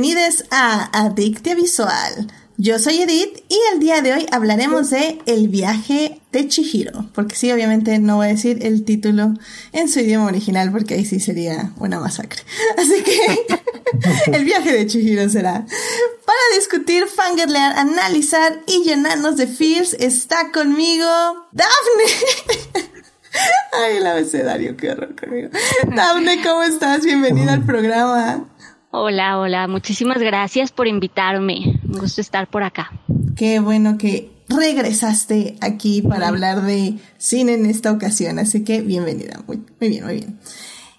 bienvenidos a Adictia Visual. Yo soy Edith y el día de hoy hablaremos de El viaje de Chihiro, porque sí, obviamente no voy a decir el título en su idioma original porque ahí sí sería una masacre. Así que el viaje de Chihiro será. Para discutir, fangirlear, analizar y llenarnos de feels está conmigo Daphne. Ay, el abecedario, qué horror conmigo. Daphne, ¿cómo estás? Bienvenida al programa. Hola, hola, muchísimas gracias por invitarme. Un gusto estar por acá. Qué bueno que regresaste aquí para hablar de cine en esta ocasión, así que bienvenida. Muy, muy bien, muy bien.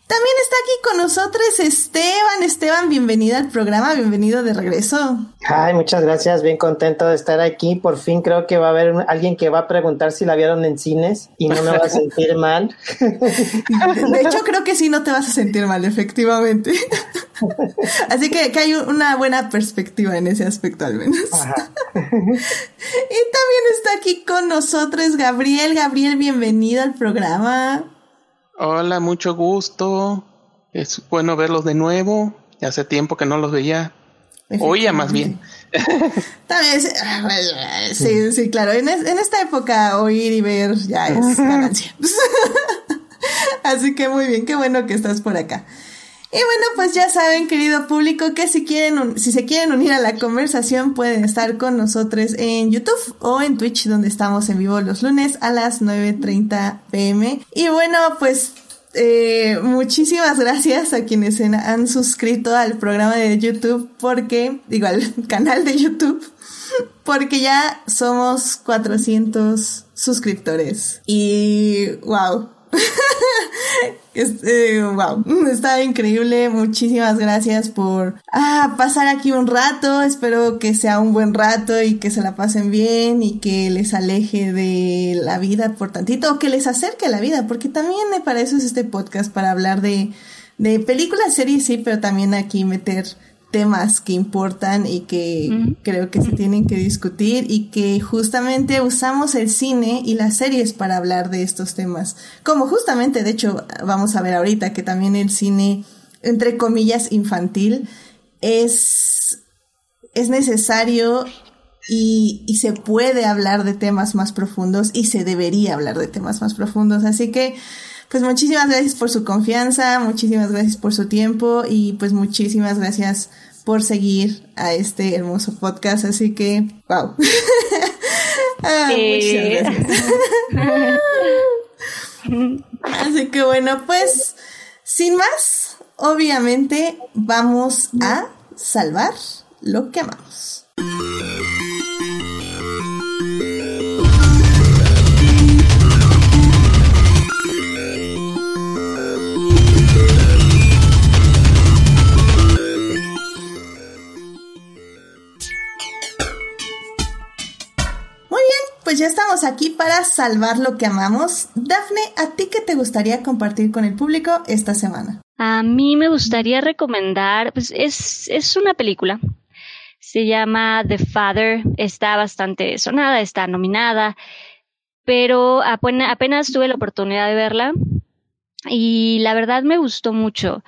También está aquí con nosotros Esteban. Esteban, bienvenida al programa, bienvenido de regreso. Ay, muchas gracias, bien contento de estar aquí. Por fin creo que va a haber alguien que va a preguntar si la vieron en cines y no me va a sentir mal. De hecho, creo que sí, no te vas a sentir mal, efectivamente. Así que, que hay una buena perspectiva en ese aspecto al menos. Y también está aquí con nosotros Gabriel. Gabriel, bienvenido al programa. Hola, mucho gusto. Es bueno verlos de nuevo. Ya hace tiempo que no los veía. Oía más bien. También, sí, sí, claro. En, en, esta época oír y ver ya es ganancia. Así que muy bien, qué bueno que estás por acá. Y bueno, pues ya saben, querido público, que si quieren, si se quieren unir a la conversación, pueden estar con nosotros en YouTube o en Twitch, donde estamos en vivo los lunes a las 9.30 pm. Y bueno, pues eh, muchísimas gracias a quienes han suscrito al programa de YouTube, porque, digo, al canal de YouTube, porque ya somos 400 suscriptores. Y wow. Este, wow, está increíble. Muchísimas gracias por ah, pasar aquí un rato. Espero que sea un buen rato y que se la pasen bien y que les aleje de la vida por tantito o que les acerque a la vida, porque también me parece este podcast para hablar de, de películas, series, sí, pero también aquí meter temas que importan y que creo que se tienen que discutir y que justamente usamos el cine y las series para hablar de estos temas. Como justamente, de hecho, vamos a ver ahorita que también el cine, entre comillas, infantil, es, es necesario y, y se puede hablar de temas más profundos y se debería hablar de temas más profundos. Así que, pues muchísimas gracias por su confianza, muchísimas gracias por su tiempo y pues muchísimas gracias por seguir a este hermoso podcast. Así que, wow. ah, muchas gracias. Así que bueno, pues sin más, obviamente vamos a salvar lo que amamos. Aquí para salvar lo que amamos. Dafne, ¿a ti qué te gustaría compartir con el público esta semana? A mí me gustaría recomendar, pues es, es una película. Se llama The Father, está bastante sonada, está nominada, pero apenas, apenas tuve la oportunidad de verla y la verdad me gustó mucho.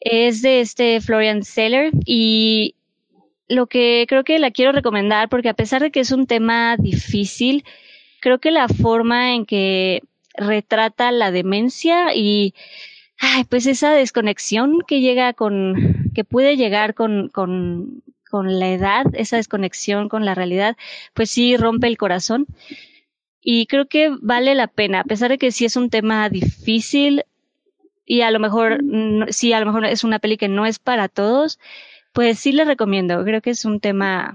Es de este Florian Seller y lo que creo que la quiero recomendar, porque a pesar de que es un tema difícil, creo que la forma en que retrata la demencia y ay, pues esa desconexión que llega con, que puede llegar con, con, con la edad, esa desconexión con la realidad, pues sí rompe el corazón. Y creo que vale la pena, a pesar de que sí es un tema difícil y a lo mejor, sí, a lo mejor es una peli que no es para todos, pues sí le recomiendo. Creo que es un tema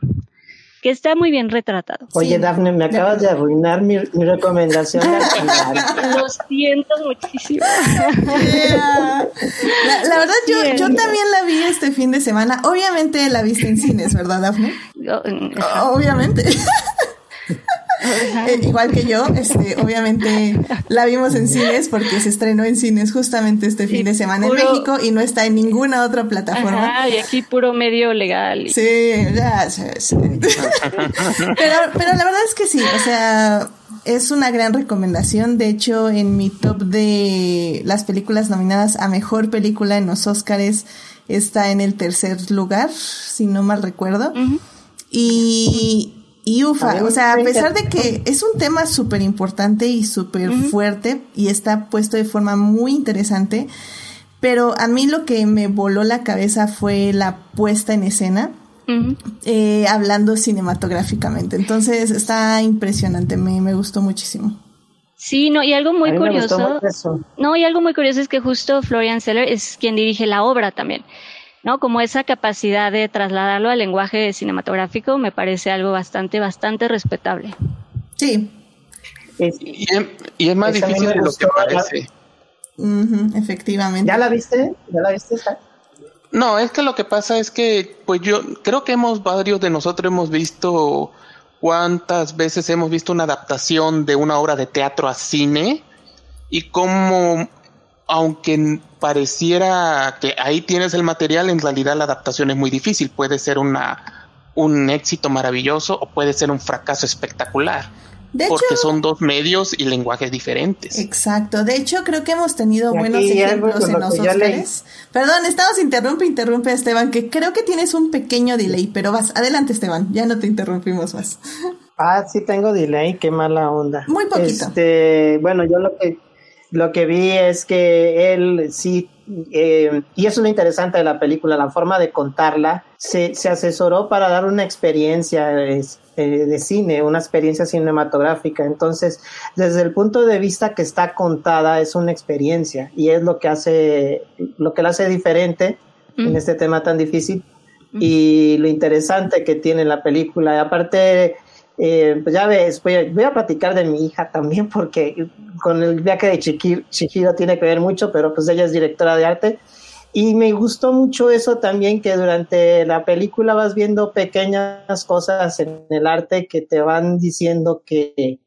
que está muy bien retratado. Oye, Dafne, me acabas de arruinar mi, recomendación Lo siento muchísimo. La, verdad, yo, yo también la vi este fin de semana. Obviamente la viste en cines, ¿verdad, Dafne? Obviamente. Eh, igual que yo, este, obviamente la vimos en cines porque se estrenó en cines justamente este fin de semana en México y no está en ninguna otra plataforma. y aquí puro medio legal. Sí, ya, sí, pero, pero la verdad es que sí, o sea, es una gran recomendación. De hecho, en mi top de las películas nominadas a mejor película en los Oscars está en el tercer lugar, si no mal recuerdo. Y, y ufa, o sea, a pesar de que es un tema súper importante y súper fuerte y está puesto de forma muy interesante, pero a mí lo que me voló la cabeza fue la puesta en escena. Eh, hablando cinematográficamente. Entonces está impresionante, me, me gustó muchísimo. Sí, no, y algo muy curioso. No, y algo muy curioso es que justo Florian Seller es quien dirige la obra también. ¿No? Como esa capacidad de trasladarlo al lenguaje cinematográfico me parece algo bastante, bastante respetable. Sí. y, es, más difícil de lo que parece. efectivamente. ¿Ya la viste? ¿Ya la viste? No, es que lo que pasa es que, pues yo creo que hemos, varios de nosotros hemos visto cuántas veces hemos visto una adaptación de una obra de teatro a cine y cómo aunque pareciera que ahí tienes el material, en realidad la adaptación es muy difícil. Puede ser una, un éxito maravilloso o puede ser un fracaso espectacular. porque son dos medios y lenguajes diferentes. Exacto. De hecho, creo que hemos tenido buenos ejemplos en los Oscars. Perdón, estamos interrumpe, interrumpe, Esteban, que creo que tienes un pequeño delay, pero vas, adelante, Esteban, ya no te interrumpimos más. Ah, sí tengo delay, qué mala onda. Muy poquito. Este, bueno, yo lo que lo que vi es que él sí, eh, y eso es lo interesante de la película, la forma de contarla, se, se asesoró para dar una experiencia eh, de cine, una experiencia cinematográfica. Entonces, desde el punto de vista que está contada, es una experiencia y es lo que hace, lo que la hace diferente en mm. este tema tan difícil. Mm. Y lo interesante que tiene la película, aparte, eh, pues ya ves, voy a, platicar de mi hija también porque con el viaje de Chihiro, tiene que ver mucho, pero pues ella es directora de arte. Y me gustó mucho eso también, que durante la película vas viendo pequeñas cosas en el arte que te van diciendo que,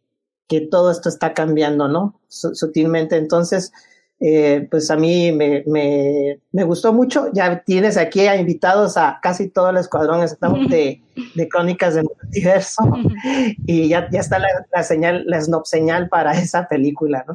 que todo esto está cambiando, ¿no? Sutilmente. Entonces, eh, pues a mí me, me, me, gustó mucho. Ya tienes aquí a invitados a casi todo el escuadrón de, de Crónicas del Multiverso y ya, ya está la, la, señal, la snob señal para esa película, ¿no?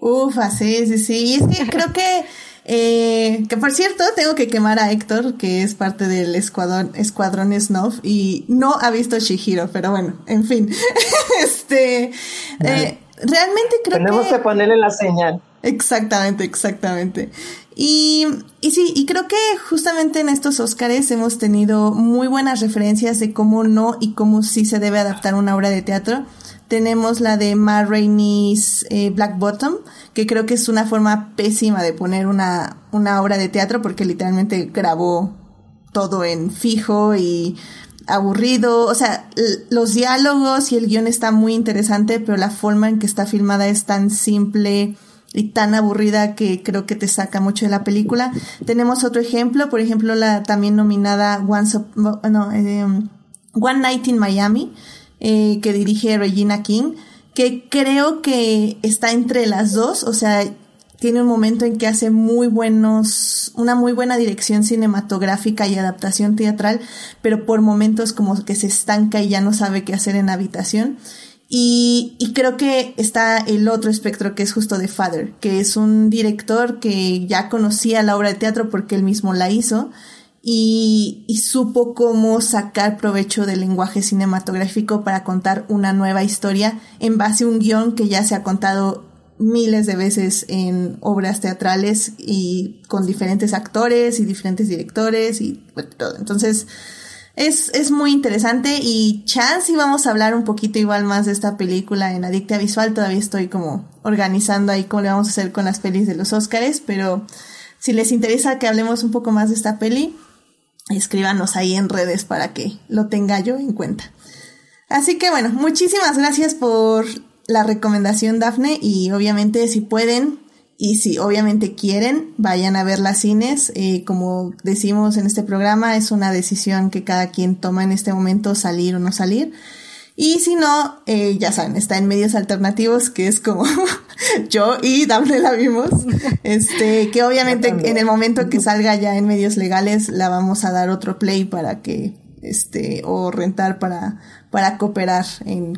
Ufa, sí, sí, sí. Y es que creo que, eh, que por cierto, tengo que quemar a Héctor, que es parte del escuadrón, escuadrón Snob, y no ha visto Shihiro, pero bueno, en fin. este, eh, realmente creo que... Tenemos que ponerle la señal. Exactamente, exactamente. Y, y sí, y creo que justamente en estos Óscares hemos tenido muy buenas referencias de cómo no y cómo sí se debe adaptar una obra de teatro. Tenemos la de Ma Rainey's eh, Black Bottom, que creo que es una forma pésima de poner una, una obra de teatro porque literalmente grabó todo en fijo y aburrido. O sea, los diálogos y el guion está muy interesante, pero la forma en que está filmada es tan simple y tan aburrida que creo que te saca mucho de la película. Tenemos otro ejemplo, por ejemplo, la también nominada Once no, eh, One Night in Miami, eh, que dirige Regina King, que creo que está entre las dos, o sea, tiene un momento en que hace muy buenos, una muy buena dirección cinematográfica y adaptación teatral, pero por momentos como que se estanca y ya no sabe qué hacer en habitación. Y, y, creo que está el otro espectro que es justo de Father, que es un director que ya conocía la obra de teatro porque él mismo la hizo y, y supo cómo sacar provecho del lenguaje cinematográfico para contar una nueva historia en base a un guion que ya se ha contado miles de veces en obras teatrales y con diferentes actores y diferentes directores y todo. Entonces, es, es muy interesante y chance y vamos a hablar un poquito igual más de esta película en Adicta Visual. Todavía estoy como organizando ahí cómo le vamos a hacer con las pelis de los Óscares, pero si les interesa que hablemos un poco más de esta peli, escríbanos ahí en redes para que lo tenga yo en cuenta. Así que bueno, muchísimas gracias por la recomendación, Dafne, y obviamente si pueden, y si obviamente quieren, vayan a ver las cines. Eh, como decimos en este programa, es una decisión que cada quien toma en este momento, salir o no salir. Y si no, eh, ya saben, está en medios alternativos, que es como yo y Dable la vimos. Este, que obviamente en el momento que salga ya en medios legales, la vamos a dar otro play para que, este, o rentar para, para cooperar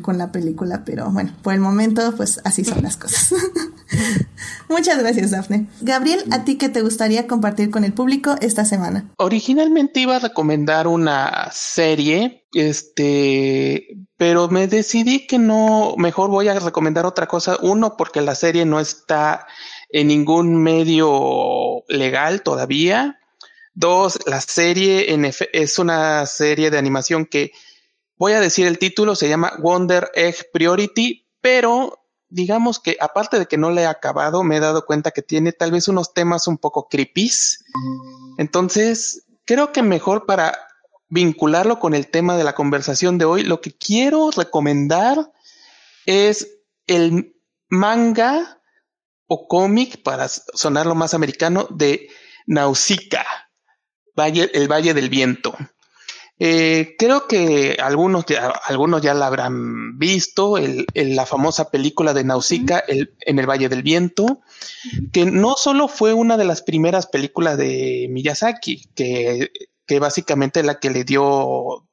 con la película, pero bueno, por el momento pues así son las cosas. Muchas gracias, Dafne. Gabriel, ¿a ti qué te gustaría compartir con el público esta semana? Originalmente iba a recomendar una serie, este, pero me decidí que no, mejor voy a recomendar otra cosa. Uno, porque la serie no está en ningún medio legal todavía. Dos, la serie es una serie de animación que voy a decir el título, se llama Wonder Egg Priority, pero digamos que aparte de que no le he acabado, me he dado cuenta que tiene tal vez unos temas un poco creepy. Entonces, creo que mejor para vincularlo con el tema de la conversación de hoy, lo que quiero recomendar es el manga o cómic, para sonarlo más americano, de Nausicaa, el Valle del Viento. Eh, creo que algunos ya, algunos ya la habrán visto, el, la famosa película de Nausicaa en el Valle del Viento, que no solo fue una de las primeras películas de Miyazaki, que, que básicamente la que le dio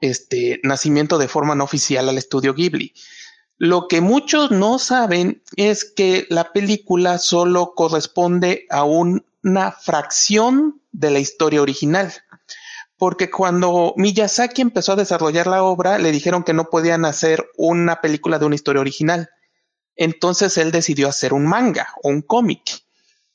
este nacimiento de forma no oficial al estudio Ghibli, lo que muchos no saben es que la película solo corresponde a una fracción de la historia original. Porque cuando Miyazaki empezó a desarrollar la obra, le dijeron que no podían hacer una película de una historia original. Entonces él decidió hacer un manga o un cómic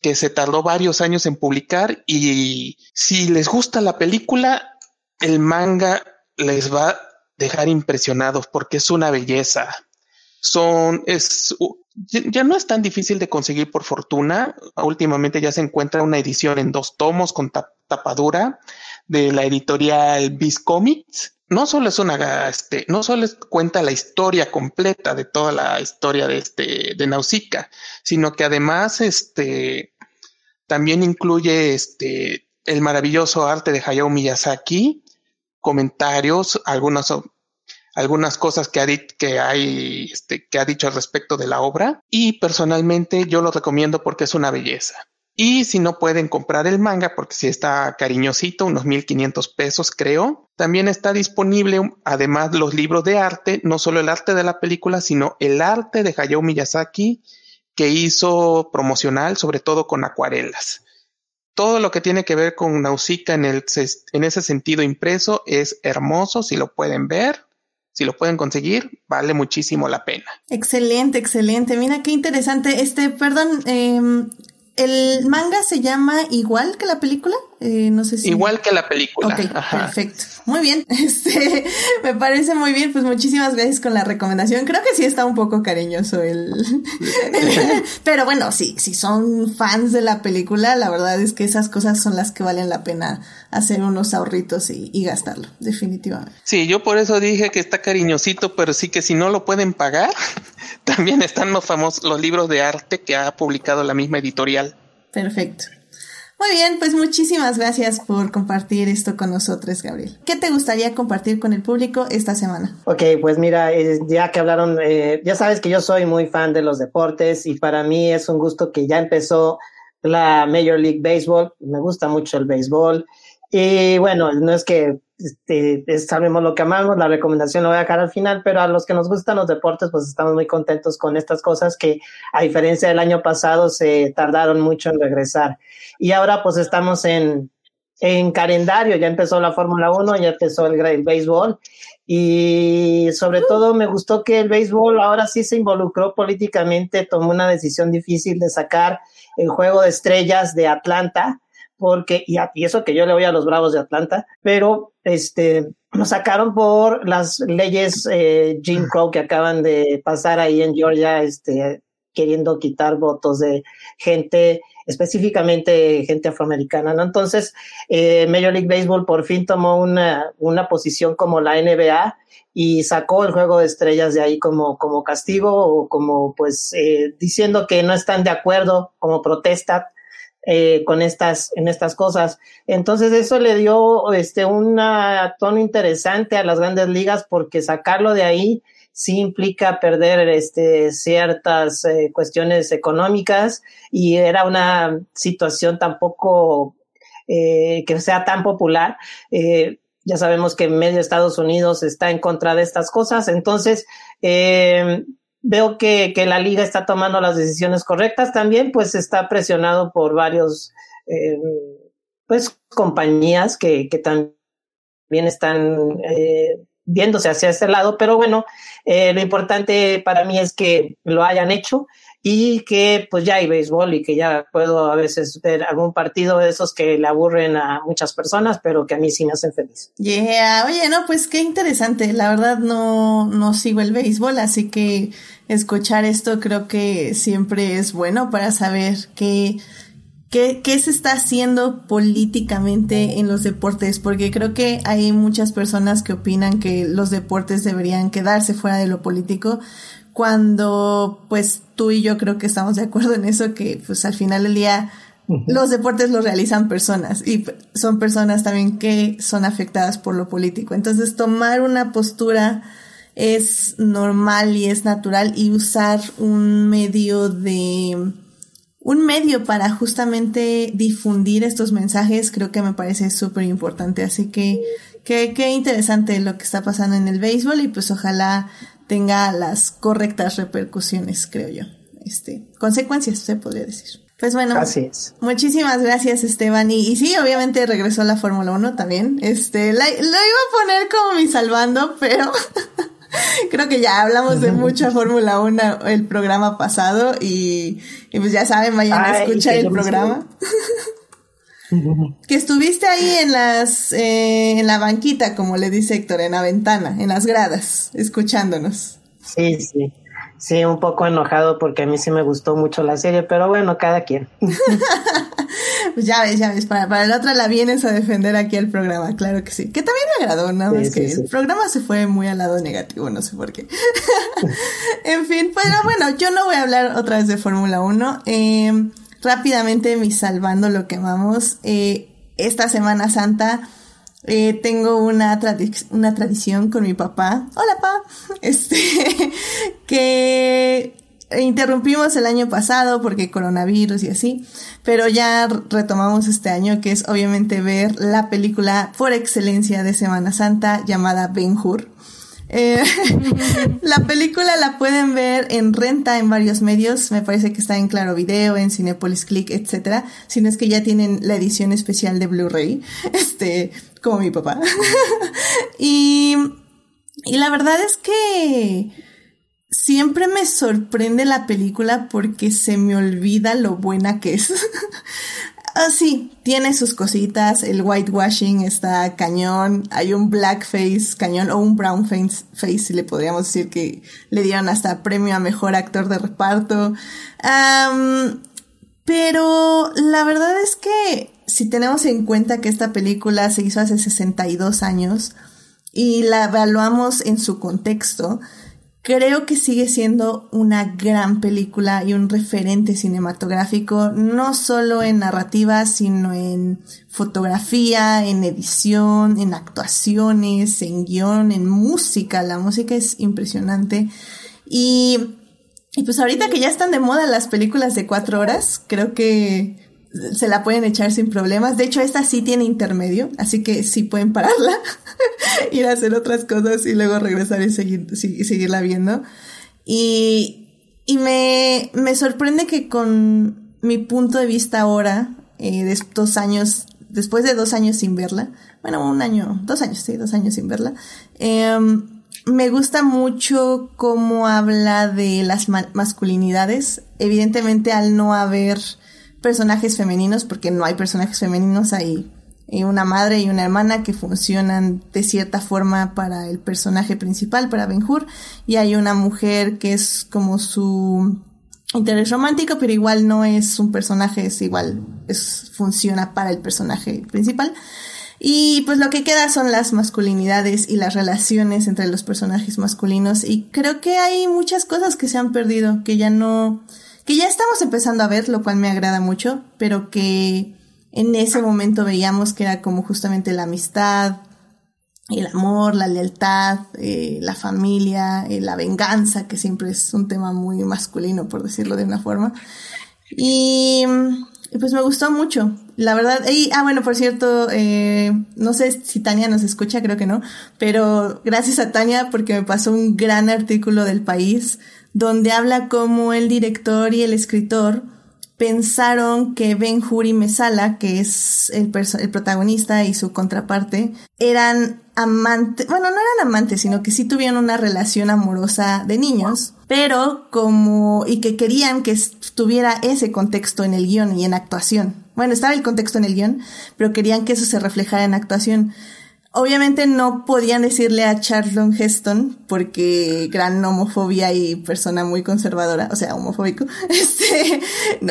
que se tardó varios años en publicar y si les gusta la película, el manga les va a dejar impresionados porque es una belleza son, es, ya no es tan difícil de conseguir por fortuna. Últimamente ya se encuentra una edición en dos tomos con tapadura de la editorial Viz Comics. No solo es una, este, no solo cuenta la historia completa de toda la historia de este, de Nausicaa, sino que además, este, también incluye, este, el maravilloso arte de Hayao Miyazaki, comentarios, algunos algunas cosas que ha, que hay, este, que ha dicho al respecto de la obra y personalmente yo lo recomiendo porque es una belleza. Y si no pueden comprar el manga, porque si está cariñosito, unos 1500 pesos creo, también está disponible además los libros de arte, no solo el arte de la película, sino el arte de Hayao Miyazaki que hizo promocional, sobre todo con acuarelas. Todo lo que tiene que ver con Nausicaa en, en ese sentido impreso es hermoso, si lo pueden ver si lo pueden conseguir, vale muchísimo la pena. Excelente, excelente. Mira qué interesante. Este, perdón, eh, ¿El manga se llama igual que la película? Eh, no sé si. Igual que la película. Ok, perfecto. Muy bien. Este, me parece muy bien. Pues muchísimas gracias con la recomendación. Creo que sí está un poco cariñoso el. pero bueno, sí, si son fans de la película, la verdad es que esas cosas son las que valen la pena hacer unos ahorritos y, y gastarlo, definitivamente. Sí, yo por eso dije que está cariñosito, pero sí que si no lo pueden pagar, también están los famosos, los libros de arte que ha publicado la misma editorial. Perfecto. Muy bien, pues muchísimas gracias por compartir esto con nosotros, Gabriel. ¿Qué te gustaría compartir con el público esta semana? Ok, pues mira, eh, ya que hablaron, eh, ya sabes que yo soy muy fan de los deportes y para mí es un gusto que ya empezó la Major League Baseball. Me gusta mucho el béisbol. Y bueno, no es que este, sabemos lo que amamos, la recomendación lo voy a dejar al final, pero a los que nos gustan los deportes, pues estamos muy contentos con estas cosas que a diferencia del año pasado se tardaron mucho en regresar. Y ahora pues estamos en, en calendario, ya empezó la Fórmula 1, ya empezó el, el béisbol y sobre todo me gustó que el béisbol ahora sí se involucró políticamente, tomó una decisión difícil de sacar el juego de estrellas de Atlanta porque, y, eso que yo le voy a los Bravos de Atlanta, pero este, nos sacaron por las leyes eh, Jim Crow que acaban de pasar ahí en Georgia, este, queriendo quitar votos de gente, específicamente gente afroamericana, ¿no? Entonces, eh, Major League Baseball por fin tomó una, una posición como la NBA y sacó el juego de estrellas de ahí como, como castigo o como pues eh, diciendo que no están de acuerdo como protesta eh, con estas, en estas cosas. Entonces eso le dio este, un tono interesante a las grandes ligas porque sacarlo de ahí sí implica perder este, ciertas eh, cuestiones económicas y era una situación tampoco eh, que sea tan popular. ya sabemos que medio Estados Unidos está en contra de estas cosas, entonces eh, veo que, que, la liga está tomando las decisiones correctas también, pues está presionado por varios, eh, pues, compañías que, que también están eh, viéndose hacia este lado, pero bueno, eh, lo importante para mí es que lo hayan hecho y que pues ya hay béisbol y que ya puedo a veces ver algún partido de esos que le aburren a muchas personas, pero que a mí sí me hacen feliz. Yeah, oye, no, pues qué interesante. La verdad no, no sigo el béisbol, así que escuchar esto creo que siempre es bueno para saber qué, qué, qué se está haciendo políticamente en los deportes, porque creo que hay muchas personas que opinan que los deportes deberían quedarse fuera de lo político, cuando pues tú y yo creo que estamos de acuerdo en eso, que pues al final del día los deportes los realizan personas y son personas también que son afectadas por lo político. Entonces tomar una postura es normal y es natural y usar un medio de un medio para justamente difundir estos mensajes creo que me parece súper importante. Así que qué interesante lo que está pasando en el béisbol y pues ojalá tenga las correctas repercusiones, creo yo. Este, consecuencias, se podría decir. Pues bueno, Así es. muchísimas gracias Esteban. Y, y sí, obviamente regresó a la Fórmula 1 también. Este, la, lo iba a poner como mi salvando, pero creo que ya hablamos de mucha Fórmula 1 el programa pasado y, y, pues ya saben, vayan a escuchar el programa. que estuviste ahí en las eh, en la banquita, como le dice Héctor, en la ventana, en las gradas, escuchándonos. Sí, sí. Sí, un poco enojado porque a mí sí me gustó mucho la serie, pero bueno, cada quien. pues ya ves, ya ves, para, para la otra la vienes a defender aquí el programa, claro que sí. Que también me agradó, nada más sí, que sí, el programa se fue muy al lado negativo, no sé por qué. en fin, pues bueno, yo no voy a hablar otra vez de Fórmula 1. Eh, rápidamente, mi salvando lo que amamos. Eh, esta Semana Santa eh, tengo una, una tradición con mi papá. Hola, pa. Este, que interrumpimos el año pasado porque coronavirus y así, pero ya retomamos este año, que es obviamente ver la película por excelencia de Semana Santa llamada Ben Hur. Eh, la película la pueden ver en renta en varios medios, me parece que está en Claro Video, en Cinepolis Click, etcétera, si no es que ya tienen la edición especial de Blu-ray, este, como mi papá. y, y la verdad es que siempre me sorprende la película porque se me olvida lo buena que es. Ah, sí, tiene sus cositas, el whitewashing está cañón, hay un blackface cañón o un brown face, face, si le podríamos decir que le dieron hasta premio a mejor actor de reparto. Pero la verdad es que si tenemos en cuenta que esta película se hizo hace 62 años y la evaluamos en su contexto, creo que sigue siendo una gran película y un referente cinematográfico, no solo en narrativa, sino en fotografía, en edición, en actuaciones, en guion, en música. La música es impresionante. Y, y pues ahorita que ya están de moda las películas de cuatro horas, creo que se la pueden echar sin problemas. De hecho, esta sí tiene intermedio, así que sí pueden pararla, ir a hacer otras cosas y luego regresar y seguir, seguirla viendo. Y, y me, me sorprende que con mi punto de vista ahora, eh, de dos años, después de dos años sin verla, bueno, un año, dos años, sí, dos años sin verla, eh, me gusta mucho cómo habla de las ma masculinidades. Evidentemente, al no haber personajes femeninos, porque no hay personajes femeninos, hay una madre y una hermana que funcionan de cierta forma para el personaje principal, para Ben Hur, y hay una mujer que es como su interés romántico, pero igual no es un personaje, es igual, es, funciona para el personaje principal. Y pues lo que queda son las masculinidades y las relaciones entre los personajes masculinos, y creo que hay muchas cosas que se han perdido, que ya no, que ya estamos empezando a ver, lo cual me agrada mucho, pero que en ese momento veíamos que era como justamente la amistad, el amor, la lealtad, eh, la familia, eh, la venganza, que siempre es un tema muy masculino, por decirlo de una forma. Y, pues me gustó mucho, la verdad. Y, ah, bueno, por cierto, eh, no sé si Tania nos escucha, creo que no, pero gracias a Tania porque me pasó un gran artículo del país donde habla cómo el director y el escritor pensaron que Ben Hur y Mesala, que es el, el protagonista y su contraparte, eran amantes, bueno, no eran amantes, sino que sí tuvieron una relación amorosa de niños, pero como, y que querían que tuviera ese contexto en el guion y en actuación. Bueno, estaba el contexto en el guion, pero querían que eso se reflejara en actuación. Obviamente no podían decirle a Charlton Heston, porque gran homofobia y persona muy conservadora, o sea, homofóbico, este,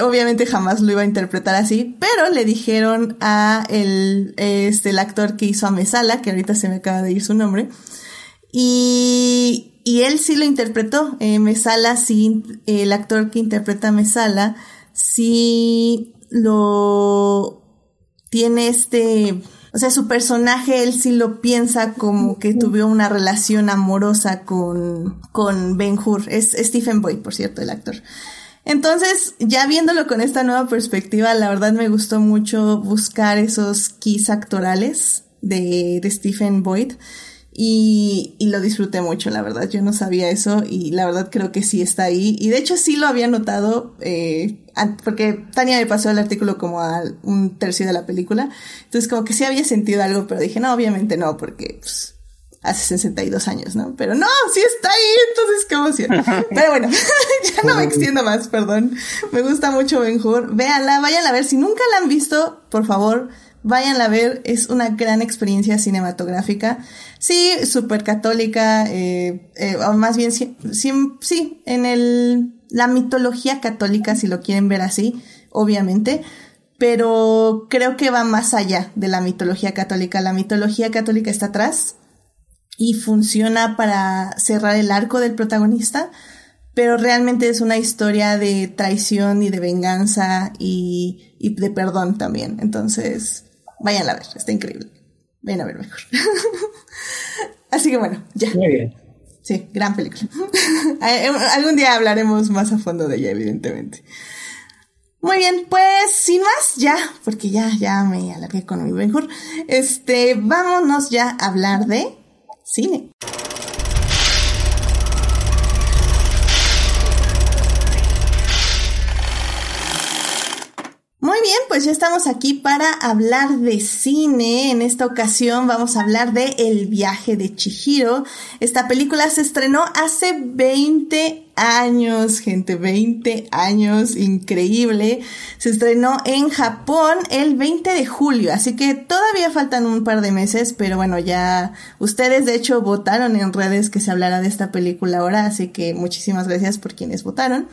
obviamente jamás lo iba a interpretar así, pero le dijeron a el, este, el actor que hizo a Mesala, que ahorita se me acaba de ir su nombre, y, y él sí lo interpretó, eh, Mesala sí, el actor que interpreta a Mesala, sí lo tiene este, o sea, su personaje, él sí lo piensa como que tuvo una relación amorosa con, con Ben Hur. Es, Stephen Boyd, por cierto, el actor. Entonces, ya viéndolo con esta nueva perspectiva, la verdad me gustó mucho buscar esos keys actorales de, de Stephen Boyd. Y, y, lo disfruté mucho, la verdad. Yo no sabía eso y la verdad creo que sí está ahí. Y de hecho sí lo había notado, eh, porque Tania me pasó el artículo como a un tercio de la película. Entonces como que sí había sentido algo, pero dije, no, obviamente no, porque pues, hace 62 años, ¿no? Pero no, sí está ahí, entonces qué emoción. Pero bueno, ya no me extiendo más, perdón. Me gusta mucho Ben Hur. Véanla, vayan a ver. Si nunca la han visto, por favor, vayan a ver. Es una gran experiencia cinematográfica. Sí, súper católica, eh, eh, o más bien, sí, sí, en el, la mitología católica, si lo quieren ver así, obviamente, pero creo que va más allá de la mitología católica. La mitología católica está atrás y funciona para cerrar el arco del protagonista, pero realmente es una historia de traición y de venganza y, y de perdón también. Entonces, vayan a ver, está increíble. Ven a ver mejor. Así que bueno, ya. Muy bien. Sí, gran película. Eh, algún día hablaremos más a fondo de ella, evidentemente. Muy bien, pues sin más, ya, porque ya, ya me alargué con mi mejor. Este, vámonos ya a hablar de cine. Bien, pues ya estamos aquí para hablar de cine. En esta ocasión vamos a hablar de El viaje de Chihiro. Esta película se estrenó hace 20 años, gente, 20 años, increíble. Se estrenó en Japón el 20 de julio, así que todavía faltan un par de meses, pero bueno, ya ustedes de hecho votaron en redes que se hablara de esta película ahora, así que muchísimas gracias por quienes votaron.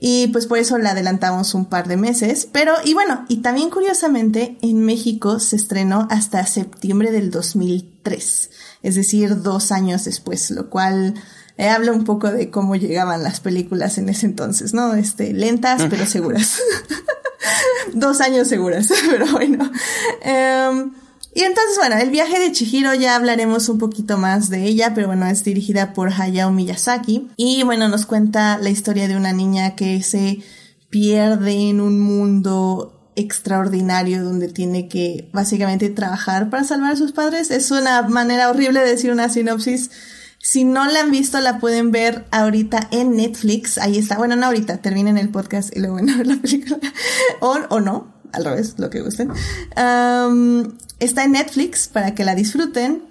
Y pues por eso la adelantamos un par de meses. Pero, y bueno, y también curiosamente, en México se estrenó hasta septiembre del 2003. Es decir, dos años después, lo cual eh, habla un poco de cómo llegaban las películas en ese entonces, ¿no? Este, lentas pero seguras. dos años seguras, pero bueno. Em, y entonces, bueno, el viaje de Chihiro ya hablaremos un poquito más de ella, pero bueno, es dirigida por Hayao Miyazaki. Y bueno, nos cuenta la historia de una niña que se pierde en un mundo extraordinario donde tiene que básicamente trabajar para salvar a sus padres. Es una manera horrible de decir una sinopsis. Si no la han visto, la pueden ver ahorita en Netflix. Ahí está. Bueno, no ahorita, terminen el podcast y luego van a ver la película. o, o no, al revés, lo que gusten. Está en Netflix para que la disfruten.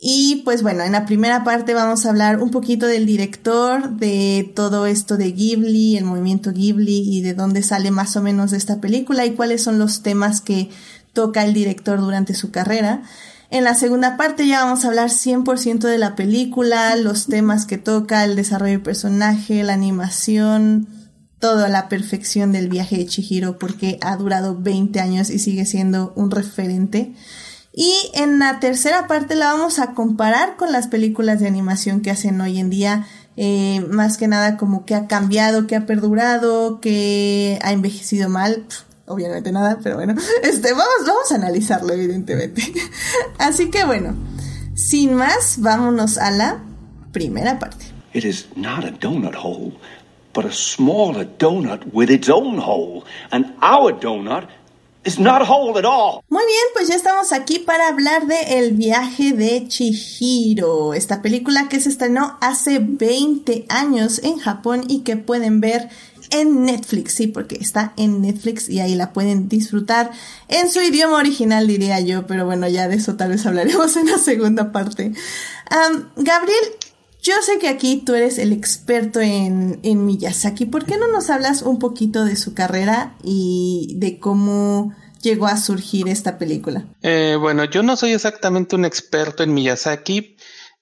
Y pues bueno, en la primera parte vamos a hablar un poquito del director, de todo esto de Ghibli, el movimiento Ghibli y de dónde sale más o menos esta película y cuáles son los temas que toca el director durante su carrera. En la segunda parte ya vamos a hablar 100% de la película, los temas que toca, el desarrollo del personaje, la animación, toda la perfección del viaje de Chihiro porque ha durado 20 años y sigue siendo un referente. Y en la tercera parte la vamos a comparar con las películas de animación que hacen hoy en día, eh, más que nada como que ha cambiado, que ha perdurado, que ha envejecido mal. obviamente nada, pero bueno, este, vamos, vamos a analizarlo evidentemente. Así que bueno, sin más, vámonos a la primera parte. It is not a donut hole. But a smaller donut with its own hole. And our donut is not whole at all. Muy bien, pues ya estamos aquí para hablar de El viaje de Chihiro, esta película que se estrenó hace 20 años en Japón y que pueden ver en Netflix, sí, porque está en Netflix y ahí la pueden disfrutar en su idioma original, diría yo, pero bueno, ya de eso tal vez hablaremos en la segunda parte. Gabriel, yo sé que aquí tú eres el experto en, en Miyazaki. ¿Por qué no nos hablas un poquito de su carrera y de cómo llegó a surgir esta película? Eh, bueno, yo no soy exactamente un experto en Miyazaki,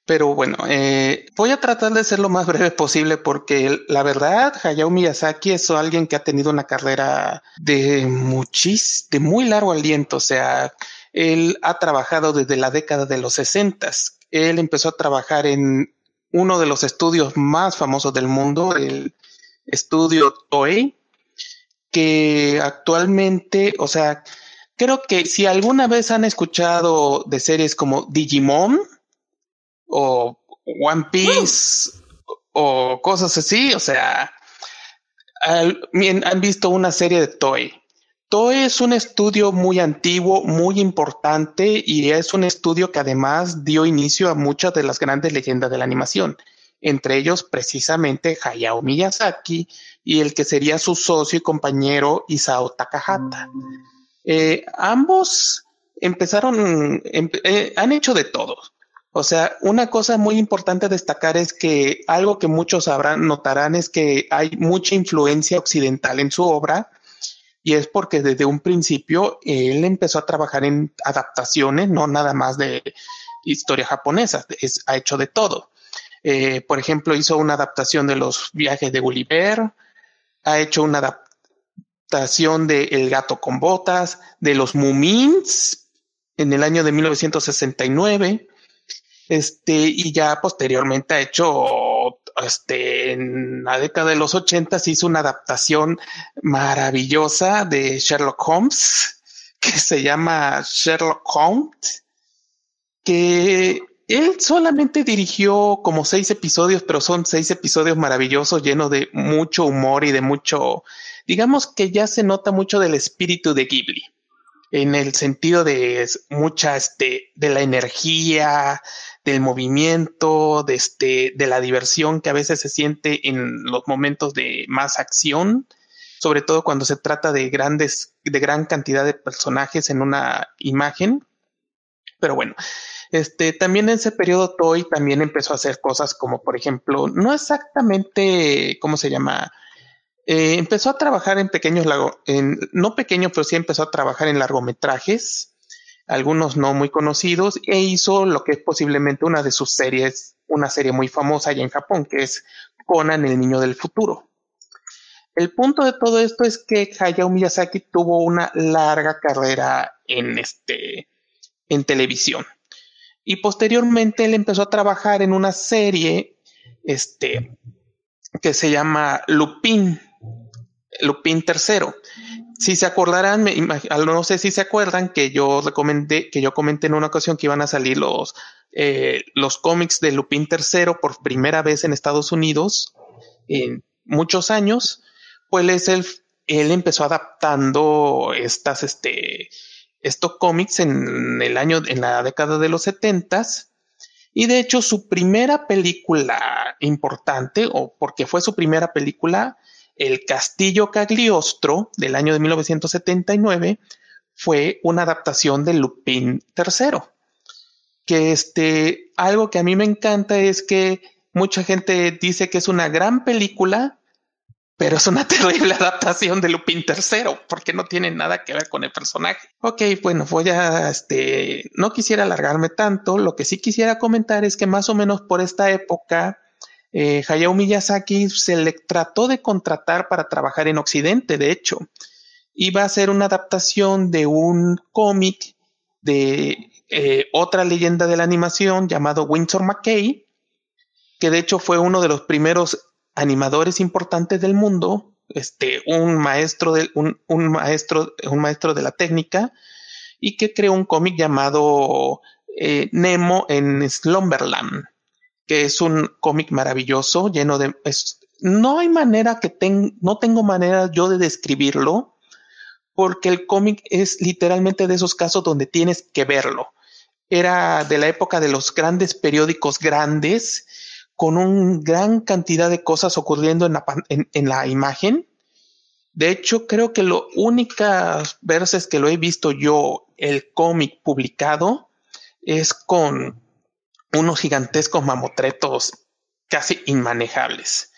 pero bueno, eh, voy a tratar de ser lo más breve posible porque la verdad, Hayao Miyazaki es alguien que ha tenido una carrera de muchis, de muy largo aliento. O sea, él ha trabajado desde la década de los sesentas. Él empezó a trabajar en uno de los estudios más famosos del mundo, el estudio Toei, que actualmente, o sea, creo que si alguna vez han escuchado de series como Digimon o One Piece o cosas así, o sea, han visto una serie de Toei. Toei es un estudio muy antiguo, muy importante y es un estudio que además dio inicio a muchas de las grandes leyendas de la animación, entre ellos precisamente Hayao Miyazaki y el que sería su socio y compañero Isao Takahata. Eh, ambos empezaron, eh, han hecho de todo. O sea, una cosa muy importante destacar es que algo que muchos sabrán, notarán es que hay mucha influencia occidental en su obra y es porque desde un principio él empezó a trabajar en adaptaciones, no nada más de historia japonesa, es, ha hecho de todo. Eh, por ejemplo, hizo una adaptación de los viajes de Gulliver, ha hecho una adaptación de El gato con botas, de los Mumins en el año de 1969, este, y ya posteriormente ha hecho este, en la década de los 80 se hizo una adaptación maravillosa de Sherlock Holmes que se llama Sherlock Holmes, que él solamente dirigió como seis episodios, pero son seis episodios maravillosos, llenos de mucho humor y de mucho, digamos que ya se nota mucho del espíritu de Ghibli, en el sentido de mucha, este, de la energía, del movimiento, de, este, de la diversión que a veces se siente en los momentos de más acción, sobre todo cuando se trata de grandes, de gran cantidad de personajes en una imagen. Pero bueno, este, también en ese periodo Toy también empezó a hacer cosas como, por ejemplo, no exactamente, ¿cómo se llama? Eh, empezó a trabajar en pequeños, no pequeños, pero sí empezó a trabajar en largometrajes algunos no muy conocidos, e hizo lo que es posiblemente una de sus series, una serie muy famosa allá en Japón, que es Conan, el niño del futuro. El punto de todo esto es que Hayao Miyazaki tuvo una larga carrera en este en televisión. Y posteriormente él empezó a trabajar en una serie este que se llama Lupin, Lupin III si se acordarán, no sé si se acuerdan que yo recomendé, que yo comenté en una ocasión que iban a salir los, eh, los cómics de Lupin III por primera vez en Estados Unidos en muchos años, pues él, él empezó adaptando estas, este, estos cómics en el año, en la década de los setentas. Y de hecho, su primera película importante, o porque fue su primera película, el Castillo Cagliostro del año de 1979 fue una adaptación de Lupin III. Que este, algo que a mí me encanta es que mucha gente dice que es una gran película, pero es una terrible adaptación de Lupin III, porque no tiene nada que ver con el personaje. Ok, bueno, voy a, este, no quisiera alargarme tanto, lo que sí quisiera comentar es que más o menos por esta época, eh, Hayao Miyazaki se le trató de contratar para trabajar en Occidente, de hecho. Iba a ser una adaptación de un cómic de eh, otra leyenda de la animación llamado Windsor McKay, que de hecho fue uno de los primeros animadores importantes del mundo, este, un maestro de, un, maestro, un maestro de la técnica, y que creó un cómic llamado eh, Nemo en Slumberland que es un cómic maravilloso, lleno de, no hay manera que tenga, no tengo manera yo de describirlo, porque el cómic es literalmente de esos casos donde tienes que verlo. Era de la época de los grandes periódicos grandes, con una gran cantidad de cosas ocurriendo en la, en la imagen. De hecho, creo que lo únicas veces que lo he visto yo, el cómic publicado, es con unos gigantescos mamotretos casi inmanejables.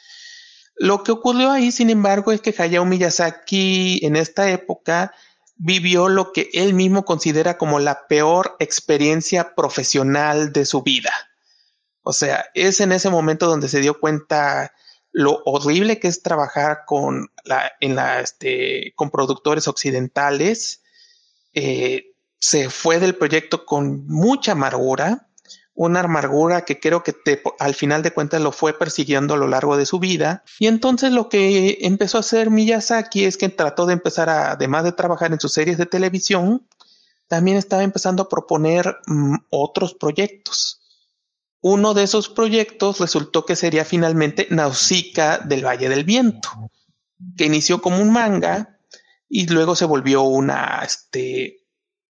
Lo que ocurrió ahí, sin embargo, es que Hayao Miyazaki en esta época vivió lo que él mismo considera como la peor experiencia profesional de su vida. O sea, es en ese momento donde se dio cuenta lo horrible que es trabajar con la, en la, este, con productores occidentales. Eh, se fue del proyecto con mucha amargura una amargura que creo que te, al final de cuentas lo fue persiguiendo a lo largo de su vida. Y entonces lo que empezó a hacer Miyazaki es que trató de empezar a, además de trabajar en sus series de televisión, también estaba empezando a proponer mm, otros proyectos. Uno de esos proyectos resultó que sería finalmente Nausicaa del Valle del Viento, que inició como un manga y luego se volvió una, este,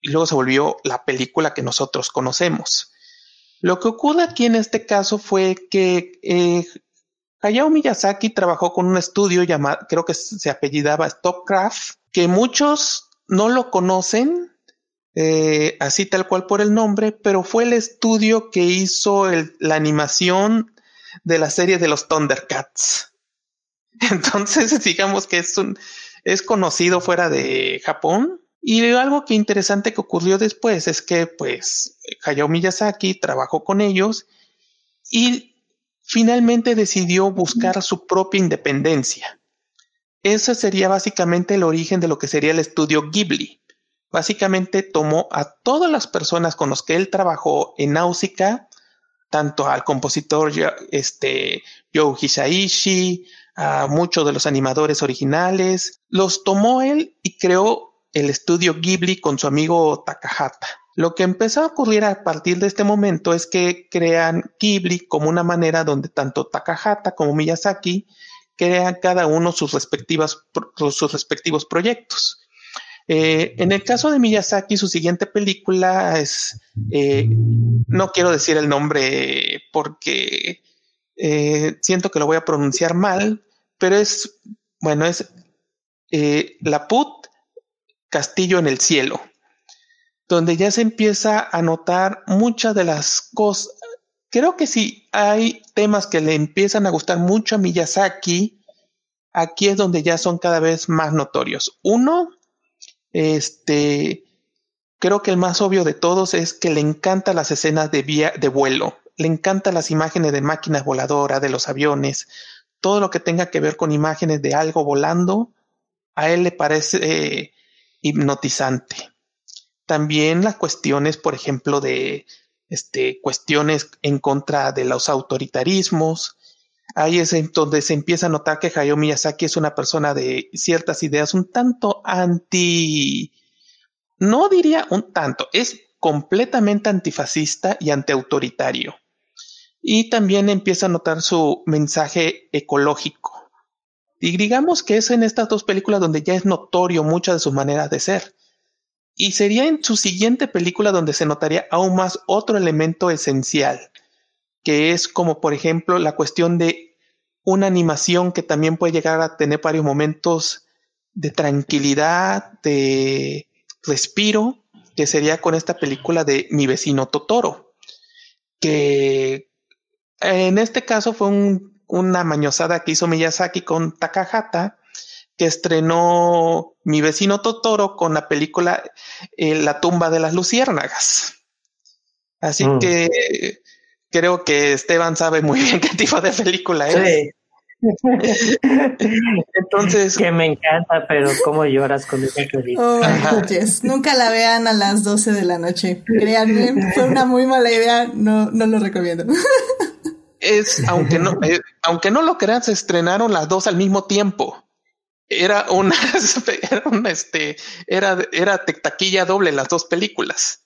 y luego se volvió la película que nosotros conocemos. Lo que ocurre aquí en este caso fue que eh, Hayao Miyazaki trabajó con un estudio llamado, creo que se apellidaba Stopcraft, que muchos no lo conocen, eh, así tal cual por el nombre, pero fue el estudio que hizo la animación de la serie de los Thundercats. Entonces, digamos que es un, es conocido fuera de Japón y algo que interesante que ocurrió después es que pues Hayao Miyazaki trabajó con ellos y finalmente decidió buscar su propia independencia. Ese sería básicamente el origen de lo que sería el estudio Ghibli. Básicamente tomó a todas las personas con las que él trabajó en Nausicaa, tanto al compositor este, Hisaishi, a muchos de los animadores originales, los tomó él y creó el estudio Ghibli con su amigo Takahata. Lo que empezó a ocurrir a partir de este momento es que crean Ghibli como una manera donde tanto Takahata como Miyazaki crean cada uno sus, respectivas, sus respectivos proyectos. Eh, en el caso de Miyazaki, su siguiente película es, eh, no quiero decir el nombre porque eh, siento que lo voy a pronunciar mal, pero es, bueno, es La Put Castillo en el Cielo, donde ya se empieza a notar muchas de las cosas. Creo que si hay temas que le empiezan a gustar mucho a Miyazaki, aquí es donde ya son cada vez más notorios. Uno, este, creo que el más obvio de todos es que le encantan las escenas de, vía, de vuelo, le encantan las imágenes de máquinas voladoras, de los aviones, todo lo que tenga que ver con imágenes de algo volando, a él le parece hipnotizante. También las cuestiones, por ejemplo, de este, cuestiones en contra de los autoritarismos. Ahí es donde se empieza a notar que Hayao Miyazaki es una persona de ciertas ideas un tanto anti, no diría un tanto, es completamente antifascista y antiautoritario. Y también empieza a notar su mensaje ecológico. Y digamos que es en estas dos películas donde ya es notorio mucha de sus maneras de ser. Y sería en su siguiente película donde se notaría aún más otro elemento esencial, que es como por ejemplo la cuestión de una animación que también puede llegar a tener varios momentos de tranquilidad, de respiro, que sería con esta película de Mi vecino Totoro, que en este caso fue un una mañosada que hizo Miyazaki con Takahata, que estrenó Mi vecino Totoro con la película eh, La tumba de las luciérnagas. Así mm. que creo que Esteban sabe muy bien qué tipo de película es. Entonces. Que me encanta, pero cómo lloras con esa película. Oh, Nunca la vean a las 12 de la noche. Créanme, fue una muy mala idea. No, no lo recomiendo. es, aunque no, eh, aunque no lo crean, se estrenaron las dos al mismo tiempo. Era una, era una, este, era, era taquilla doble las dos películas.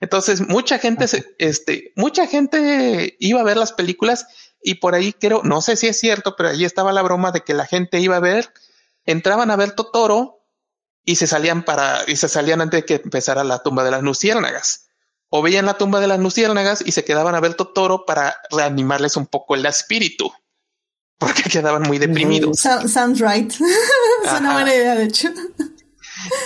Entonces, mucha gente, este, mucha gente iba a ver las películas y por ahí creo, no sé si es cierto, pero allí estaba la broma de que la gente iba a ver, entraban a ver Totoro y se salían para, y se salían antes de que empezara la tumba de las luciérnagas. O veían la tumba de las luciérnagas y se quedaban a ver Totoro para reanimarles un poco el espíritu. Porque quedaban muy deprimidos. sounds right. es una buena idea, de hecho.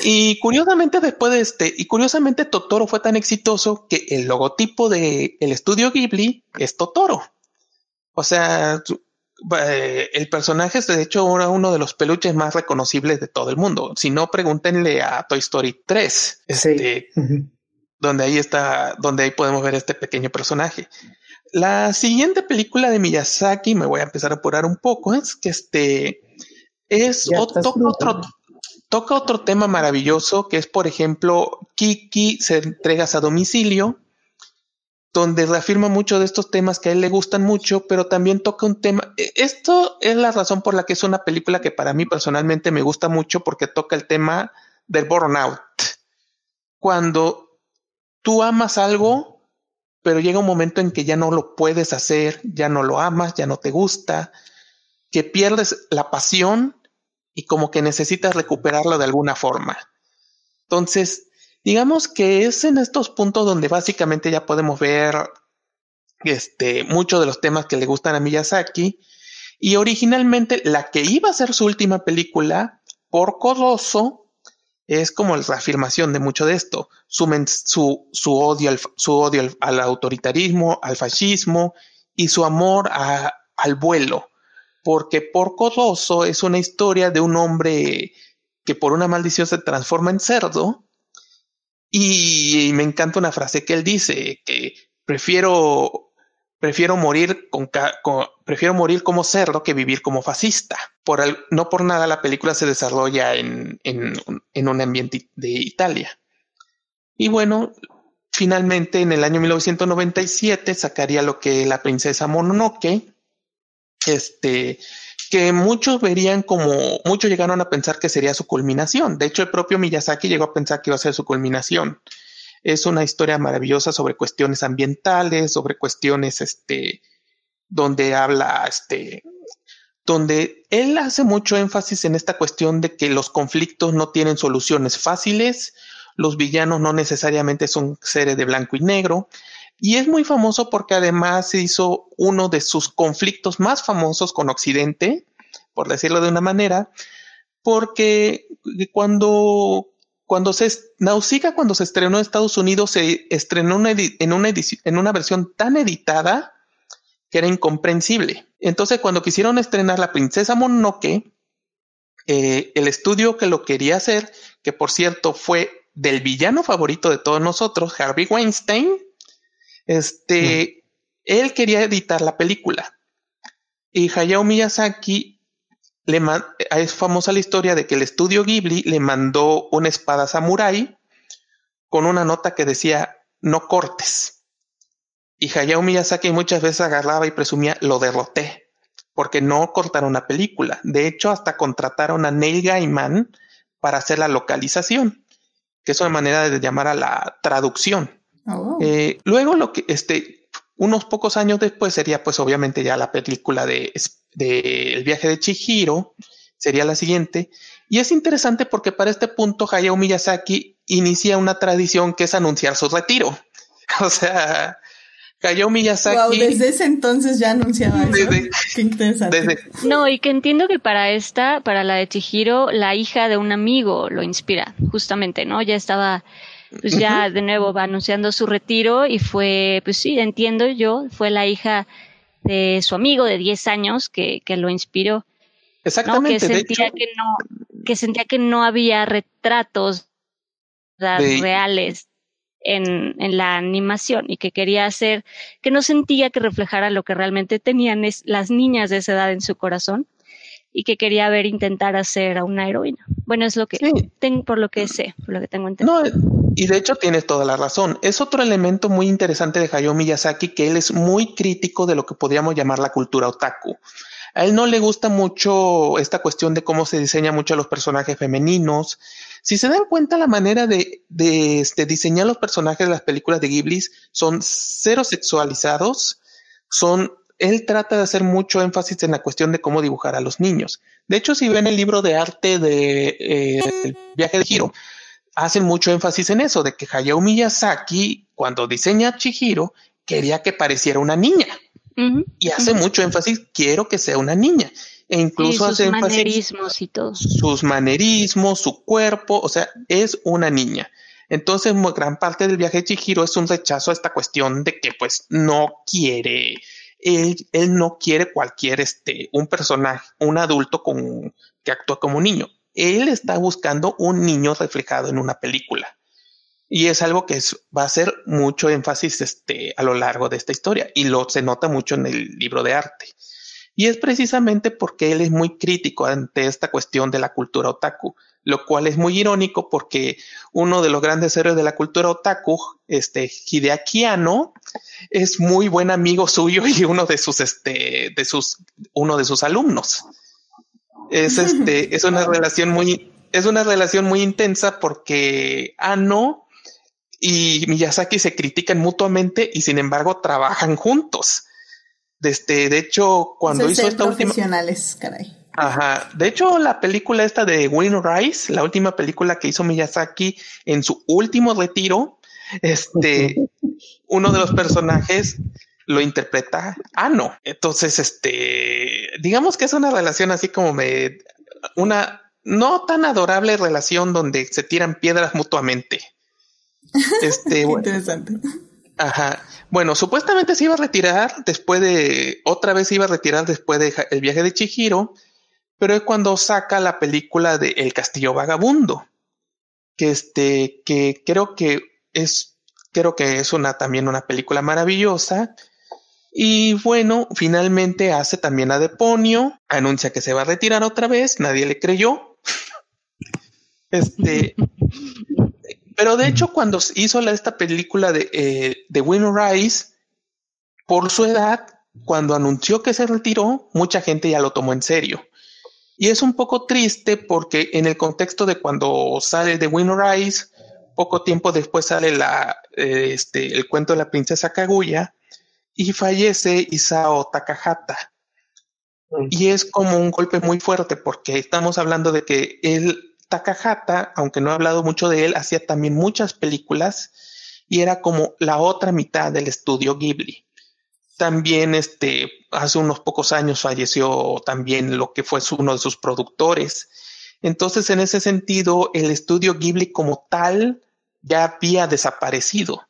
Y curiosamente después de este, y curiosamente Totoro fue tan exitoso que el logotipo de el estudio Ghibli es Totoro. O sea, eh, el personaje es de hecho uno de los peluches más reconocibles de todo el mundo. Si no, pregúntenle a Toy Story 3, este, donde ahí está, donde ahí podemos ver este pequeño personaje. La siguiente película de Miyazaki, me voy a empezar a apurar un poco, es que este es otro, otro, toca otro tema maravilloso que es, por ejemplo, Kiki se entregas a domicilio, donde reafirma mucho de estos temas que a él le gustan mucho, pero también toca un tema. E, esto es la razón por la que es una película que para mí personalmente me gusta mucho porque toca el tema del burnout. Cuando tú amas algo, pero llega un momento en que ya no lo puedes hacer, ya no lo amas, ya no te gusta, que pierdes la pasión y como que necesitas recuperarlo de alguna forma. Entonces, digamos que es en estos puntos donde básicamente ya podemos ver este, muchos de los temas que le gustan a Miyazaki. Y originalmente la que iba a ser su última película, por Rosso, es como la reafirmación de mucho de esto. Su, su, odio, al, su odio al, autoritarismo, al fascismo y su amor al vuelo porque Porco Rosso es una historia de un hombre que por una maldición se transforma en cerdo. Y, me encanta una frase que él dice, que prefiero, prefiero morir con, prefiero morir como cerdo que vivir como fascista. No por nada la película se desarrolla en, en, en un ambiente de Italia. Y bueno, finalmente en el año 1997 sacaría lo que la princesa Mononoke, este, que muchos verían como, muchos llegaron a pensar que sería su culminación. De hecho, el propio Miyazaki llegó a pensar que iba a ser su culminación. Es una historia maravillosa sobre cuestiones ambientales, sobre cuestiones, este, donde habla, este, donde él hace mucho énfasis en esta cuestión de que los conflictos no tienen soluciones fáciles, los villanos no necesariamente son seres de blanco y negro, y es muy famoso porque además hizo uno de sus conflictos más famosos con Occidente, por decirlo de una manera, porque cuando, cuando se, Nausicaa cuando se estrenó en Estados Unidos se estrenó en, una en una versión tan editada que era incomprensible. Entonces cuando quisieron estrenar La Princesa Mononoke, eh, el estudio que lo quería hacer, que por cierto fue del villano favorito de todos nosotros, Harvey Weinstein, este, él quería editar la película. Y Hayao Miyazaki le es famosa la historia de que el estudio Ghibli le mandó una espada samurai con una nota que decía no cortes. Y Hayao Miyazaki muchas veces agarraba y presumía lo derroté porque no cortaron la película. De hecho, hasta contrataron a Neil Gaiman para hacer la localización, que es una manera de llamar a la traducción. Oh. Eh, luego, lo que este, unos pocos años después sería, pues, obviamente, ya la película de, El viaje de Chihiro, sería la siguiente. Y es interesante porque para este punto Hayao Miyazaki inicia una tradición que es anunciar su retiro. O sea, Hayao Miyazaki. Wow, desde ese entonces ya anunciaba eso. Qué interesante. No, y que entiendo que para esta, para la de Chihiro, la hija de un amigo lo inspira, justamente, ¿no? Ya estaba pues ya de nuevo va anunciando su retiro y fue, pues sí, entiendo yo, fue la hija de su amigo de 10 años que, que lo inspiró. Exactamente. Que sentía que no, que sentía que no había retratos reales en, en, la animación y que quería hacer, que no sentía que reflejara lo que realmente tenían las niñas de esa edad en su corazón y que quería ver intentar hacer a una heroína. Bueno, es lo que tengo, por lo que sé, por lo que tengo entendido. No, y de hecho tienes toda la razón. Es otro elemento muy interesante de Hayao Miyazaki que él es muy crítico de lo que podríamos llamar la cultura otaku. A él no le gusta mucho esta cuestión de cómo se diseña mucho a los personajes femeninos. Si se dan cuenta, la manera de, de este, diseñar los personajes de las películas de Ghibli son cero sexualizados, son él trata de hacer mucho énfasis en la cuestión de cómo dibujar a los niños. De hecho, si ven el libro de arte de eh, Viaje de Giro, hacen mucho énfasis en eso, de que Hayao Miyazaki, cuando diseña a Chihiro, quería que pareciera una niña. y hace mucho énfasis, quiero que sea una niña. E incluso sus manerismos y todo. Sus manerismos, su cuerpo, o sea, es una niña. Entonces, gran parte del viaje de Chihiro es un rechazo a esta cuestión de que, pues, no quiere, él, no quiere cualquier, este, un personaje, un adulto con, que actúa como niño. Él está buscando un niño reflejado en una película. Y es algo que va a ser mucho énfasis este, a lo largo de esta historia y lo se nota mucho en el libro de arte. Y es precisamente porque él es muy crítico ante esta cuestión de la cultura otaku, lo cual es muy irónico porque uno de los grandes héroes de la cultura otaku, este Hideaki Anno, es muy buen amigo suyo y uno de sus, este, de sus, uno de sus alumnos. Es este, es una relación muy, es una relación muy intensa porque Ano y Miyazaki se critican mutuamente y sin embargo trabajan juntos. Desde, de hecho, cuando hizo esta profesionales, caray. Ajá. De hecho, la película esta de Win Rice, la última película que hizo Miyazaki en su último retiro, este, uno de los personajes lo interpreta Ano. Entonces, este, digamos que es una relación así como me, una no tan adorable relación donde se tiran piedras mutuamente. Este, Interesante. Ajá. Bueno, supuestamente se iba a retirar después de, otra vez se iba a retirar después de el viaje de Chihiro, pero es cuando saca la película de El Castillo Vagabundo, que este, que creo que es, creo que es una, también una película maravillosa. Y bueno, finalmente hace también a Deponio, anuncia que se va a retirar otra vez, nadie le creyó. este, pero de hecho, cuando hizo esta película de, eh, de Winner Rice, por su edad, cuando anunció que se retiró, mucha gente ya lo tomó en serio. Y es un poco triste porque en el contexto de cuando sale de Winner Rice, poco tiempo después sale la, eh, este, el cuento de la princesa Kaguya y fallece Isao Takahata. Mm. Y es como un golpe muy fuerte porque estamos hablando de que él Takahata, aunque no he hablado mucho de él, hacía también muchas películas y era como la otra mitad del estudio Ghibli. También este, hace unos pocos años falleció también lo que fue uno de sus productores. Entonces, en ese sentido, el estudio Ghibli como tal ya había desaparecido.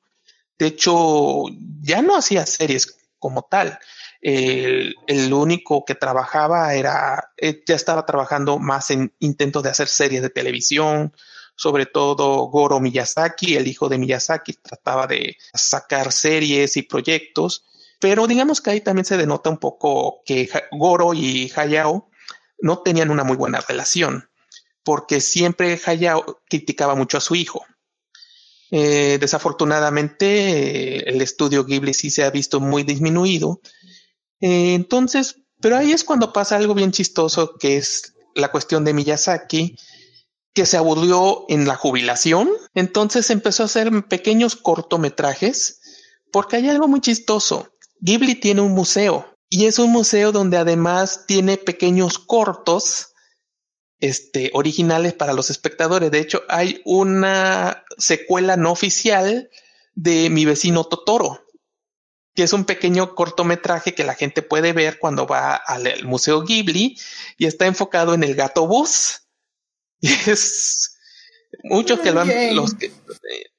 De hecho, ya no hacía series como tal el, único que trabajaba era, eh, ya estaba trabajando más en intentos de hacer series de televisión, sobre todo Goro Miyazaki, el hijo de Miyazaki, trataba de sacar series y proyectos, pero digamos que ahí también se denota un poco que Goro y Hayao no tenían una muy buena relación, porque siempre Hayao criticaba mucho a su hijo. Eh, desafortunadamente, el estudio Ghibli sí se ha visto muy disminuido eh, entonces, pero ahí es cuando pasa algo bien chistoso, que es la cuestión de Miyazaki, que se aburrió en la jubilación. Entonces empezó a hacer pequeños cortometrajes, porque hay algo muy chistoso. Ghibli tiene un museo y es un museo donde además tiene pequeños cortos este, originales para los espectadores. De hecho, hay una secuela no oficial de Mi vecino Totoro que es un pequeño cortometraje que la gente puede ver cuando va al Museo Ghibli y está enfocado en el gato bus. Y es muchos que lo han, los que,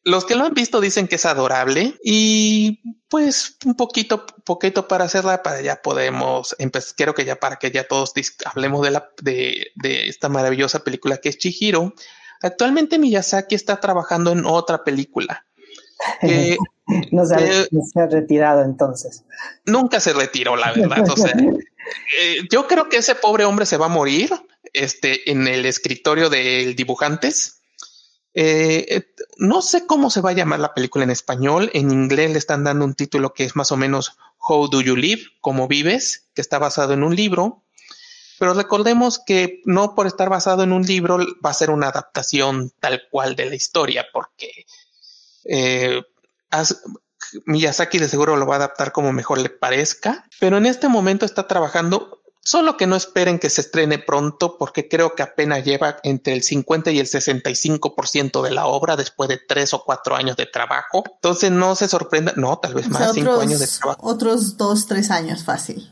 los que lo han visto dicen que es adorable y pues un poquito, poquito para hacerla, para ya podemos empezar, quiero que ya para que ya todos hablemos de la, de, de esta maravillosa película que es Chihiro. Actualmente Miyazaki está trabajando en otra película que no se, ha, retirado entonces. Nunca se retiró, la verdad. O sea, eh, yo creo que ese pobre hombre se va a morir este, en el escritorio del dibujantes. Eh, eh, no sé cómo se va a llamar la película en español. En inglés le están dando un título que es más o menos How Do You Live? ¿Cómo vives? que está basado en un libro. Pero recordemos que no por estar basado en un libro va a ser una adaptación tal cual de la historia, porque Miyazaki de seguro lo va a adaptar como mejor le parezca, pero en este momento está trabajando Solo que no esperen que se estrene pronto porque creo que apenas lleva entre el 50 y el 65% de la obra después de tres o cuatro años de trabajo. Entonces no se sorprenda, no, tal vez más, cinco años de trabajo. Otros dos, tres años fácil.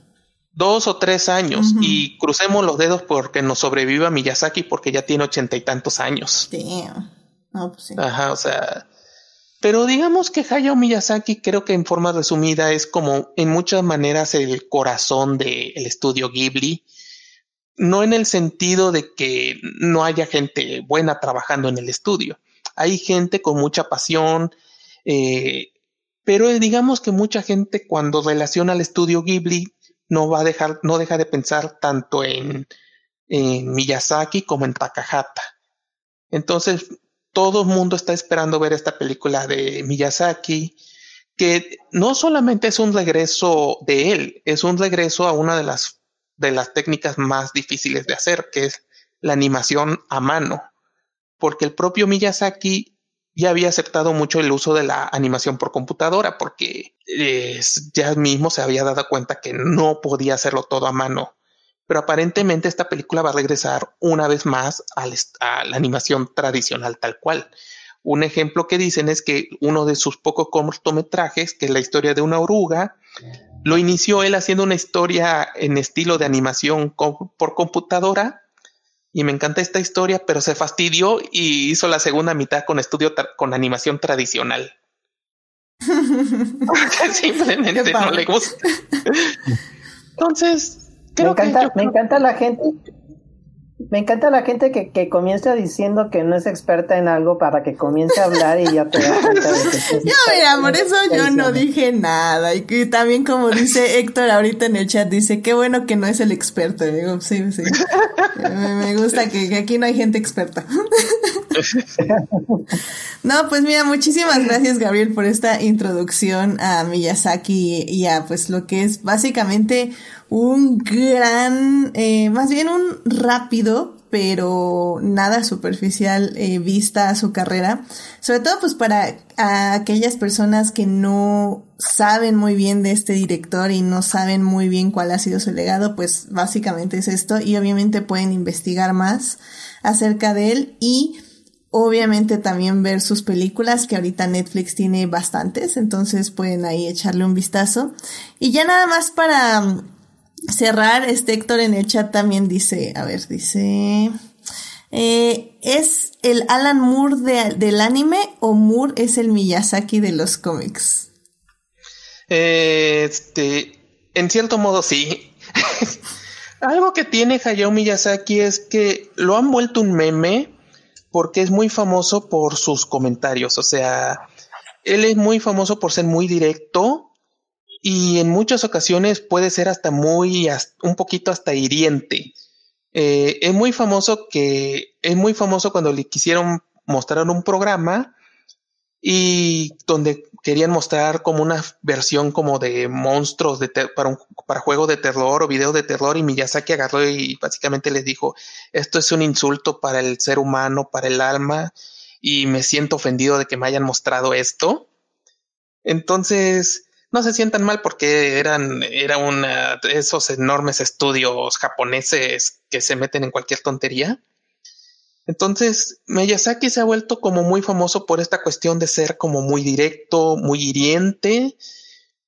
Dos o tres años y crucemos los dedos porque nos sobreviva Miyazaki porque ya tiene ochenta y tantos años. No, pues sí. Ajá, o sea, pero digamos que Hayao Miyazaki creo que en forma resumida es como en muchas maneras el corazón del estudio Ghibli. No en el sentido de que no haya gente buena trabajando en el estudio. Hay gente con mucha pasión, eh, pero digamos que mucha gente cuando relaciona al estudio Ghibli no va a dejar, no deja de pensar tanto en, en Miyazaki como en Takahata. Entonces, todo el mundo está esperando ver esta película de Miyazaki, que no solamente es un regreso de él, es un regreso a una de las, de las técnicas más difíciles de hacer, que es la animación a mano, porque el propio Miyazaki ya había aceptado mucho el uso de la animación por computadora, porque ya mismo se había dado cuenta que no podía hacerlo todo a mano pero aparentemente esta película va a regresar una vez más a la animación tradicional tal cual. Un ejemplo que dicen es que uno de sus pocos cortometrajes, que es la historia de una oruga, lo inició él haciendo una historia en estilo de animación por computadora. Y me encanta esta historia, pero se fastidió y hizo la segunda mitad con estudio con animación tradicional. Simplemente no le gusta. Entonces, me encanta, me encanta la gente. Me encanta la gente que, que comienza diciendo que no es experta en algo para que comience a hablar y ya te das cuenta de que mira, por eso yo no dije nada. Y que también como dice Héctor ahorita en el chat, dice, qué bueno que no es el experto. digo, sí, sí. me, gusta que, que, aquí no hay gente experta. no, pues mira, muchísimas gracias Gabriel por esta introducción a Miyazaki y a pues lo que es básicamente un gran, eh, más bien un rápido, pero nada superficial eh, vista a su carrera. Sobre todo pues para aquellas personas que no saben muy bien de este director y no saben muy bien cuál ha sido su legado, pues básicamente es esto y obviamente pueden investigar más acerca de él y obviamente también ver sus películas, que ahorita Netflix tiene bastantes, entonces pueden ahí echarle un vistazo. Y ya nada más para cerrar, este Héctor en el chat también dice, a ver, dice, eh, ¿es el Alan Moore del anime o Moore es el Miyazaki de los cómics? este, en cierto modo sí. Algo que tiene Hayao Miyazaki es que lo han vuelto un meme porque es muy famoso por sus comentarios. O sea, él es muy famoso por ser muy directo y en muchas ocasiones puede ser hasta muy, un poquito hasta hiriente. Eh, es muy famoso que, es muy famoso cuando le quisieron mostrar un programa y donde querían mostrar como una versión como de monstruos de para un para juego de terror o video de terror y Miyazaki agarró y básicamente les dijo esto es un insulto para el ser humano para el alma y me siento ofendido de que me hayan mostrado esto entonces no se sientan mal porque eran, era una esos enormes estudios japoneses que se meten en cualquier tontería. Entonces, Miyazaki se ha vuelto como muy famoso por esta cuestión de ser como muy directo, muy hiriente,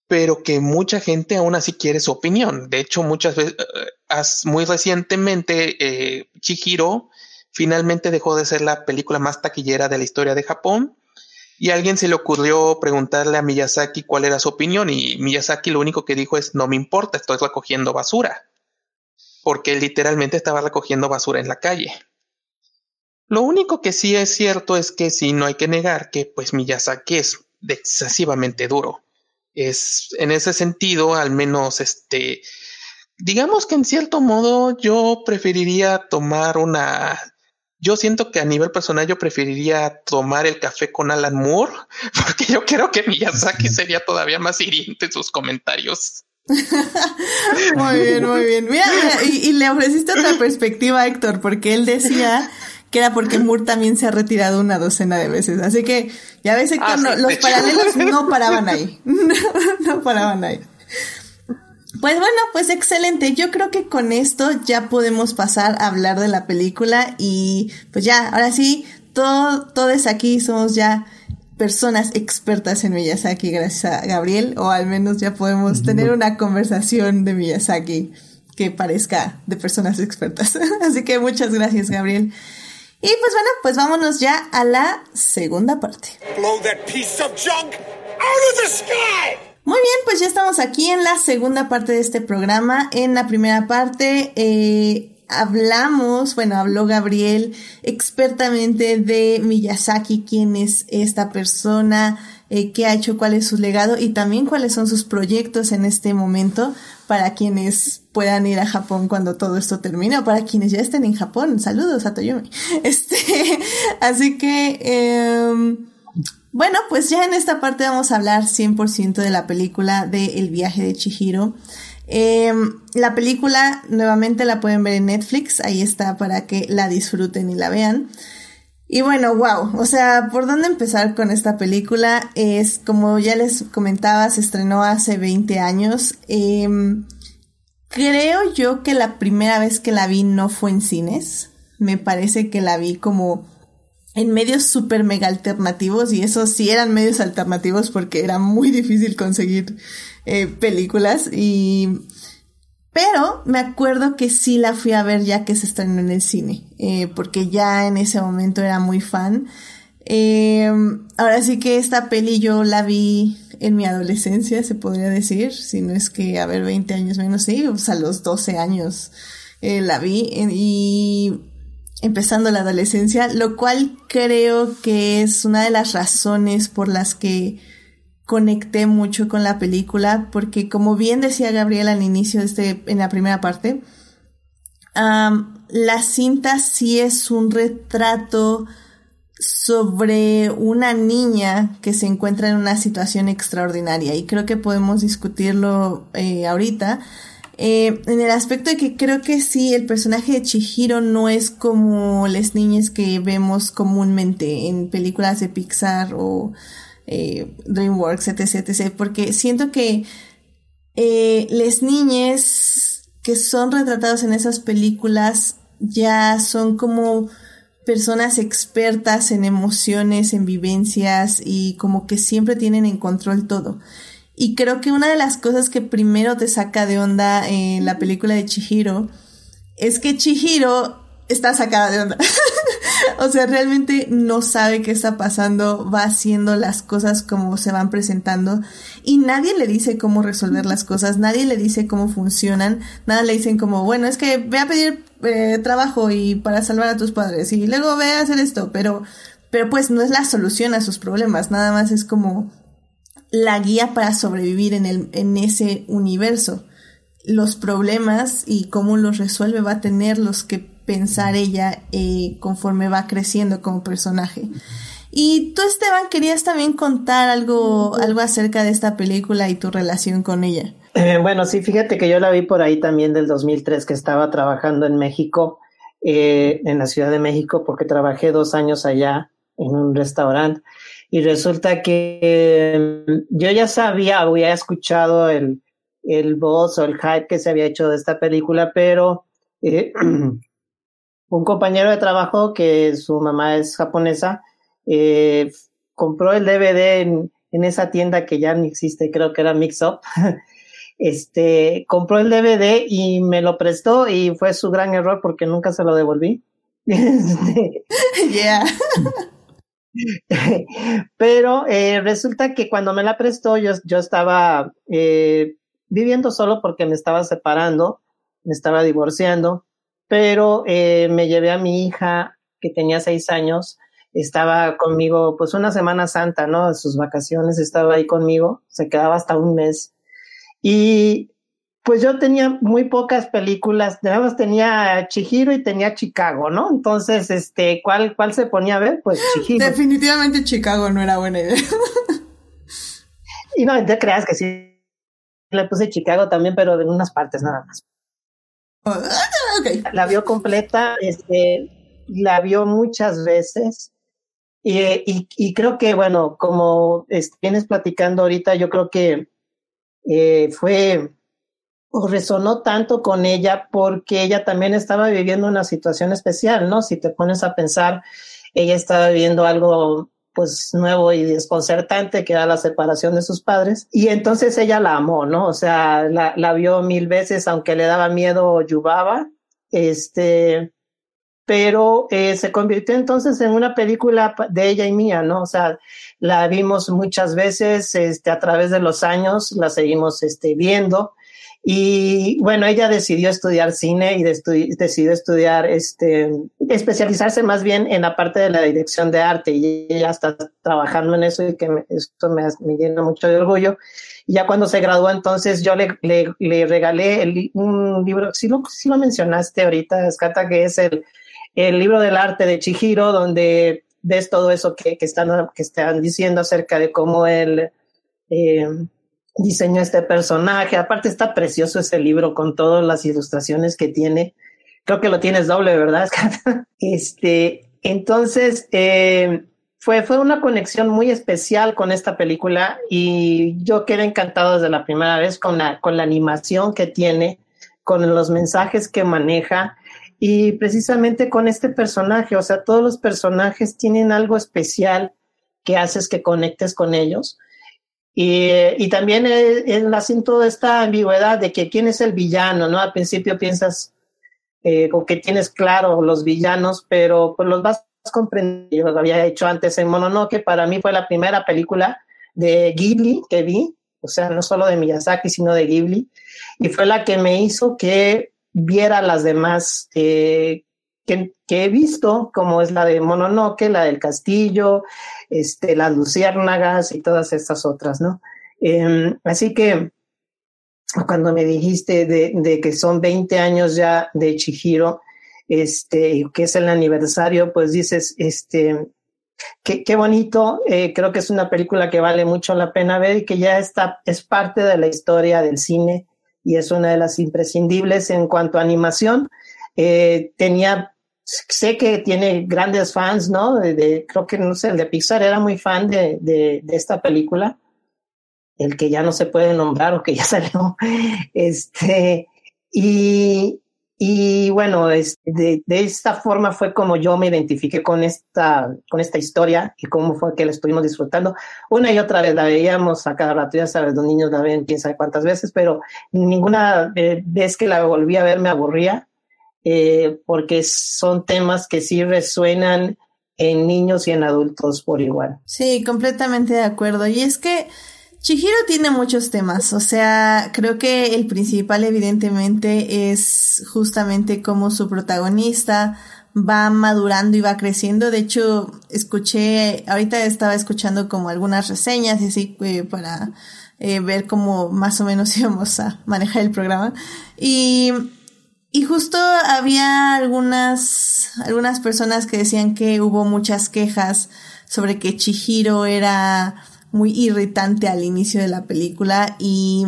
pero que mucha gente aún así quiere su opinión. De hecho, muchas veces, eh, muy recientemente, eh, Chihiro finalmente dejó de ser la película más taquillera de la historia de Japón y a alguien se le ocurrió preguntarle a Miyazaki cuál era su opinión y Miyazaki lo único que dijo es no me importa, estoy recogiendo basura. Porque literalmente estaba recogiendo basura en la calle. Lo único que sí es cierto es que sí no hay que negar que pues Miyazaki es excesivamente duro. Es en ese sentido, al menos este, digamos que en cierto modo yo preferiría tomar una yo siento que a nivel personal yo preferiría tomar el café con Alan Moore, porque yo creo que Miyazaki sería todavía más hiriente en sus comentarios. muy bien, muy bien. Mira, y, y, le ofreciste otra perspectiva, Héctor, porque él decía que era porque Moore también se ha retirado una docena de veces. Así que ya ves, Héctor, Ah, sí, los paralelos no paraban ahí. no paraban ahí. Pues bueno, pues excelente. Yo creo que con esto ya podemos pasar a hablar de la película y pues ya, ahora sí, todo, todos aquí somos ya personas expertas en Miyazaki gracias a Gabriel o al menos ya podemos tener una conversación de Miyazaki que parezca de personas expertas. Así que muchas gracias Gabriel. Y pues bueno, pues vámonos ya a la segunda parte. Blow that piece of junk out of the sky! Muy bien, pues ya estamos aquí en la segunda parte de este programa. En la primera parte eh, hablamos, bueno, habló Gabriel expertamente de Miyazaki, quién es esta persona, eh, qué ha hecho, cuál es su legado y también cuáles son sus proyectos en este momento para quienes puedan ir a Japón cuando todo esto termine o para quienes ya estén en Japón. Saludos a Toyomi. Este, así que... Eh, bueno, pues ya en esta parte vamos a hablar 100% de la película de El viaje de Chihiro. Eh, la película nuevamente la pueden ver en Netflix, ahí está para que la disfruten y la vean. Y bueno, wow, o sea, ¿por dónde empezar con esta película? Es como ya les comentaba, se estrenó hace 20 años. Eh, creo yo que la primera vez que la vi no fue en cines. Me parece que la vi como en medios super mega alternativos y esos sí eran medios alternativos porque era muy difícil conseguir eh, películas y pero me acuerdo que sí la fui a ver ya que se estrenó en el cine eh, porque ya en ese momento era muy fan eh, ahora sí que esta peli yo la vi en mi adolescencia se podría decir si no es que a ver 20 años menos sí sea a los 12 años eh, la vi y empezando la adolescencia, lo cual creo que es una de las razones por las que conecté mucho con la película, porque como bien decía Gabriel al inicio de este, en la primera parte, la cinta sí es un retrato sobre una niña que se encuentra en una situación extraordinaria y creo que podemos discutirlo eh, ahorita. Eh, en el aspecto de que creo que sí, el personaje de Chihiro no es como las niñas que vemos comúnmente en películas de Pixar o eh, DreamWorks, etc, etc, porque siento que eh, las niñas que son retratadas en esas películas ya son como personas expertas en emociones, en vivencias y como que siempre tienen en control todo. Y creo que una de las cosas que primero te saca de onda en la película de Chihiro es que Chihiro está sacada de onda. o sea, realmente no sabe qué está pasando, va haciendo las cosas como se van presentando y nadie le dice cómo resolver las cosas, nadie le dice cómo funcionan, nada le dicen como, bueno, es que ve a pedir eh, trabajo y para salvar a tus padres y luego ve a hacer esto, pero, pero pues no es la solución a sus problemas, nada más es como la guía para sobrevivir en, el, en ese universo. Los problemas y cómo los resuelve va a tener los que pensar ella eh, conforme va creciendo como personaje. Y tú, Esteban, querías también contar algo, algo acerca de esta película y tu relación con ella. Eh, bueno, sí, fíjate que yo la vi por ahí también del 2003, que estaba trabajando en México, eh, en la Ciudad de México, porque trabajé dos años allá en un restaurante. Y resulta que eh, yo ya sabía, había escuchado el, el voz o el hype que se había hecho de esta película, pero eh, un compañero de trabajo que su mamá es japonesa, compró el DVD en, en, esa tienda que ya no existe, creo que era Mix Up. este, compró el DVD y me lo prestó y fue su gran error porque nunca se lo devolví. yeah. Pero eh, resulta que cuando me la prestó, yo, yo estaba eh, viviendo solo porque me estaba separando, me estaba divorciando, pero eh, me llevé a mi hija que tenía seis años, estaba conmigo pues una Semana Santa, ¿no? Sus vacaciones, estaba ahí conmigo, se quedaba hasta un mes. Y pues yo tenía muy pocas películas, nada más tenía Chihiro y tenía Chicago, ¿no? Entonces, este, ¿cuál, cuál se ponía a ver? Pues Chihiro. Definitivamente Chicago no era buena idea. y no, te creas que sí, le puse Chicago también, pero en unas partes nada más. Okay. La vio completa, este, la vio muchas veces y, y, creo que, bueno, como vienes platicando ahorita, yo creo que eh, fue o resonó tanto con ella porque ella también estaba viviendo una situación especial, ¿no? Si te pones a pensar, ella estaba viviendo algo pues nuevo y desconcertante que era la separación de sus padres y entonces ella la amó, ¿no? O sea, la, la vio mil veces aunque le daba miedo Yubaba, este, pero eh, se convirtió entonces en una película de ella y mía, ¿no? O sea, la vimos muchas veces este, a través de los años, la seguimos este, viendo. Y bueno, ella decidió estudiar cine y decidió estudiar, este, especializarse más bien en la parte de la dirección de arte y ella está trabajando en eso y que esto me, me, llena mucho de orgullo. Y ya cuando se graduó, entonces yo le, regalé un libro, sí lo mencionaste ahorita, Escata, que es el, el libro del arte de Chihiro, donde ves todo eso que, que, están, que están diciendo acerca de cómo él eh, diseñó este personaje. Aparte está precioso ese libro con todas las ilustraciones que tiene. Creo que lo tienes doble, ¿verdad? este, entonces, eh, fue, fue una conexión muy especial con esta película y yo quedé encantado desde la primera vez con la, con la animación que tiene, con los mensajes que maneja y precisamente con este personaje, o sea, todos los personajes tienen algo especial que haces que conectes con ellos. Y, y también el, asunto de esta ambigüedad de que quién es el villano, ¿no? Al principio piensas eh, o que tienes claro los villanos, pero pues los vas comprendiendo. Yo lo había hecho antes en Mononoke, para mí fue la primera película de Ghibli que vi, o sea, no solo de Miyazaki, sino de Ghibli, y fue la que me hizo que viera las demás eh, que, he visto, como es la de Mononoke, la del castillo, este, las luciérnagas y todas estas otras, ¿no? Em, así que cuando me dijiste de, que son 20 años ya de Chihiro, este, que es el aniversario, pues dices, este, qué, qué bonito, eh, creo que es una película que vale mucho la pena ver y que ya está, es parte de la historia del cine y es una de las imprescindibles en cuanto a animación. Eh, tenía, sé que tiene grandes fans, ¿no? De, creo que, no sé, el de Pixar era muy fan de, de, de, esta película, el que ya no se puede nombrar o que ya salió. Este, y, y bueno, de, de, esta forma fue como yo me identifiqué con esta, con esta historia y cómo fue que la estuvimos disfrutando. Una y otra vez la veíamos a cada rato, ya sabes, los niños la ven quién sabe cuántas veces, pero ninguna eh, vez que la volví a ver me aburría, eh, porque son temas que sí resuenan en niños y en adultos por igual. Sí, completamente de acuerdo. Y es que Chihiro tiene muchos temas, o sea, creo que el principal evidentemente es justamente cómo su protagonista va madurando y va creciendo. De hecho, escuché, ahorita estaba escuchando como algunas reseñas y así eh, para eh, ver cómo más o menos íbamos a manejar el programa. Y, y justo había algunas, algunas personas que decían que hubo muchas quejas sobre que Chihiro era muy irritante al inicio de la película y,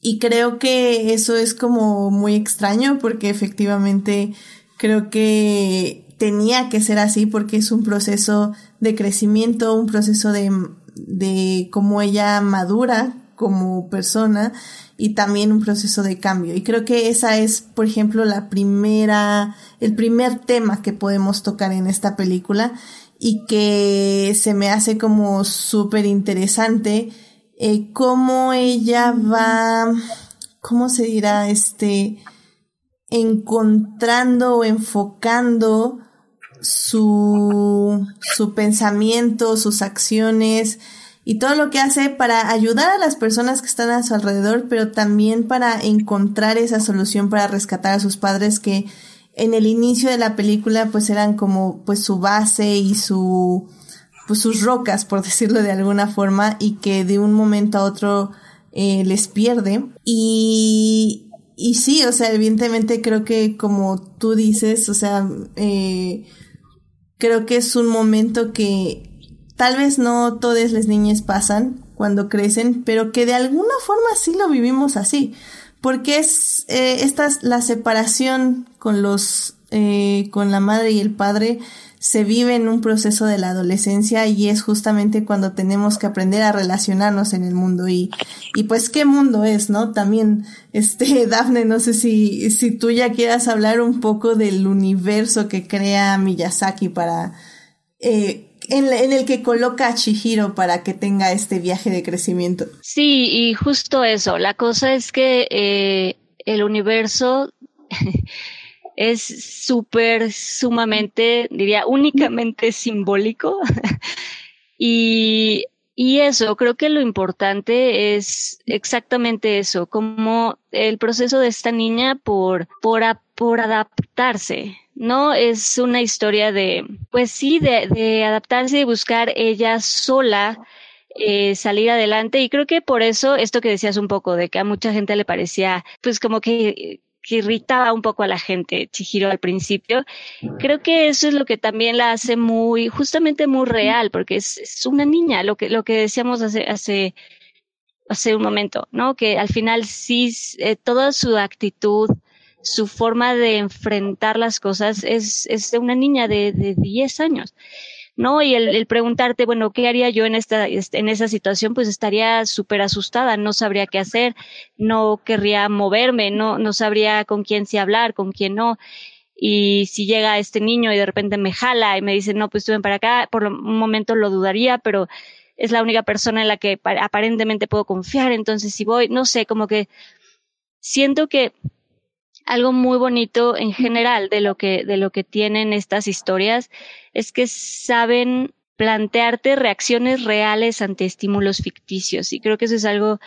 y creo que eso es como muy extraño porque efectivamente creo que tenía que ser así porque es un proceso de crecimiento, un proceso de, de cómo ella madura como persona y también un proceso de cambio. Y creo que esa es, por ejemplo, la primera, el primer tema que podemos tocar en esta película y que se me hace como súper interesante eh, cómo ella va, ¿cómo se dirá? Este, encontrando o enfocando su, su pensamiento, sus acciones y todo lo que hace para ayudar a las personas que están a su alrededor, pero también para encontrar esa solución para rescatar a sus padres que en el inicio de la película pues eran como pues su base y su pues sus rocas por decirlo de alguna forma y que de un momento a otro eh, les pierde. Y y sí o sea evidentemente creo que como tú dices o sea eh, creo que es un momento que tal vez no todas las niñas pasan cuando crecen pero que de alguna forma sí lo vivimos así porque es eh, esta es la separación con los eh, con la madre y el padre se vive en un proceso de la adolescencia y es justamente cuando tenemos que aprender a relacionarnos en el mundo y, y pues qué mundo es, ¿no? También, este, Dafne, no sé si, si tú ya quieras hablar un poco del universo que crea Miyazaki para, eh, en, el que coloca a Chihiro para que tenga este viaje de crecimiento. Sí, y justo eso. La cosa es que eh, el universo es súper, sumamente, diría, únicamente simbólico. y, y eso, creo que lo importante es exactamente eso, como el proceso de esta niña por, por, por adaptarse, ¿no? Es una historia de, pues sí, de, de adaptarse y buscar ella sola eh, salir adelante y creo que por eso esto que decías un poco de que a mucha gente le parecía pues como que que irritaba un poco a la gente, Chihiro al principio. Creo que eso es lo que también la hace muy, justamente muy real, porque es, es una niña, lo que, lo que decíamos hace, hace, hace un momento, ¿no? Que al final sí, eh, toda su actitud, su forma de enfrentar las cosas es, es de una niña de, de 10 años. ¿No? Y el, preguntarte, bueno, ¿qué haría yo en esta, en esa situación? Pues estaría súper asustada, no sabría qué hacer, no querría moverme, no, no sabría con quién sí hablar, con quién no. Y si llega este niño y de repente me jala y me dice, no, pues tú ven para acá, por un momento lo dudaría, pero es la única persona en la que aparentemente puedo confiar, entonces si voy, no sé, como que siento que algo muy bonito en general de lo que, de lo que tienen estas historias es que saben plantearte reacciones reales ante estímulos ficticios. Y creo que eso es algo,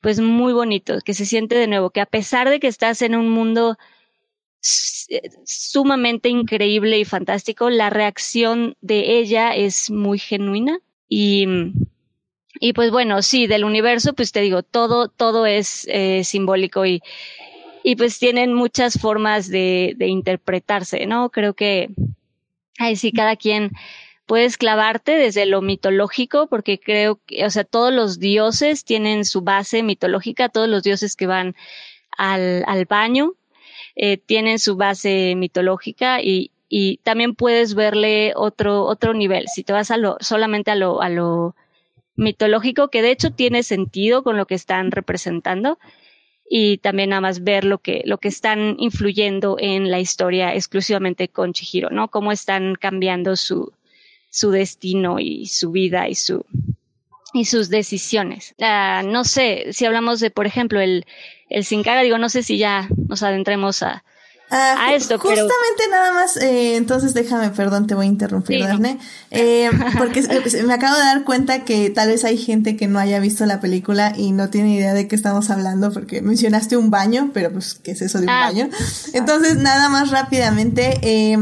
pues, muy bonito, que se siente de nuevo, que a pesar de que estás en un mundo sumamente increíble y fantástico, la reacción de ella es muy genuina y, y pues bueno, sí, del universo, pues te digo, todo, todo es eh, simbólico y, y pues tienen muchas formas de, de interpretarse, ¿no? Creo que ahí sí cada quien puedes clavarte desde lo mitológico, porque creo que, o sea, todos los dioses tienen su base mitológica, todos los dioses que van al, al baño eh, tienen su base mitológica y, y también puedes verle otro, otro nivel. Si te vas a lo, solamente a lo, a lo mitológico, que de hecho tiene sentido con lo que están representando, y también nada más ver lo que, lo que están influyendo en la historia exclusivamente con Chihiro, ¿no? Cómo están cambiando su, su destino y su vida y su, y sus decisiones. Uh, no sé, si hablamos de, por ejemplo, el, el Sincara, digo, no sé si ya nos adentremos a, Ah, a esto, justamente nada más, eh, entonces déjame, perdón, te voy a interrumpir, sí, Daphne, no. eh, porque me acabo de dar cuenta que tal vez hay gente que no haya visto la película y no tiene idea de qué estamos hablando, porque mencionaste un baño, pero pues, ¿qué es eso de un ah. baño? Entonces, nada más rápidamente, eh,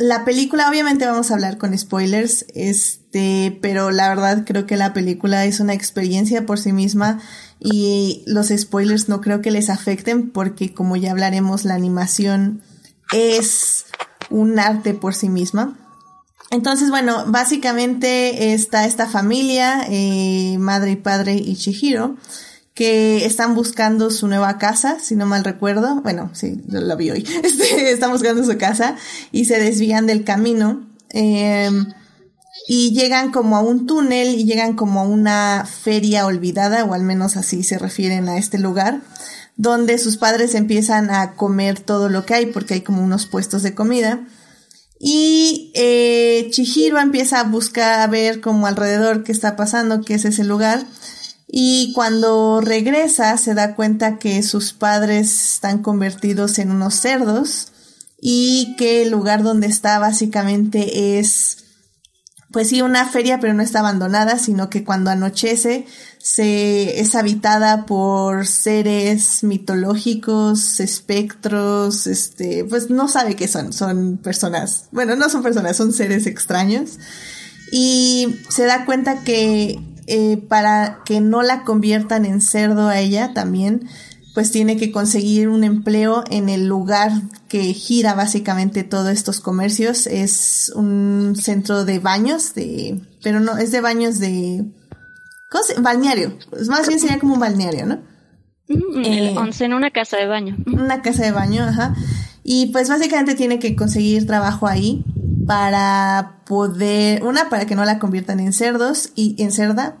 la película, obviamente vamos a hablar con spoilers, este, pero la verdad creo que la película es una experiencia por sí misma y los spoilers no creo que les afecten porque como ya hablaremos la animación es un arte por sí misma. Entonces, bueno, básicamente está esta familia, eh, madre y padre y que están buscando su nueva casa, si no mal recuerdo. Bueno, sí, lo, lo vi hoy. Este, están buscando su casa y se desvían del camino. Eh, y llegan como a un túnel y llegan como a una feria olvidada, o al menos así se refieren a este lugar, donde sus padres empiezan a comer todo lo que hay, porque hay como unos puestos de comida. Y eh, Chihiro empieza a buscar a ver como alrededor qué está pasando, qué es ese lugar. Y cuando regresa se da cuenta que sus padres están convertidos en unos cerdos y que el lugar donde está básicamente es pues sí, una feria, pero no está abandonada, sino que cuando anochece se es habitada por seres mitológicos, espectros, este, pues no sabe qué son, son personas, bueno, no son personas, son seres extraños. Y se da cuenta que eh, para que no la conviertan en cerdo a ella también, pues tiene que conseguir un empleo en el lugar que gira básicamente todos estos comercios. Es un centro de baños, de, pero no, es de baños de, ¿cómo se? Balneario. Pues más bien sería como un balneario, ¿no? Mm, eh, en una casa de baño. Una casa de baño, ajá. Y pues básicamente tiene que conseguir trabajo ahí para poder, una, para que no la conviertan en cerdos y en cerda,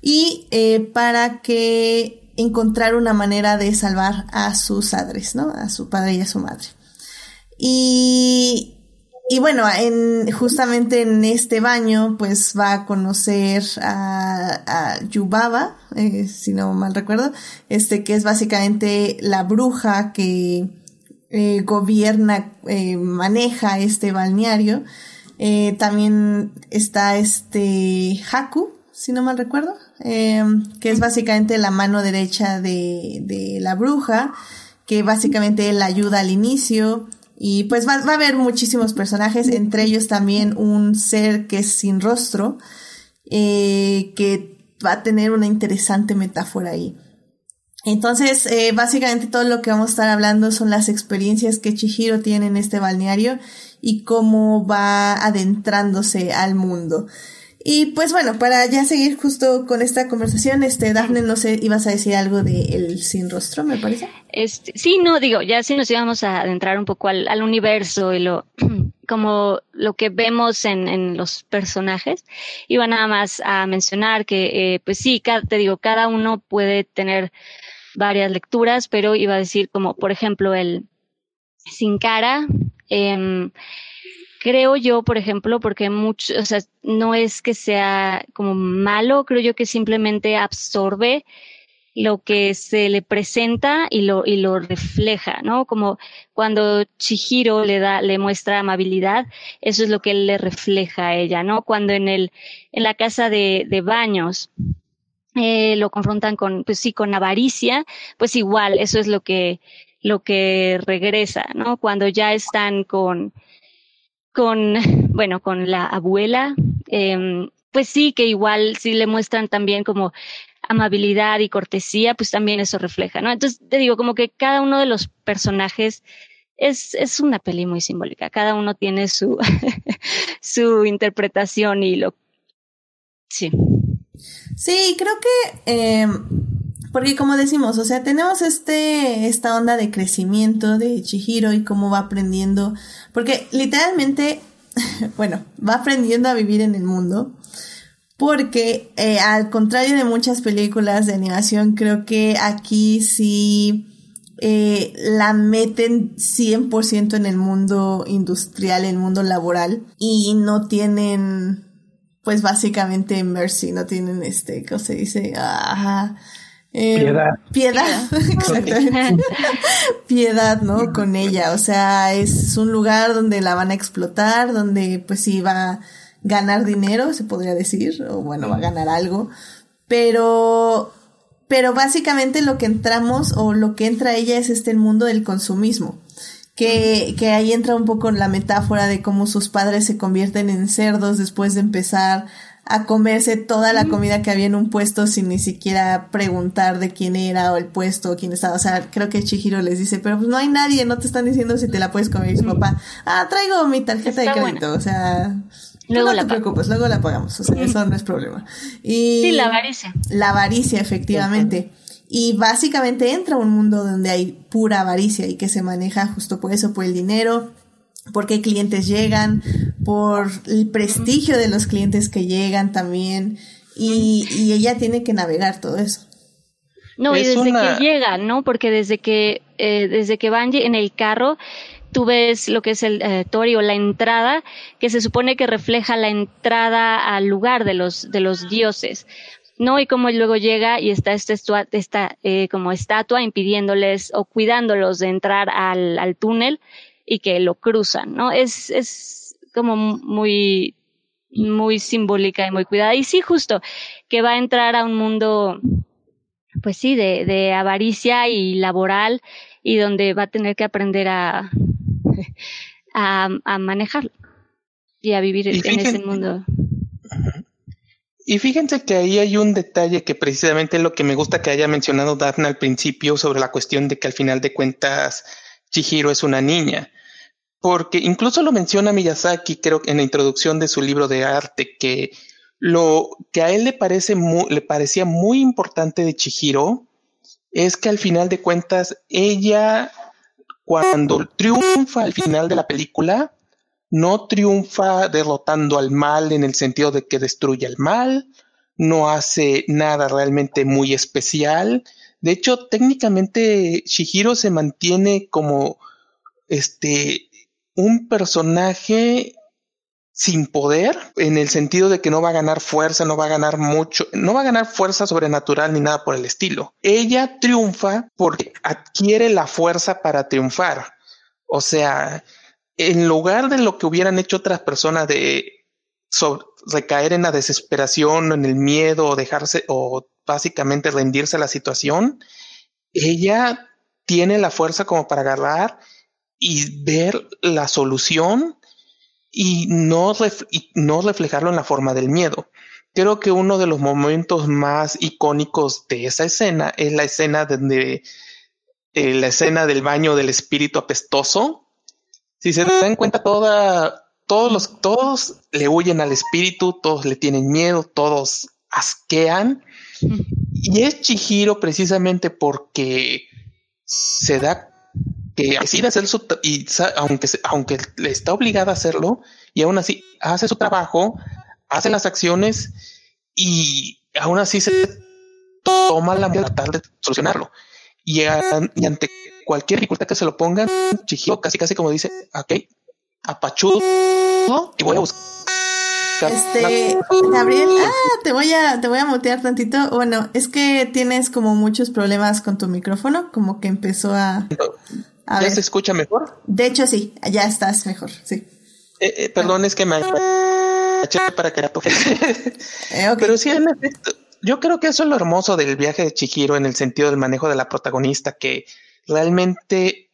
y eh, para que encontrar una manera de salvar a sus padres, ¿no? A su padre y a su madre. Y, y bueno, en, justamente en este baño, pues va a conocer a, a Yubaba, eh, si no mal recuerdo, este que es básicamente la bruja que eh, gobierna, eh, maneja este balneario. También está este Haku, si no mal recuerdo, em, que es básicamente la mano derecha de, la bruja, que básicamente él ayuda al inicio. Y pues va, va, a haber muchísimos personajes, entre ellos también un ser que es sin rostro, eh, que va a tener una interesante metáfora ahí. Entonces, eh, básicamente todo lo que vamos a estar hablando son las experiencias que Chihiro tiene en este balneario y cómo va adentrándose al mundo. Y pues bueno, para ya seguir justo con esta conversación, este, Dafne, no sé, ibas a decir algo de El Sin Rostro, me parece. Este, sí, no, digo, ya sí nos íbamos a adentrar un poco al, al universo y lo, como lo que vemos en, en, los personajes. Iba nada más a mencionar que, eh, pues sí, cada, te digo, cada uno puede tener varias lecturas, pero iba a decir como, por ejemplo, el Sin Cara, eh, creo yo, por ejemplo, porque mucho, o sea, no es que sea como malo, creo yo que simplemente absorbe lo que se le presenta y lo, y lo refleja, ¿no? Como cuando Chihiro le da, le muestra amabilidad, eso es lo que él le refleja a ella, ¿no? Cuando en el, en la casa de, de baños, eh, lo confrontan con, pues sí, con avaricia, pues igual, eso es lo que, lo que regresa, ¿no? Cuando ya están con, con, bueno, con la abuela, eh, pues sí, que igual sí le muestran también como amabilidad y cortesía, pues también eso refleja, ¿no? Entonces te digo, como que cada uno de los personajes es, es una peli muy simbólica, cada uno tiene su, su interpretación y lo... Sí. Sí, creo que... Eh porque como decimos, o sea, tenemos este, esta onda de crecimiento de Chihiro y cómo va aprendiendo, porque literalmente, bueno, va aprendiendo a vivir en el mundo, porque eh, al contrario de muchas películas de animación, creo que aquí sí eh, la meten 100% en el mundo industrial, en el mundo laboral, y no tienen, pues básicamente mercy, no tienen este, ¿cómo se dice? Ah, eh, piedad. Piedad, exactamente. piedad, ¿no? Con ella. O sea, es un lugar donde la van a explotar, donde pues sí va a ganar dinero, se podría decir, o bueno, va a ganar algo. Pero, pero básicamente lo que entramos o lo que entra ella es este el mundo del consumismo. Que, que ahí entra un poco la metáfora de cómo sus padres se convierten en cerdos después de empezar a comerse toda la comida que había en un puesto sin ni siquiera preguntar de quién era o el puesto o quién estaba. O sea, creo que Chihiro les dice, pero pues no hay nadie, no te están diciendo si te la puedes comer. Y su papá, ah, traigo mi tarjeta de crédito. O sea, luego no la te preocupes, luego la pagamos. O sea, eso no es problema. Y sí, la avaricia. La avaricia, efectivamente. Y básicamente entra a un mundo donde hay pura avaricia y que se maneja justo por eso, por el dinero, por qué clientes llegan, por el prestigio de los clientes que llegan también, y, y ella tiene que navegar todo eso. No, y desde que llega, ¿no? Porque desde que, eh, desde que van en el carro, tú ves lo que es el eh, tori o la entrada, que se supone que refleja la entrada al lugar de los, de los dioses. ¿no? Y como luego llega y está esta, esta eh, como estatua impidiéndoles o cuidándolos de entrar al, al túnel y que lo cruzan, ¿no? Es, es como muy, muy simbólica y muy cuidada. Y sí, justo, que va a entrar a un mundo, pues sí, de, de avaricia y laboral y donde va a tener que aprender a, a, a manejarlo y a vivir y en ese mundo. Y fíjense que ahí hay un detalle que precisamente es lo que me gusta que haya mencionado Daphne al principio sobre la cuestión de que al final de cuentas Chihiro es una niña. Porque incluso lo menciona Miyazaki, creo en la introducción de su libro de arte, que lo que a él le parece le parecía muy importante de Chihiro es que al final de cuentas ella cuando triunfa al final de la película, no triunfa derrotando al mal en el sentido de que destruye al mal, no hace nada realmente muy especial. De hecho, técnicamente Shihiro se mantiene como este un personaje sin poder, en el sentido de que no va a ganar fuerza, no va a ganar mucho, no va a ganar fuerza sobrenatural ni nada por el estilo. Ella triunfa porque adquiere la fuerza para triunfar. O sea, en lugar de lo que hubieran hecho otras personas de recaer en la desesperación, en el miedo, o dejarse, o básicamente rendirse a la situación, ella tiene la fuerza como para agarrar y ver la solución y no, y no reflejarlo en la forma del miedo. Creo que uno de los momentos más icónicos de esa escena es la escena donde eh, la escena del baño del espíritu apestoso. Si se dan cuenta, toda, todos los, todos le huyen al espíritu, todos le tienen miedo, todos asquean. Y es Chihiro precisamente porque se da que decide hacer su y aunque aunque le está obligada a hacerlo y aún así hace su trabajo, hace las acciones y aún así se toma la medida de solucionarlo. Y, ante cualquier dificultad que se lo pongan, Chihiro casi casi como dice, ok, apachudo y voy a buscar. Este, Gabriel, ah, te voy a, te voy a mutear tantito. Bueno, es que tienes como muchos problemas con tu micrófono, como que empezó a, ¿Ya se escucha mejor? De hecho, sí, ya estás mejor, sí. Eh, eh, perdón, es que me para que la eh, Pero sí, en efecto, yo creo que eso es lo hermoso del viaje de Chihiro en el sentido del manejo de la protagonista, que realmente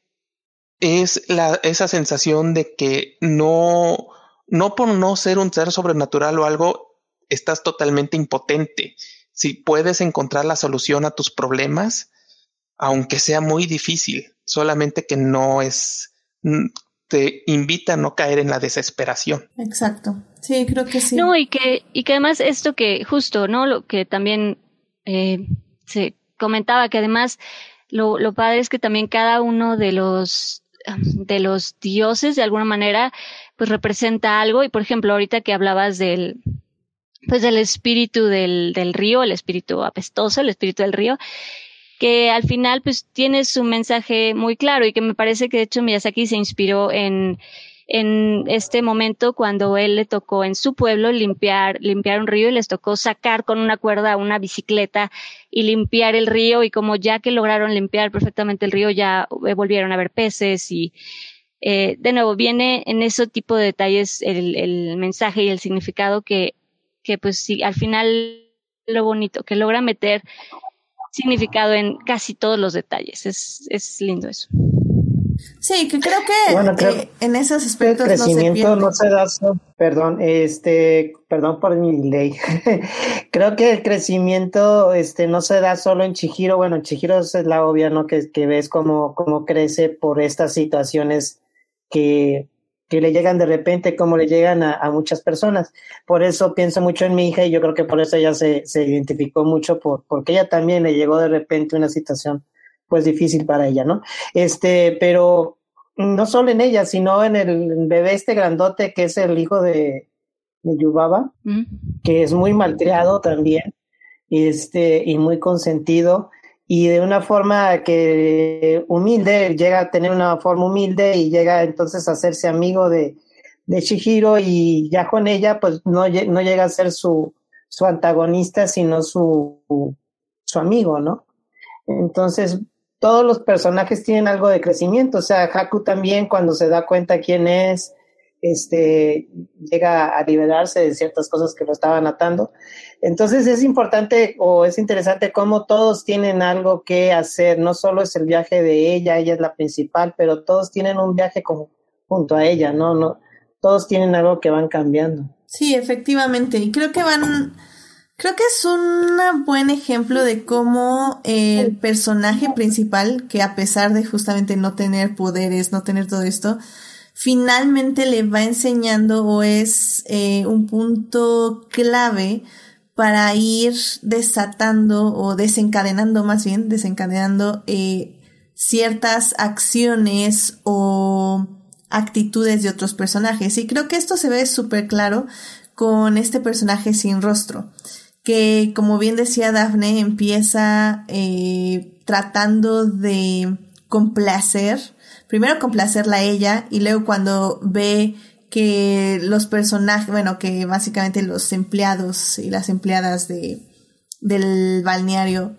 es la, esa sensación de que no, no por no ser un ser sobrenatural o algo, estás totalmente impotente. Si puedes encontrar la solución a tus problemas, aunque sea muy difícil, solamente que no es, te invita a no caer en la desesperación. Exacto. Sí, creo que sí. No, y que, y que además esto que justo, ¿no? Lo que también eh, se comentaba, que además lo, lo padre es que también cada uno de los de los dioses de alguna manera pues representa algo. Y por ejemplo ahorita que hablabas del pues del espíritu del, del río, el espíritu apestoso, el espíritu del río, que al final pues tiene su mensaje muy claro y que me parece que de hecho Miyazaki se inspiró en, en este momento cuando él le tocó en su pueblo limpiar, limpiar un río y les tocó sacar con una cuerda una bicicleta y limpiar el río y como ya que lograron limpiar perfectamente el río ya volvieron a ver peces y eh, de nuevo viene en ese tipo de detalles el, el mensaje y el significado que, que pues sí, al final lo bonito, que logra meter significado en casi todos los detalles. Es, es lindo eso. Sí, que creo que eh, en esos aspectos el crecimiento no se, da perdón, este, perdón por mi ley. creo que el crecimiento este no se da solo en Chihiro, bueno, Chihiro es la obvia, ¿no? Que, que ves cómo, cómo crece por estas situaciones que que le llegan de repente como le llegan a, muchas personas. Por eso pienso mucho en mi hija y yo creo que por eso ella se, se identificó mucho, por, porque ella también le llegó de repente una situación pues difícil para ella, ¿no? Este, pero no solo en ella, sino en el bebé este grandote que es el hijo de, de Yubaba, que es muy malcriado también, este, y muy consentido y de una forma que humilde, llega a tener una forma humilde y llega entonces a hacerse amigo de, de Shihiro y ya con ella pues no, no llega a ser su, su antagonista, sino su, su amigo, ¿no? Entonces, todos los personajes tienen algo de crecimiento, o sea, Haku también cuando se da cuenta quién es, este, llega a liberarse de ciertas cosas que lo estaban atando. Entonces es importante o es interesante cómo todos tienen algo que hacer, no solo es el viaje de ella, ella es la principal, pero todos tienen un viaje como, junto a ella, ¿no? no Todos tienen algo que van cambiando. Sí, efectivamente, y creo que van, creo que es un buen ejemplo de cómo el personaje principal, que a pesar de justamente no tener poderes, no tener todo esto, finalmente le va enseñando o es eh, un punto clave para ir desatando o desencadenando más bien, desencadenando eh, ciertas acciones o actitudes de otros personajes. Y creo que esto se ve súper claro con este personaje sin rostro, que como bien decía Daphne, empieza eh, tratando de complacer, primero complacerla a ella y luego cuando ve que los personajes, bueno, que básicamente los empleados y las empleadas de, del balneario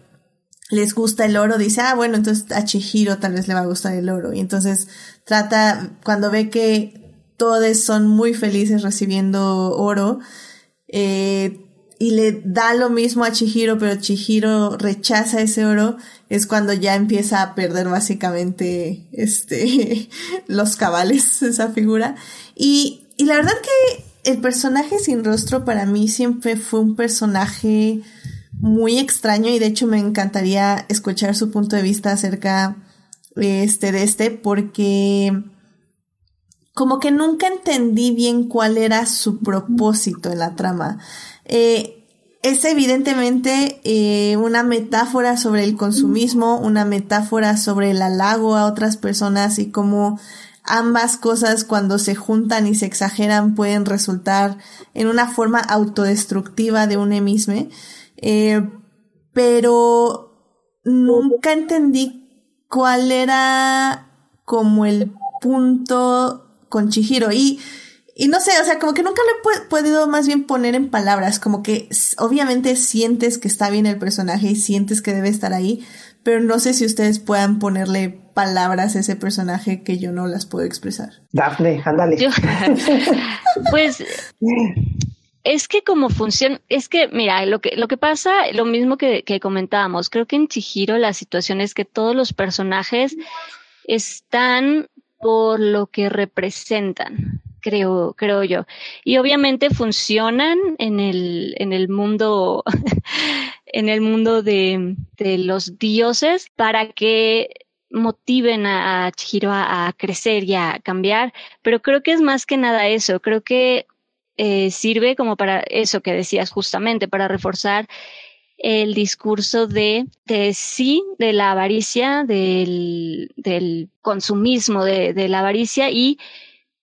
les gusta el oro, dice, ah, bueno, entonces a Chihiro tal vez le va a gustar el oro. Y entonces trata, cuando ve que todos son muy felices recibiendo oro, eh, y le da lo mismo a Chihiro, pero Chihiro rechaza ese oro, es cuando ya empieza a perder básicamente este los cabales, esa figura. Y, y la verdad que el personaje sin rostro para mí siempre fue un personaje muy extraño y de hecho me encantaría escuchar su punto de vista acerca este, de este porque como que nunca entendí bien cuál era su propósito en la trama. Eh, es evidentemente eh, una metáfora sobre el consumismo, una metáfora sobre el halago a otras personas y cómo ambas cosas cuando se juntan y se exageran pueden resultar en una forma autodestructiva de un mismo. Eh, pero nunca entendí cuál era como el punto con Chihiro. Y, y no sé, o sea, como que nunca lo he podido más bien poner en palabras, como que obviamente sientes que está bien el personaje y sientes que debe estar ahí, pero no sé si ustedes puedan ponerle palabras a ese personaje que yo no las puedo expresar. Dafne, ándale. pues es que como funciona, es que, mira, lo que, lo que pasa, lo mismo que, que comentábamos, creo que en Chihiro la situación es que todos los personajes están por lo que representan, creo, creo yo. Y obviamente funcionan en el, en el mundo, en el mundo de, de los dioses para que motiven a, Chihiro a, a, crecer y a cambiar, pero creo que es más que nada eso, creo que eh, sirve como para eso que decías justamente, para reforzar el discurso de, de sí, de la avaricia, del, del consumismo, de, de, la avaricia y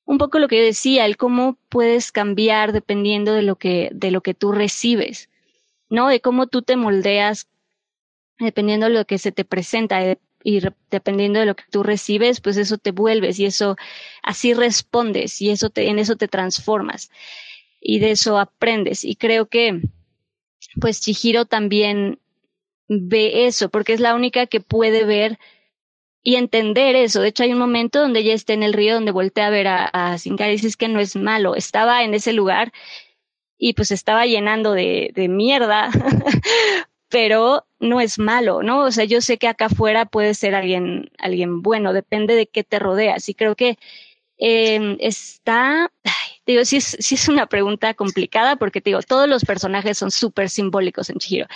un poco lo que yo decía, el cómo puedes cambiar dependiendo de lo que, de lo que tú recibes, ¿no? De cómo tú te moldeas dependiendo de lo que se te presenta y dependiendo de lo que tú recibes, pues eso te vuelves y eso así respondes y eso te, en eso te transformas y de eso aprendes. Y creo que, pues, Chihiro también ve eso, porque es la única que puede ver y entender eso. De hecho, hay un momento donde ella está en el río, donde voltea a ver a, a y dice que no es malo. Estaba en ese lugar y pues estaba llenando de, de mierda, pero no es malo, ¿no? O sea, yo sé que acá afuera puede ser alguien, alguien bueno, depende de qué te rodeas. Y creo que eh, está, digo, sí es, sí es una pregunta complicada porque digo, todos los personajes son súper simbólicos en Chihiro,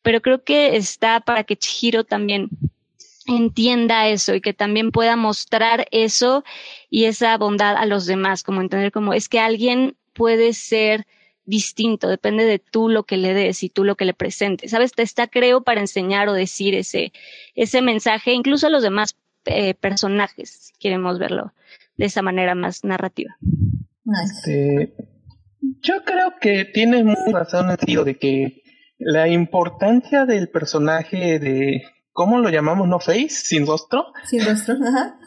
pero creo que está para que Chihiro también entienda eso y que también pueda mostrar eso y esa bondad a los demás, como entender como es que alguien puede ser distinto, depende de tú lo que le des y tú lo que le presentes. ¿Sabes? Te está creo para enseñar o decir ese, ese mensaje, incluso a los demás eh, personajes, si queremos verlo de esa manera más narrativa. Este, yo creo que tienes mucha razón en el sentido de que la importancia del personaje de, ¿cómo lo llamamos? ¿No face? ¿Sin rostro? Sin rostro, ajá.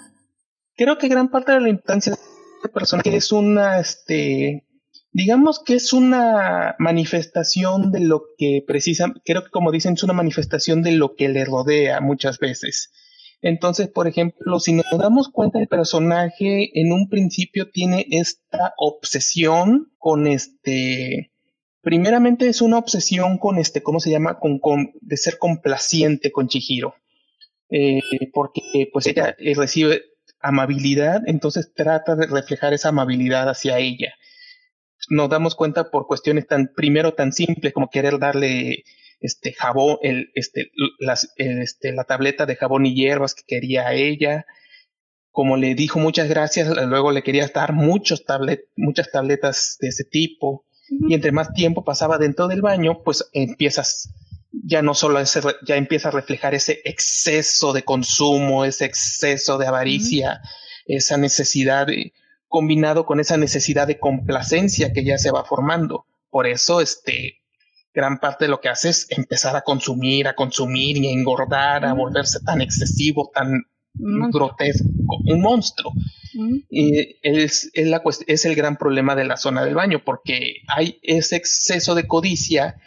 Creo que gran parte de la importancia del personaje es una, este, digamos que es una manifestación de lo que precisa, creo que como dicen, es una manifestación de lo que le rodea muchas veces. Entonces, por ejemplo, si nos damos cuenta, el personaje en un principio tiene esta obsesión con este. Primeramente es una obsesión con este, ¿cómo se llama? Con, de ser complaciente con Chihiro. Eh, porque pues ella eh, recibe amabilidad, entonces trata de reflejar esa amabilidad hacia ella. Nos damos cuenta por cuestiones tan, primero tan simples como querer darle este jabón, el, este, este, la tableta de jabón y hierbas que quería ella. Como le dijo muchas gracias, luego le quería dar muchos tablet, muchas tabletas de ese tipo. Y entre más tiempo pasaba dentro del baño, pues empiezas ya no solo ese, ya empieza a reflejar ese exceso de consumo, ese exceso de avaricia, esa necesidad de, combinado con esa necesidad de complacencia que ya se va formando. Por eso, este, gran parte de lo que hace es empezar a consumir, a consumir y a engordar, a volverse tan excesivo, tan grotesco, un monstruo. Y es, es, la, es el gran problema de la zona del baño, porque hay ese exceso de codicia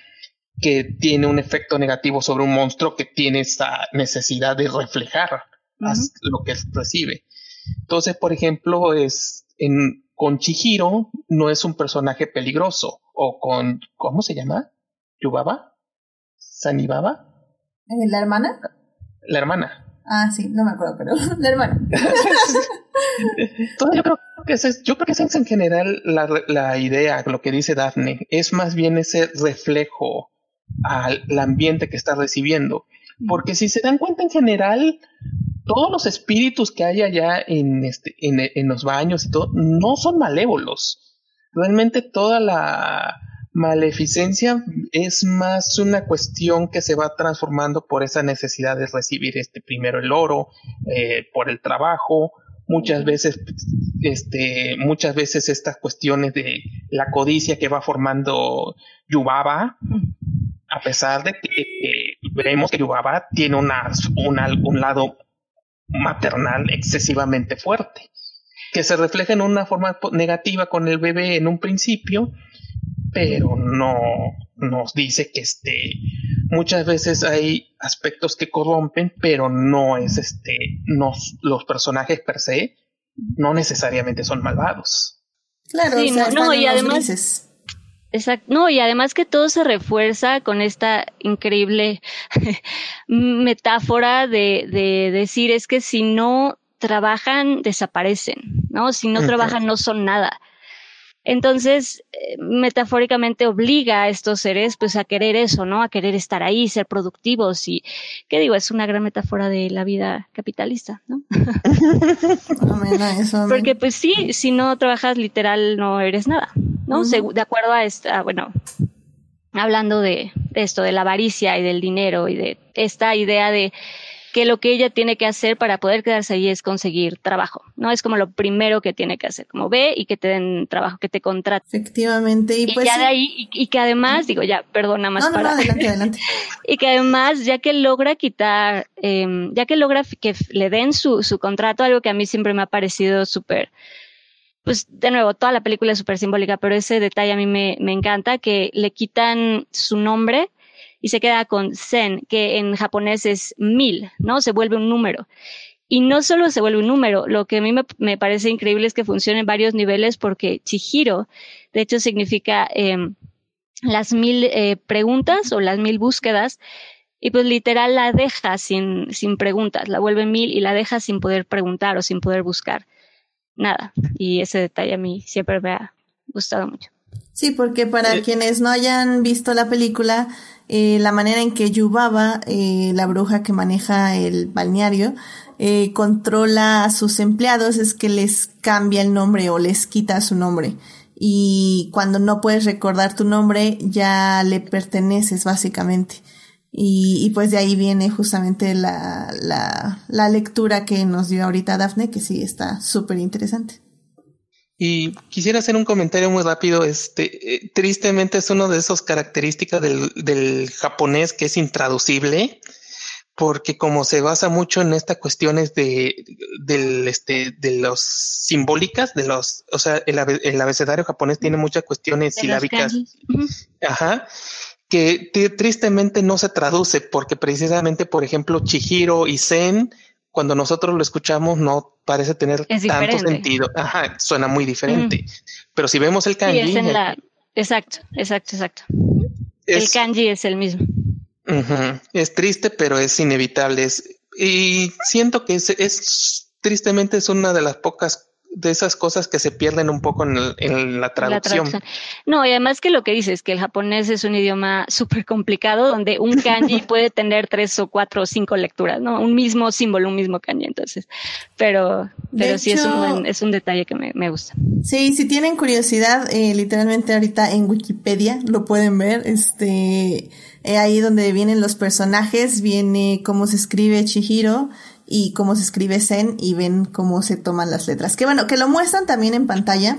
que tiene un efecto negativo sobre un monstruo que tiene esa necesidad de reflejar lo que recibe. Entonces, por ejemplo, es en, con Chihiro no es un personaje peligroso, o con, ¿cómo se llama? ¿Yubaba? ¿Sanibaba? ¿Eh, ¿La hermana? La hermana. Ah, sí, no me acuerdo, pero la hermana. Entonces yo creo que es, yo creo que es en general la, la idea, lo que dice Daphne, es más bien ese reflejo al ambiente que está recibiendo. Porque si se dan cuenta en general, todos los espíritus que hay allá en, este, en, en los baños y todo, no son malévolos. Realmente toda la maleficencia es más una cuestión que se va transformando por esa necesidad de recibir este primero el oro, eh, por el trabajo, muchas veces, este, muchas veces estas cuestiones de la codicia que va formando Yubaba, a pesar de que eh, vemos que Yubaba tiene una, una, un lado maternal excesivamente fuerte, que se refleja en una forma negativa con el bebé en un principio, pero no nos dice que este muchas veces hay aspectos que corrompen, pero no es este nos, los personajes per se no necesariamente son malvados. Claro, Sí, o sea, no, no, y además-. Exacto. No, y además que todo se refuerza con esta increíble metáfora de, de decir es que si no trabajan, desaparecen, ¿no? Si no trabajan, no son nada. Entonces, eh, metafóricamente obliga a estos seres pues a querer eso, ¿no? A querer estar ahí, ser productivos y, ¿qué digo? Es una gran metáfora de la vida capitalista, ¿no? Amén a eso, amén. Porque pues sí, si no trabajas literal no eres nada, ¿no? Segu- de acuerdo a esta, bueno, hablando de, de esto, de la avaricia y del dinero y de esta idea de que lo que ella tiene que hacer para poder quedarse ahí es conseguir trabajo, ¿no? Es como lo primero que tiene que hacer, como ve y que te den trabajo, que te contraten. Efectivamente, y, Y, pues ya sí. de ahí, y, y que además, digo, ya, perdona más No, no, no, para adelante, adelante. y que además, ya que logra quitar, eh, ya que logra que le den su, su contrato, algo que a mí siempre me ha parecido súper, pues de nuevo, toda la película es súper simbólica, pero ese detalle a mí me, me encanta, que le quitan su nombre y se queda con Zen, que en japonés es mil, ¿no? Se vuelve un número. Y no solo se vuelve un número, lo que a mí me, me parece increíble es que funciona en varios niveles porque Chihiro, de hecho, significa em, las mil eh, preguntas o las mil búsquedas y pues literal la deja sin, sin preguntas, la vuelve mil y la deja sin poder preguntar o sin poder buscar nada. Y ese detalle a mí siempre me ha gustado mucho. Sí, porque para Eh. quienes no hayan visto la película, eh, la manera en que Yubaba, eh, la bruja que maneja el balneario, eh, controla a sus empleados es que les cambia el nombre o les quita su nombre. Y cuando no puedes recordar tu nombre, ya le perteneces básicamente. Y, y pues de ahí viene justamente la, la, la lectura que nos dio ahorita Dafne, que sí está súper interesante. Y quisiera hacer un comentario muy rápido. Este, eh, tristemente es una de esas características del, del japonés que es intraducible, porque como se basa mucho en estas cuestiones de, del, este, de los simbólicas, de los, o sea, el, el abecedario japonés tiene muchas cuestiones silábicas, ajá, que tri- tristemente no se traduce, porque precisamente, por ejemplo, Chihiro y Zen, cuando nosotros lo escuchamos, no parece tener Es tanto sentido. Ajá, suena muy diferente. Pero si vemos el Sí, kanji, es en la, exacto, exacto, exacto. es, El kanji es el mismo. Es triste, pero es inevitable. Es- y siento que es, es tristemente es una de las pocas de esas cosas que se pierden un poco en, en la, traducción. No, y además que lo que dices, que el japonés es un idioma súper complicado, donde un kanji puede tener tres o cuatro o cinco lecturas, ¿no? Un mismo símbolo, un mismo kanji, entonces. Pero, pero sí es un, es un detalle que me, me, gusta. Sí, si tienen curiosidad, eh, literalmente ahorita en Wikipedia lo pueden ver, este, eh, ahí donde vienen los personajes, viene cómo se escribe Chihiro, y cómo se escribe Zen y ven cómo se toman las letras. Que bueno, que lo muestran también en pantalla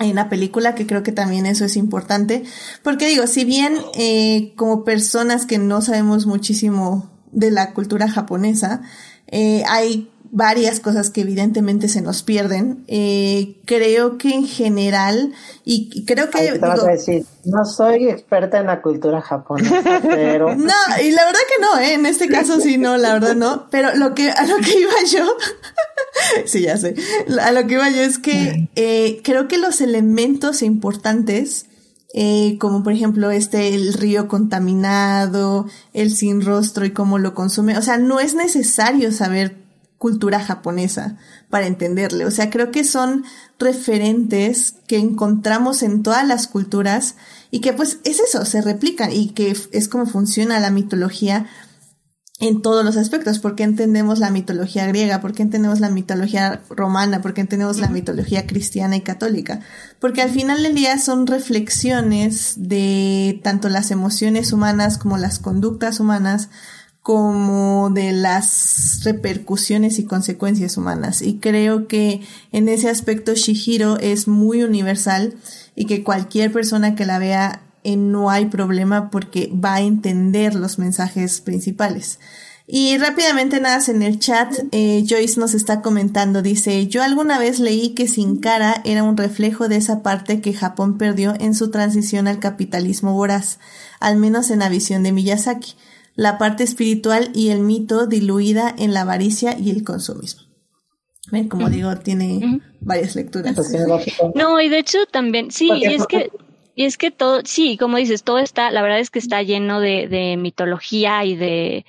en la película, que creo que también eso es importante. Porque digo, si bien eh, como personas que no sabemos muchísimo de la cultura japonesa, eh, hay varias cosas que evidentemente se nos pierden. Eh, creo que en general, y, creo que... te vas a decir, no soy experta en la cultura japonesa, pero... no, y la verdad que no, ¿eh? en este caso sí, no, la verdad no, pero lo que, a lo que iba yo, sí, ya sé, a lo que iba yo es que eh, creo que los elementos importantes... Eh, como por ejemplo este, el río contaminado, el sin rostro y cómo lo consume. O sea, no es necesario saber cultura japonesa para entenderle. O sea, creo que son referentes que encontramos en todas las culturas y que pues es eso, se replican y que es como funciona la mitología en todos los aspectos, porque entendemos la mitología griega, porque entendemos la mitología romana, porque entendemos la mitología cristiana y católica, porque al final del día son reflexiones de tanto las emociones humanas como las conductas humanas, como de las repercusiones y consecuencias humanas. Y creo que en ese aspecto Shihiro es muy universal y que cualquier persona que la vea eh, no hay problema porque va a entender los mensajes principales. Y rápidamente nada, en el chat eh, Joyce nos está comentando, dice, yo alguna vez leí que Sin Cara era un reflejo de esa parte que Japón perdió en su transición al capitalismo voraz, al menos en la visión de Miyazaki la parte espiritual y el mito diluida en la avaricia y el consumismo. ¿Ven? Como digo, tiene varias lecturas. No, y de hecho también, sí, y es que, y es que todo, sí, como dices, todo está, la verdad es que está lleno de, de mitología y de,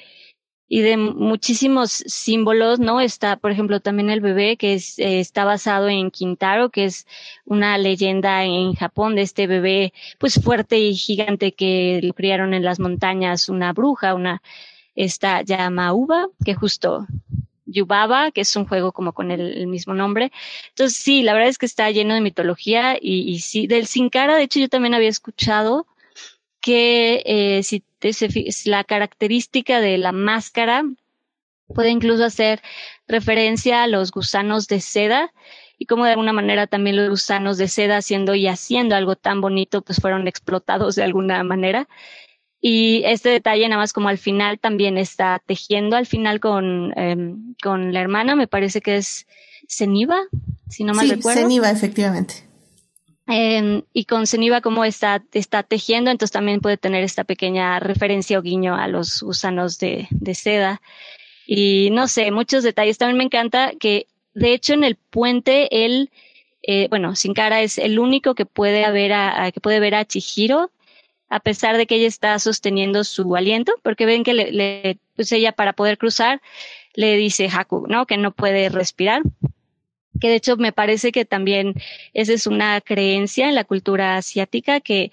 y de muchísimos símbolos, ¿no? Está, por ejemplo, también el bebé, que eh, está basado en Quintaro, que es una leyenda en Japón de este bebé, pues fuerte y gigante que lo criaron en las montañas, una bruja, una, esta Yamauba, que justo Yubaba, que es un juego como con el, mismo nombre. Entonces, sí, la verdad es que está lleno de mitología y, y sí, del Sin Cara, de hecho, yo también había escuchado que eh, si, la característica de la máscara puede incluso hacer referencia a los gusanos de seda y como de alguna manera también los gusanos de seda haciendo y haciendo algo tan bonito pues fueron explotados de alguna manera. Y este detalle nada más como al final también está tejiendo al final con, em, con la hermana, me parece que es Ceniva, si no mal sí, recuerdo. Ceniva, efectivamente. Eh, y con Ceniva como está, está tejiendo, entonces también puede tener esta pequeña referencia o guiño a los gusanos de, de seda. Y no sé, muchos detalles. También me encanta que, de hecho, en el puente, él, eh, bueno, Sin Cara es el único que puede, ver a, que puede ver a Chihiro, a pesar de que ella está sosteniendo su aliento, porque ven que le, le pues ella para poder cruzar le dice Haku, ¿no? Que no puede respirar que de hecho me parece que también esa es una creencia en la cultura asiática que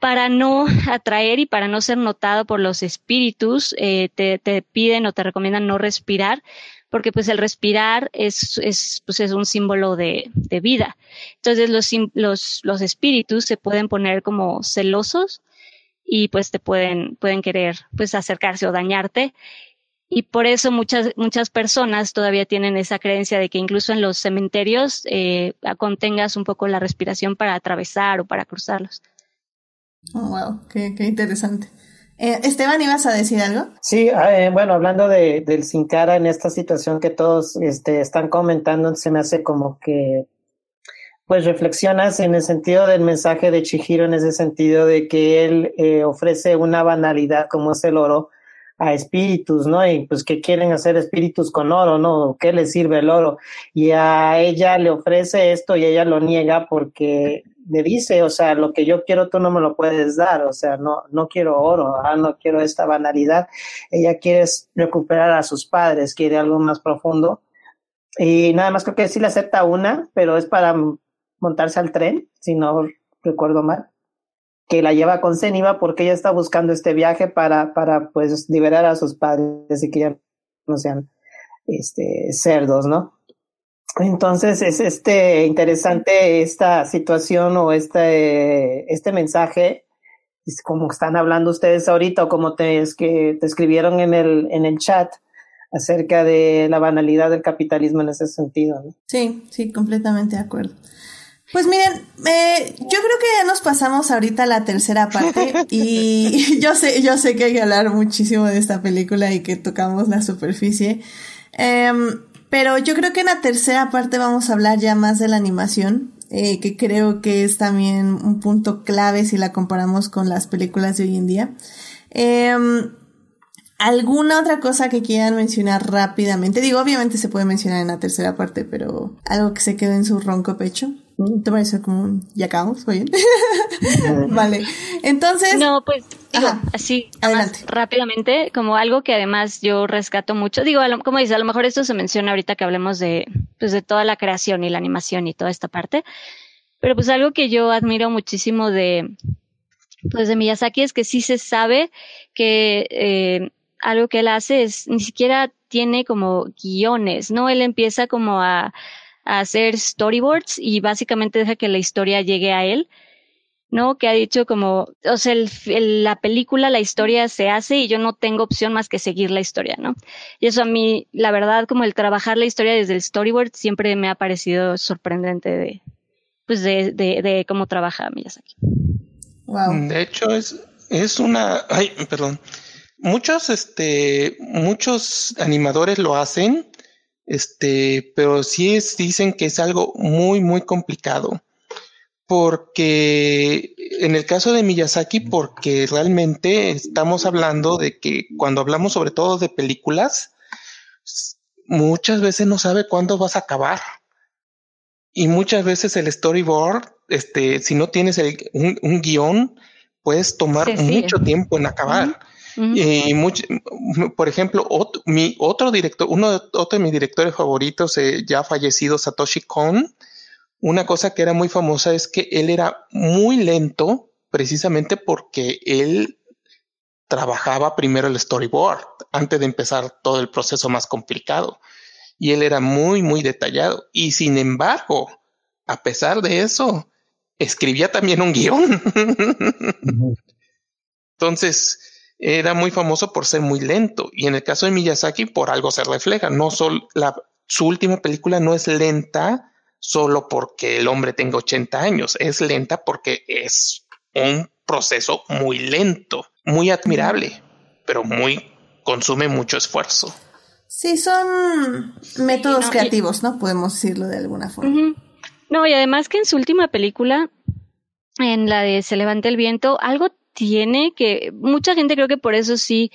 para no atraer y para no ser notado por los espíritus, eh, te, te, piden o te recomiendan no respirar, porque pues el respirar es, es, pues es un símbolo de, de vida. Entonces los, los, los espíritus se pueden poner como celosos y pues te pueden, pueden querer pues acercarse o dañarte y por eso muchas, muchas personas todavía tienen esa creencia de que incluso en los cementerios eh, contengas un poco la respiración para atravesar o para cruzarlos. Oh, wow, qué, qué interesante. Eh, Esteban, ¿ibas a decir algo? Sí, eh, bueno, hablando de, del sin cara en esta situación que todos este, están comentando, se me hace como que pues reflexionas en el sentido del mensaje de Chihiro, en ese sentido de que él eh, ofrece una banalidad como es el oro, a espíritus, ¿no? Y pues que quieren hacer espíritus con oro, ¿no? ¿Qué les sirve el oro? Y a ella le ofrece esto y ella lo niega porque le dice, o sea, lo que yo quiero tú no me lo puedes dar, o sea, no, no quiero oro, ah, no quiero esta banalidad. Ella quiere recuperar a sus padres, quiere algo más profundo. Y nada más creo que sí le acepta una, pero es para montarse al tren, si no recuerdo mal, que la lleva con Zeniba porque ella está buscando este viaje para, para pues liberar a sus padres y que ya no sean este, cerdos, ¿no? Entonces es este interesante esta situación o este, este mensaje, como están hablando ustedes ahorita o como te, es que te escribieron en el, en el chat acerca de la banalidad del capitalismo en ese sentido. Sí, sí, completamente de acuerdo. Pues miren, eh, yo creo que ya nos pasamos ahorita a la tercera parte y yo sé, yo sé que hay que hablar muchísimo de esta película y que tocamos la superficie. Em, pero yo creo que en la tercera parte vamos a hablar ya más de la animación, eh, que creo que es también un punto clave si la comparamos con las películas de hoy en día. Em, ¿Alguna otra cosa que quieran mencionar rápidamente? Digo, obviamente se puede mencionar en la tercera parte, pero algo que se quede en su ronco pecho. ¿Te parece como un ya acabamos? bien? vale. Entonces. No, pues digo, así, adelante. rápidamente, como algo que además yo rescato mucho. Digo, como dice, a lo mejor esto se menciona ahorita que hablemos de, pues, de toda la creación y la animación y toda esta parte. Pero pues algo que yo admiro muchísimo de, pues de Miyazaki es que sí se sabe que eh, algo que él hace es, ni siquiera tiene como guiones, ¿no? Él empieza como a, a hacer storyboards y básicamente deja que la historia llegue a él. ¿no? Que ha dicho como, o sea, el, la película, la historia se hace y yo no tengo opción más que seguir la historia, ¿no? Y eso a mí, la verdad, como el trabajar la historia desde el storyboard siempre me ha parecido sorprendente de, pues de, de, de cómo trabaja Miyazaki. Wow. De hecho, es, es una, ay, perdón, Muchos, este, muchos animadores lo hacen, este, pero sí es, dicen que es algo muy, muy complicado. Porque en el caso de Miyazaki, porque realmente estamos hablando de que cuando hablamos sobre todo de películas, muchas veces no sabe cuándo vas a acabar. Y muchas veces el storyboard, este, si no tienes un, un guion, puedes tomar mucho tiempo en acabar. Y por ejemplo, otro, mi otro director, uno de, otro de mis directores favoritos, eh, ya fallecido, Satoshi Kon, una cosa que era muy famosa es que él era muy lento precisamente porque él trabajaba primero el storyboard antes de empezar todo el proceso más complicado. Y él era muy, muy detallado. Y sin embargo, a pesar de eso, escribía también un guion. Entonces, era muy famoso por ser muy lento y en el caso de Miyazaki por algo se refleja. No solo la, su última película no es lenta solo porque el hombre tenga 80 años, es lenta porque es un proceso muy lento, muy admirable, pero muy consume mucho esfuerzo. Sí, son métodos creativos, ¿no? Podemos decirlo de alguna forma. No, y además que en su última película, en la de Se levanta el viento, algo tiene que mucha gente creo que por eso sí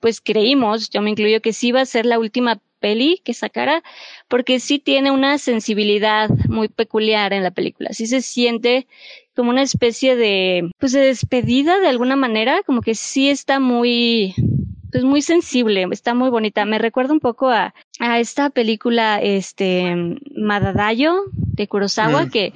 pues creímos, yo me incluyo que sí iba a ser la última peli que sacara porque sí tiene una sensibilidad muy peculiar en la película, sí se siente como una especie de pues de despedida de alguna manera, como que sí está muy pues muy sensible, está muy bonita. Me recuerda un poco a, a esta película, este, Madadayo de Kurosawa, mm. que,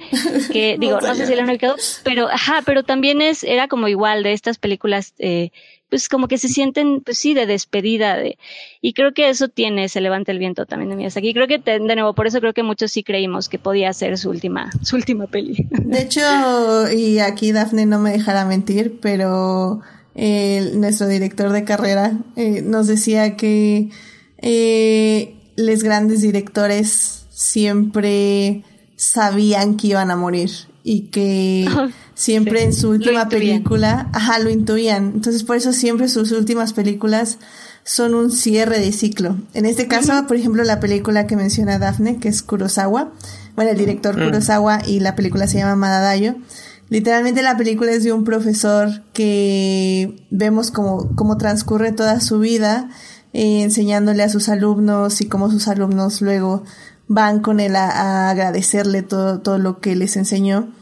que digo, no sé si la han ubicado, pero, ajá, pero también es, era como igual de estas películas, eh, pues como que se sienten, pues sí, de despedida, de, y creo que eso tiene, se levanta el viento también de Miyazaki. Creo que, de nuevo, por eso creo que muchos sí creímos que podía ser su última, su última peli. De hecho, y aquí Daphne no me dejará mentir, pero nuestro director de carrera, eh, nos decía que eh, los grandes directores siempre sabían que iban a morir y que siempre en su última película, ajá, lo intuían. Entonces por eso siempre sus últimas películas son un cierre de ciclo. En este caso, por ejemplo, la película que menciona Daphne, que es Kurosawa, bueno, el director mm. Kurosawa y la película se llama Madadayo Literalmente la película es de un profesor que vemos cómo, cómo transcurre toda su vida eh, enseñándole a sus alumnos y cómo sus alumnos luego van con él a, agradecerle todo, todo lo que les enseñó.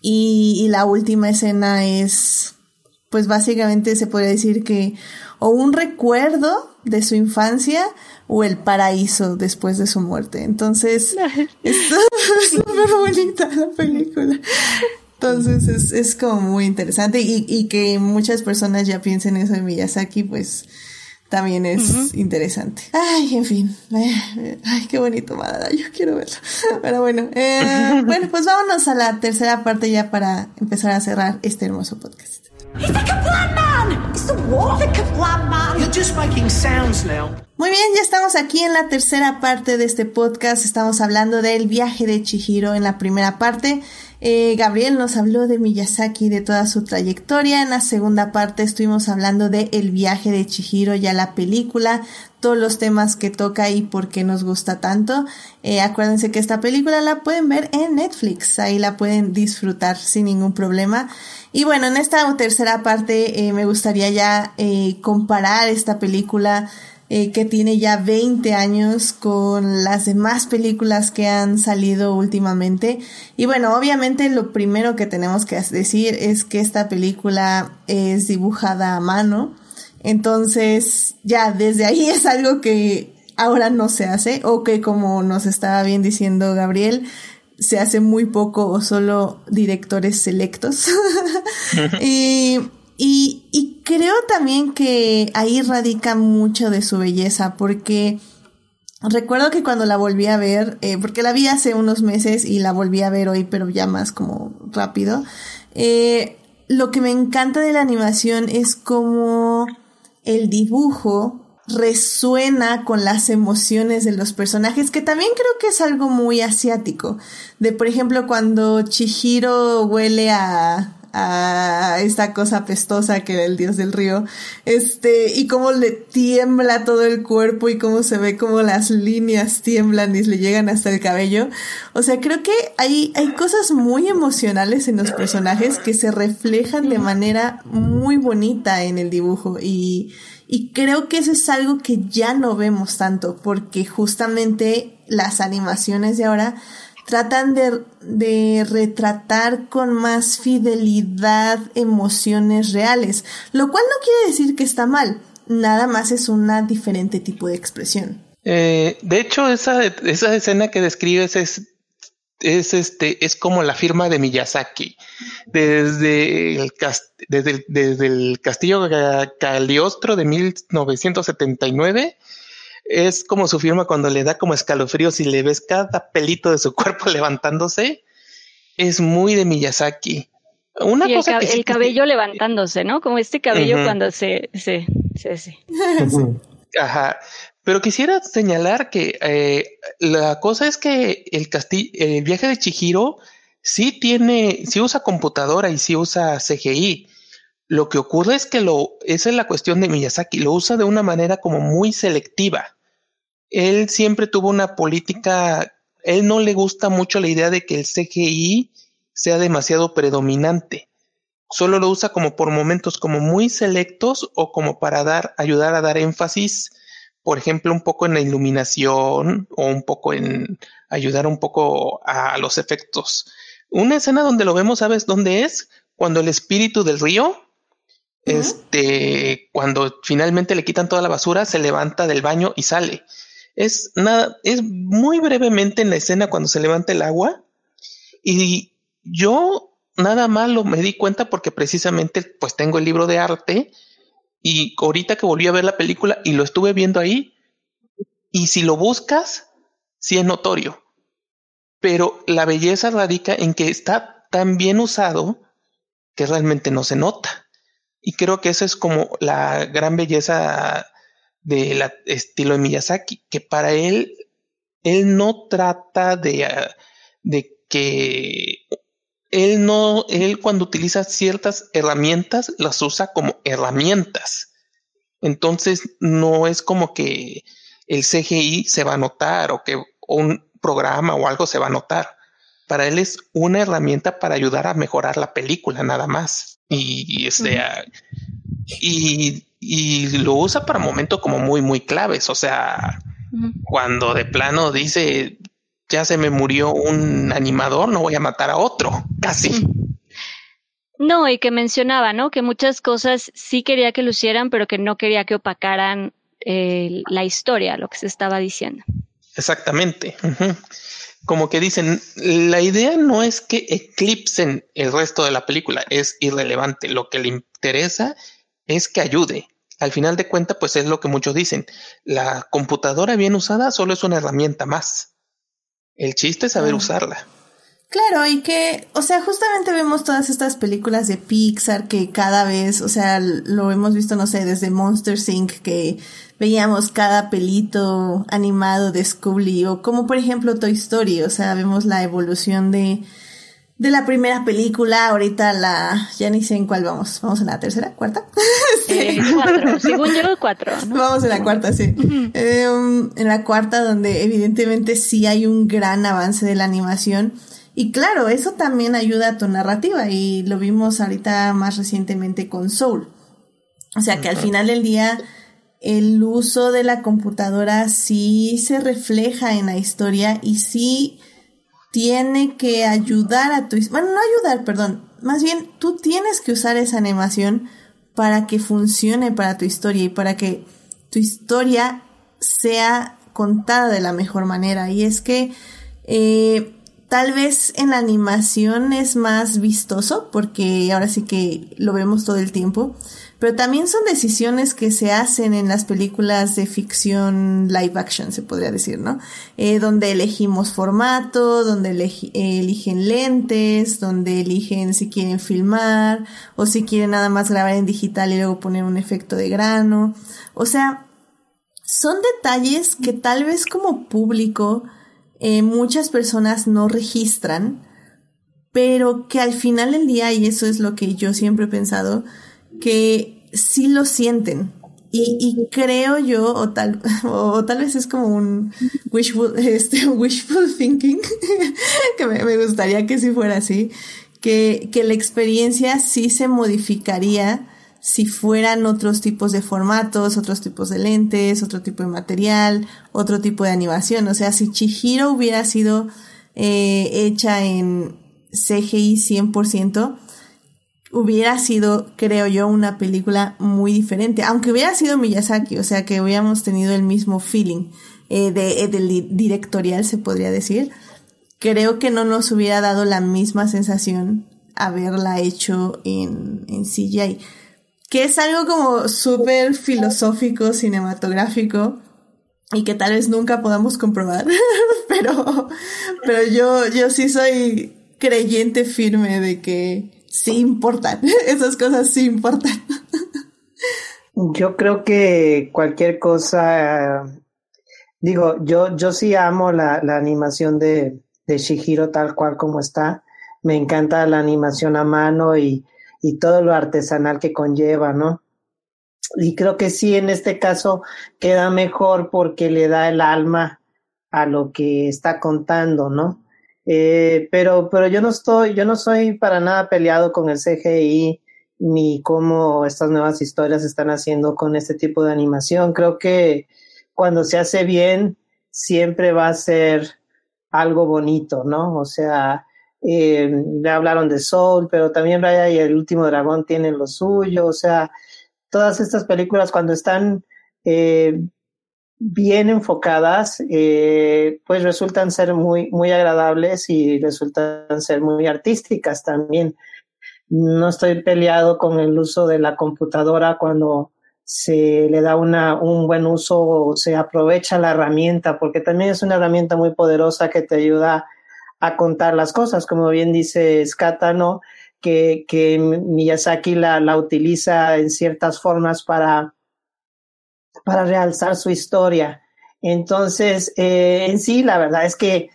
Y, la última escena es pues básicamente se podría decir que o un recuerdo de su infancia o el paraíso después de su muerte. Entonces, es súper bonita la película. Entonces es, es como muy interesante y, y, que muchas personas ya piensen eso de Miyazaki, pues también es interesante. Ay, en fin. Ay, qué bonito, Madara. Yo quiero verlo. Pero bueno, eh, bueno, pues vámonos a la tercera parte ya para empezar a cerrar este hermoso podcast. Muy bien, ya estamos aquí en la tercera parte de este podcast. Estamos hablando del viaje de Chihiro en la primera parte. Eh, Gabriel nos habló de Miyazaki, de toda su trayectoria. En la segunda parte estuvimos hablando de El viaje de Chihiro, ya la película, todos los temas que toca y por qué nos gusta tanto. Eh, acuérdense que esta película la pueden ver en Netflix, ahí la pueden disfrutar sin ningún problema. Y bueno, en esta tercera parte eh, me gustaría ya comparar esta película eh, que tiene ya 20 años con las demás películas que han salido últimamente. Y bueno, obviamente lo primero que tenemos que decir es que esta película es dibujada a mano. Entonces, ya desde ahí es algo que ahora no se hace o que como nos estaba bien diciendo Gabriel, se hace muy poco o solo directores selectos. y y, y creo también que ahí radica mucho de su belleza, porque recuerdo que cuando la volví a ver, eh, porque la vi hace unos meses y la volví a ver hoy, pero ya más como rápido, eh, lo que me encanta de la animación es como el dibujo resuena con las emociones de los personajes, que también creo que es algo muy asiático. De, por ejemplo, cuando Chihiro huele a, a esta cosa pestosa que era el dios del río, este, y cómo le tiembla todo el cuerpo y cómo se ve como las líneas tiemblan y le llegan hasta el cabello. O sea, creo que hay, hay cosas muy emocionales en los personajes que se reflejan de manera muy bonita en el dibujo y, y creo que eso es algo que ya no vemos tanto porque justamente las animaciones de ahora tratan de, retratar con más fidelidad emociones reales, lo cual no quiere decir que está mal, nada más es una diferente tipo de expresión. Eh, de hecho, esa, escena que describes es, es, este, es como la firma de Miyazaki. Desde el, desde el, castillo Cagliostro de 1979 es como su firma cuando le da como escalofríos y le ves cada pelito de su cuerpo levantándose. Es muy de Miyazaki. Una cosa el, cabello levantándose, ¿no? Como este cabello cuando se, se, se, Ajá. Pero quisiera señalar que eh, la cosa es que el castillo, el viaje de Chihiro sí tiene, sí usa computadora y sí usa CGI. Lo que ocurre es que lo, esa es la cuestión de Miyazaki, lo usa de una manera como muy selectiva él siempre tuvo una política, él no le gusta mucho la idea de que el CGI sea demasiado predominante. Solo lo usa como por momentos como muy selectos o como para dar, ayudar a dar énfasis, por ejemplo, un poco en la iluminación o un poco en ayudar un poco a los efectos. Una escena donde lo vemos, ¿sabes dónde es? Cuando el espíritu del río, este, cuando finalmente le quitan toda la basura, se levanta del baño y sale. Es nada, es muy brevemente en la escena cuando se levanta el agua. Y yo nada más lo me di cuenta porque precisamente pues tengo el libro de arte y ahorita que volví a ver la película y lo estuve viendo ahí y si lo buscas, sí es notorio. Pero la belleza radica en que está tan bien usado que realmente no se nota. Y creo que esa es como la gran belleza del estilo de Miyazaki, que para él, él no trata de, ah, de que él no, él cuando utiliza ciertas herramientas las usa como herramientas. Entonces no es como que el CGI se va a notar o que un programa o algo se va a notar. Para él es una herramienta para ayudar a mejorar la película nada más. Y, este, y, y lo usa para momentos como muy, muy claves. O sea, cuando de plano dice, ya se me murió un animador, no voy a matar a otro, casi. No, y que mencionaba, ¿no? Que muchas cosas sí quería que lucieran, pero que no quería que opacaran eh, la historia, lo que se estaba diciendo. Exactamente. Como que dicen, la idea no es que eclipsen el resto de la película, es irrelevante. Lo que le interesa es que ayude. Al final de cuentas, pues es lo que muchos dicen. La computadora bien usada solo es una herramienta más. El chiste es saber Ah. usarla. Claro, y que, o sea, justamente vemos todas estas películas de Pixar que cada vez, o sea, lo hemos visto, no sé, desde Monster Inc. que veíamos cada pelito animado de Scooby o como por ejemplo Toy Story, o sea, vemos la evolución de, de la primera película, ahorita la, ya ni sé en cuál vamos, vamos a la tercera, cuarta. Eh, cuatro, según yo, cuatro, ¿no? Vamos en la cuarta, sí. Eh, um, en la cuarta, donde evidentemente sí hay un gran avance de la animación. Y claro, eso también ayuda a tu narrativa. Y lo vimos ahorita más recientemente con Soul. O sea que al final del día, el uso de la computadora sí se refleja en la historia y sí tiene que ayudar a tu... Bueno, no ayudar, perdón. Más bien, tú tienes que usar esa animación para que funcione para tu historia y para que tu historia sea contada de la mejor manera. Y es que eh, tal vez en la animación es más vistoso porque ahora sí que lo vemos todo el tiempo. Pero también son decisiones que se hacen en las películas de ficción live action, se podría decir, ¿no? Eh, donde elegimos formato, donde eligen lentes, donde eligen si quieren filmar o si quieren nada más grabar en digital y luego poner un efecto de grano. O sea, son detalles que tal vez como público eh, muchas personas no registran, pero que al final del día, y eso es lo que yo siempre he pensado, que sí lo sienten. Y, y creo yo, o tal, o tal vez es como un wishful, este, wishful thinking, que me, gustaría que sí fuera así, que, que la experiencia sí se modificaría si fueran otros tipos de formatos, otros tipos de lentes, otro tipo de material, otro tipo de animación. O sea, si Chihiro hubiera sido eh, hecha en CGI 100%, hubiera sido, creo yo, una película muy diferente. Aunque hubiera sido Miyazaki, o sea, que hubiéramos tenido el mismo feeling eh, de, eh, del di- directorial, se podría decir. Creo que no nos hubiera dado la misma sensación haberla hecho en, en CGI. Que es algo como súper filosófico, cinematográfico, y que tal vez nunca podamos comprobar. pero, pero yo, yo sí soy creyente firme de que sí importan. Esas cosas sí importan. Yo creo que cualquier cosa, digo, yo, yo sí amo la, la animación de, de Shihiro tal cual como está. Me encanta la animación a mano y, y todo lo artesanal que conlleva, ¿no? Y creo que sí, en este caso queda mejor porque le da el alma a lo que está contando, ¿no? Eh, pero, pero yo no estoy, yo no soy para nada peleado con el CGI ni cómo estas nuevas historias están haciendo con este tipo de animación. Creo que cuando se hace bien, siempre va a ser algo bonito, ¿no? O sea, eh, ya hablaron de Soul, pero también Raya y el último dragón tienen lo suyo, o sea, todas estas películas cuando están eh, bien enfocadas, eh, pues resultan ser muy, muy agradables y resultan ser muy artísticas también. No estoy peleado con el uso de la computadora cuando se le da una, un buen uso o se aprovecha la herramienta, porque también es una herramienta muy poderosa que te ayuda a contar las cosas, como bien dice Scatano, que, que Miyazaki la, la utiliza en ciertas formas para, para realzar su historia. Entonces, eh, en sí, la verdad es que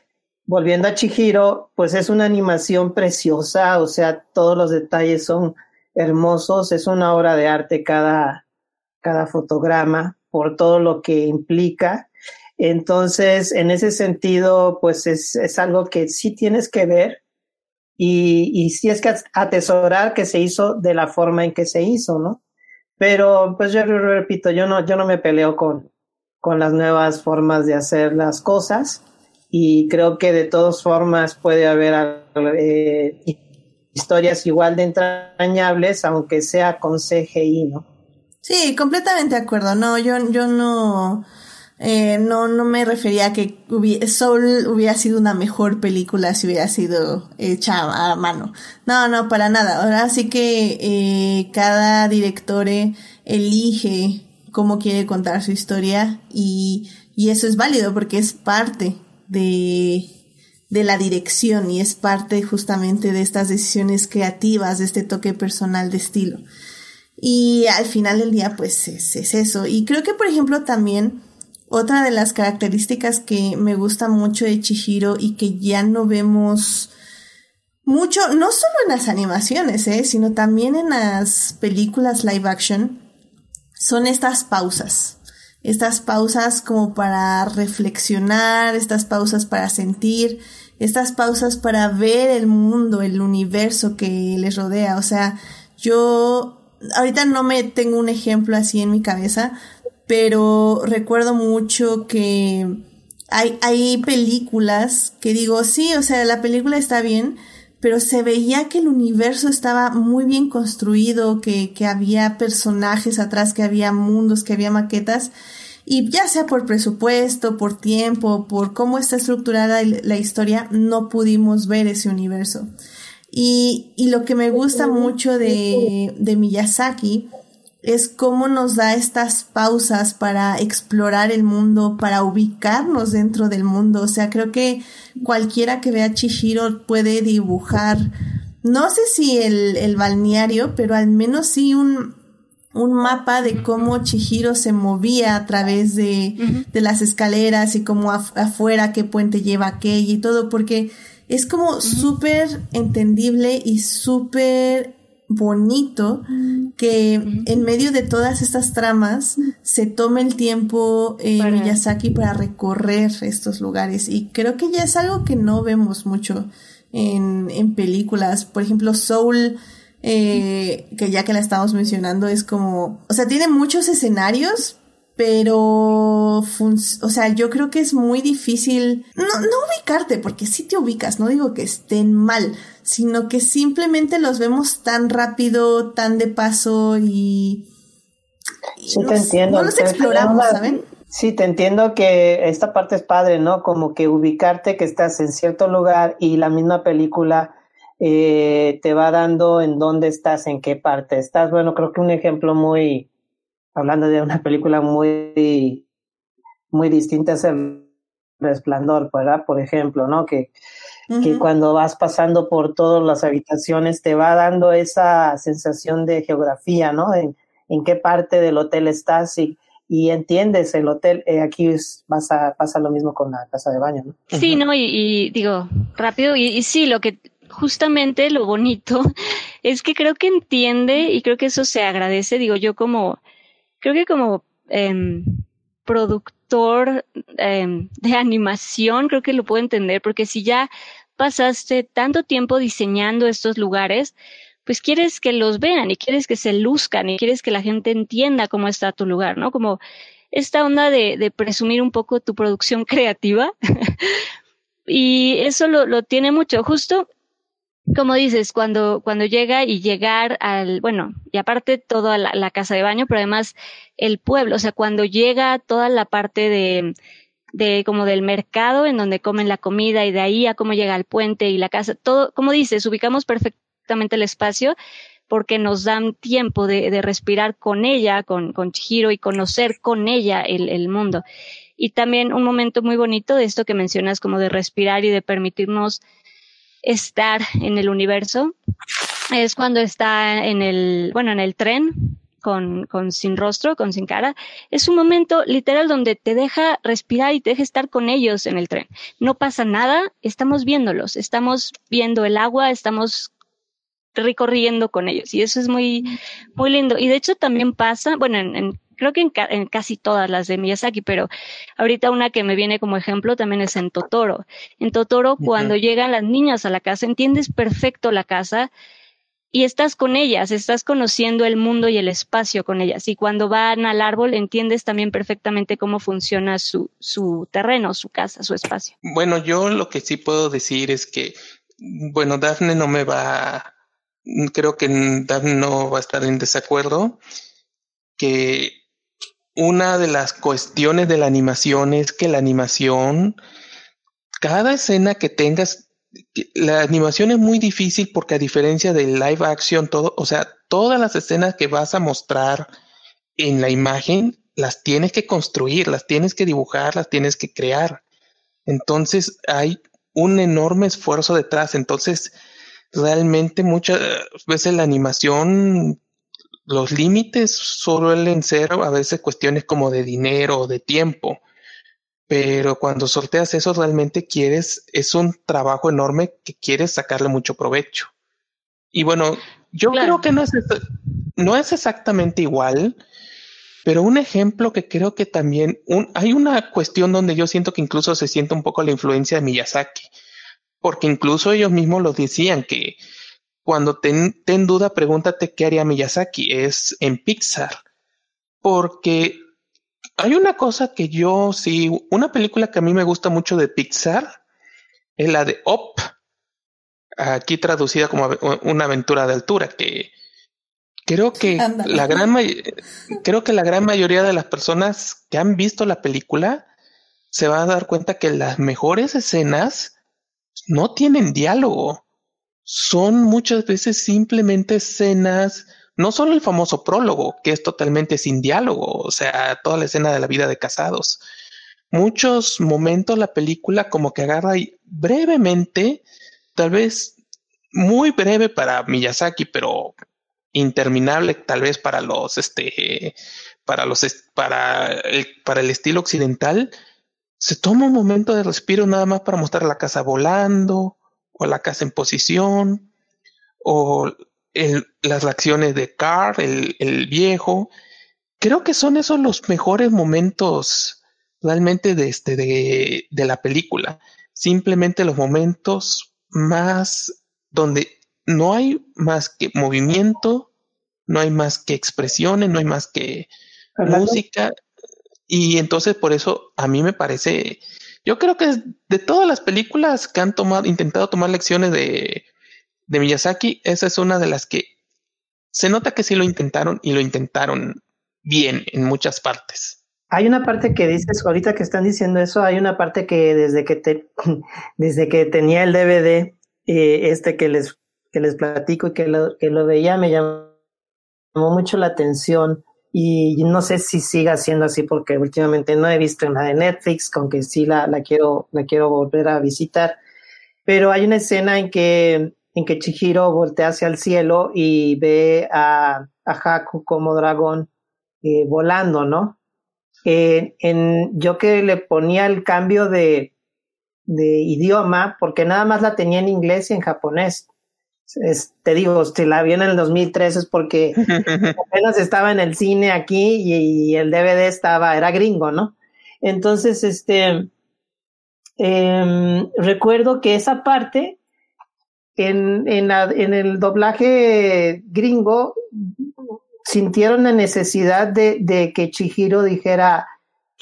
volviendo a Chihiro, pues es una animación preciosa, o sea, todos los detalles son hermosos, es una obra de arte cada, cada fotograma por todo lo que implica. Entonces, en ese sentido, pues es, es algo que sí tienes que ver y, y sí es que atesorar que se hizo de la forma en que se hizo, ¿no? Pero, pues yo repito, yo no, yo no me peleo con, con las nuevas formas de hacer las cosas y creo que de todas formas puede haber eh, historias igual de entrañables, aunque sea con CGI, ¿no? Sí, completamente de acuerdo. No, yo, yo no, eh, no, no me refería a que Soul hubiera sido una mejor película si hubiera sido hecha a mano. No, no, para nada. Ahora sí que eh, cada director elige cómo quiere contar su historia y, y eso es válido porque es parte de, de la dirección y es parte justamente de estas decisiones creativas, de este toque personal de estilo. Y al final del día, pues es, eso. Y creo que, por ejemplo, también otra de las características que me gusta mucho de Chihiro y que ya no vemos mucho, no solo en las animaciones, ¿eh? sino también en las películas live action, son estas pausas. Estas pausas como para reflexionar, estas pausas para sentir, estas pausas para ver el mundo, el universo que les rodea. O sea, yo ahorita no me tengo un ejemplo así en mi cabeza, pero recuerdo mucho que hay, hay películas que digo, sí, o sea, la película está bien, pero se veía que el universo estaba muy bien construido, que, que había personajes atrás, que había mundos, que había maquetas, y ya sea por presupuesto, por tiempo, por cómo está estructurada la historia, no pudimos ver ese universo. Y, y lo que me gusta mucho de, de Miyazaki es cómo nos da estas pausas para explorar el mundo, para ubicarnos dentro del mundo. O sea, creo que cualquiera que vea Chihiro puede dibujar, no sé si el, el balneario, pero al menos sí un, un mapa de cómo Chihiro se movía a través de, de las escaleras y cómo afuera qué puente lleva aquella y todo, porque es como súper entendible y súper bonito que en medio de todas estas tramas se tome el tiempo eh, Miyazaki para recorrer estos lugares. Y creo que ya es algo que no vemos mucho en, en películas. Por ejemplo Soul eh, que ya que la estamos mencionando es como o sea tiene muchos escenarios pero, o sea, yo creo que es muy difícil no, no ubicarte, porque sí te ubicas, no digo que estén mal, sino que simplemente los vemos tan rápido, tan de paso y... sí, te entiendo. No los exploramos, ¿saben? Sí, te entiendo que esta parte es padre, ¿no? Como que ubicarte que estás en cierto lugar y la misma película eh, te va dando en dónde estás, en qué parte estás. Bueno, creo que un ejemplo muy, hablando de una película muy, muy distinta es el resplandor, ¿verdad? Por ejemplo, ¿no? Que, que cuando vas pasando por todas las habitaciones te va dando esa sensación de geografía, ¿no? En, en qué parte del hotel estás y, y entiendes el hotel. Eh, aquí es, vas a, pasa lo mismo con la casa de baño, ¿no? Sí, ¿no? Y, digo, rápido, y, y sí, lo que justamente lo bonito es que creo que entiende y creo que eso se agradece, digo yo como creo que como eh, productor eh, de animación, creo que lo puedo entender, porque si ya pasaste tanto tiempo diseñando estos lugares, pues quieres que los vean y quieres que se luzcan y quieres que la gente entienda cómo está tu lugar, ¿no? Como esta onda de, presumir un poco tu producción creativa. y eso lo, tiene mucho. Justo como dices, cuando, cuando llega y llegar al, bueno, y aparte toda la, la, casa de baño, pero además el pueblo, o sea, cuando llega toda la parte de, de como del mercado en donde comen la comida y de ahí a cómo llega al puente y la casa, todo, como dices, ubicamos perfectamente el espacio porque nos dan tiempo de, de respirar con ella, con, con Chihiro y conocer con ella el, el mundo. Y también un momento muy bonito de esto que mencionas como de respirar y de permitirnos estar en el universo es cuando está en el, bueno, en el tren con, con sin rostro, con sin cara. Es un momento literal donde te deja respirar y te deja estar con ellos en el tren. No pasa nada, estamos viéndolos, estamos viendo el agua, estamos recorriendo con ellos y eso es muy, muy lindo. Y de hecho también pasa, bueno, en, en creo que en, en, casi todas las de Miyazaki, pero ahorita una que me viene como ejemplo también es en Totoro. En Totoro, cuando llegan las niñas a la casa, entiendes perfecto la casa y estás con ellas, estás conociendo el mundo y el espacio con ellas. Y cuando van al árbol, entiendes también perfectamente cómo funciona su, su terreno, su casa, su espacio. Bueno, yo lo que sí puedo decir es que, bueno, Daphne no me va creo que Dan no va a estar en desacuerdo, que una de las cuestiones de la animación es que la animación, cada escena que tengas, la animación es muy difícil porque a diferencia del live action, todo, o sea, todas las escenas que vas a mostrar en la imagen, las tienes que construir, las tienes que dibujar, las tienes que crear. Entonces hay un enorme esfuerzo detrás. Entonces, realmente muchas veces la animación, los límites suelen ser a veces cuestiones como de dinero o de tiempo. Pero cuando sorteas eso, realmente quieres, es un trabajo enorme que quieres sacarle mucho provecho. Y bueno, yo creo que no es, no es exactamente igual, pero un ejemplo que creo que también hay una cuestión donde yo siento que incluso se siente un poco la influencia de Miyazaki, porque incluso ellos mismos lo decían que cuando ten, ten duda, pregúntate qué haría Miyazaki, es en Pixar, porque hay una cosa que yo sí, una película que a mí me gusta mucho de Pixar es la de Up, aquí traducida como una aventura de altura, que Creo que la gran creo que la gran mayoría de las personas que han visto la película se va a dar cuenta que las mejores escenas no tienen diálogo. Son muchas veces simplemente escenas, no solo el famoso prólogo, que es totalmente sin diálogo, o sea, toda la escena de la vida de casados. Muchos momentos la película como que agarra y brevemente, tal vez muy breve para Miyazaki, pero interminable tal vez para los este para los para el, para el estilo occidental se toma un momento de respiro nada más para mostrar la casa volando o la casa en posición o el, las reacciones de Carr el, el viejo. Creo que son esos los mejores momentos realmente de este de, de la película. Simplemente los momentos más donde no hay más que movimiento, no hay más que expresiones, no hay más que música. Y entonces por eso a mí me parece, yo creo que de todas las películas que han tomado, intentado tomar lecciones de, de Miyazaki, esa es una de las que se nota que sí lo intentaron y lo intentaron bien en muchas partes. Hay una parte que dices, ahorita que están diciendo eso, hay una parte que desde que te, desde que tenía el DVD, eh, este que les que les platico y que lo, que lo veía me llamó mucho la atención y no sé si siga siendo así porque últimamente no he visto la de Netflix, con que sí la, la, quiero, la quiero volver a visitar. Pero hay una escena en que, en que Chihiro voltea hacia el cielo y ve a, a Haku como dragón eh, volando, ¿no? Eh, en, yo que le ponía el cambio de, de idioma, porque nada más la tenía en inglés y en japonés te digo, si la vi en el 2003 es porque apenas estaba en el cine aquí y, el DVD estaba, era gringo, ¿no? Entonces, este, em, recuerdo que esa parte en, en, en, el doblaje gringo sintieron la necesidad de, de que Chihiro dijera,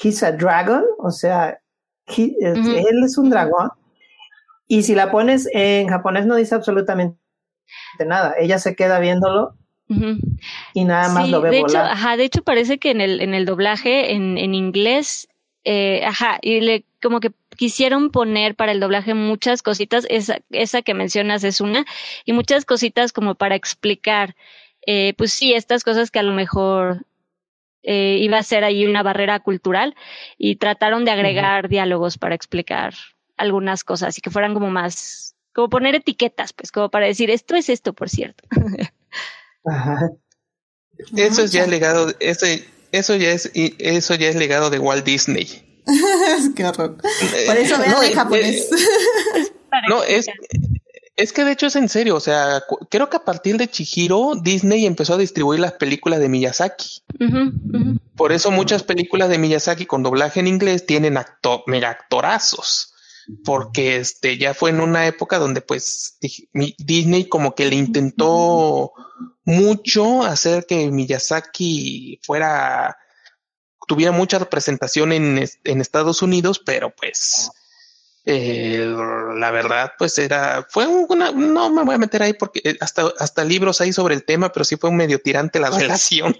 he's a dragon, o sea, él es un dragón. Y si la pones en japonés no dice absolutamente nada. Ella se queda viéndolo y nada más lo ve de volar. Hecho, ajá, de hecho parece que en el, en el doblaje en, en inglés, eh, ajá, y le como que quisieron poner para el doblaje muchas cositas, esa, esa que mencionas es una, y muchas cositas como para explicar, eh, pues sí, estas cosas que a lo mejor eh, iba a ser ahí una barrera cultural y trataron de agregar diálogos para explicar algunas cosas y que fueran como más como poner etiquetas, pues, como para decir, esto es esto, por cierto. Eso es ya legado, eso, eso ya es, eso ya es legado de Walt Disney. Qué horror. Por eso vean no, japonés. no, es, es que de hecho es en serio, o sea, creo que a partir de Chihiro, Disney empezó a distribuir las películas de Miyazaki. Por eso muchas películas de Miyazaki con doblaje en inglés tienen acto, mega actorazos porque este ya fue en una época donde pues Disney como que le intentó mucho hacer que Miyazaki fuera tuviera mucha representación en, en Estados Unidos, pero pues eh, la verdad, pues era, fue una, no me voy a meter ahí porque eh, hasta, hasta libros hay sobre el tema, pero sí fue un medio tirante la relación.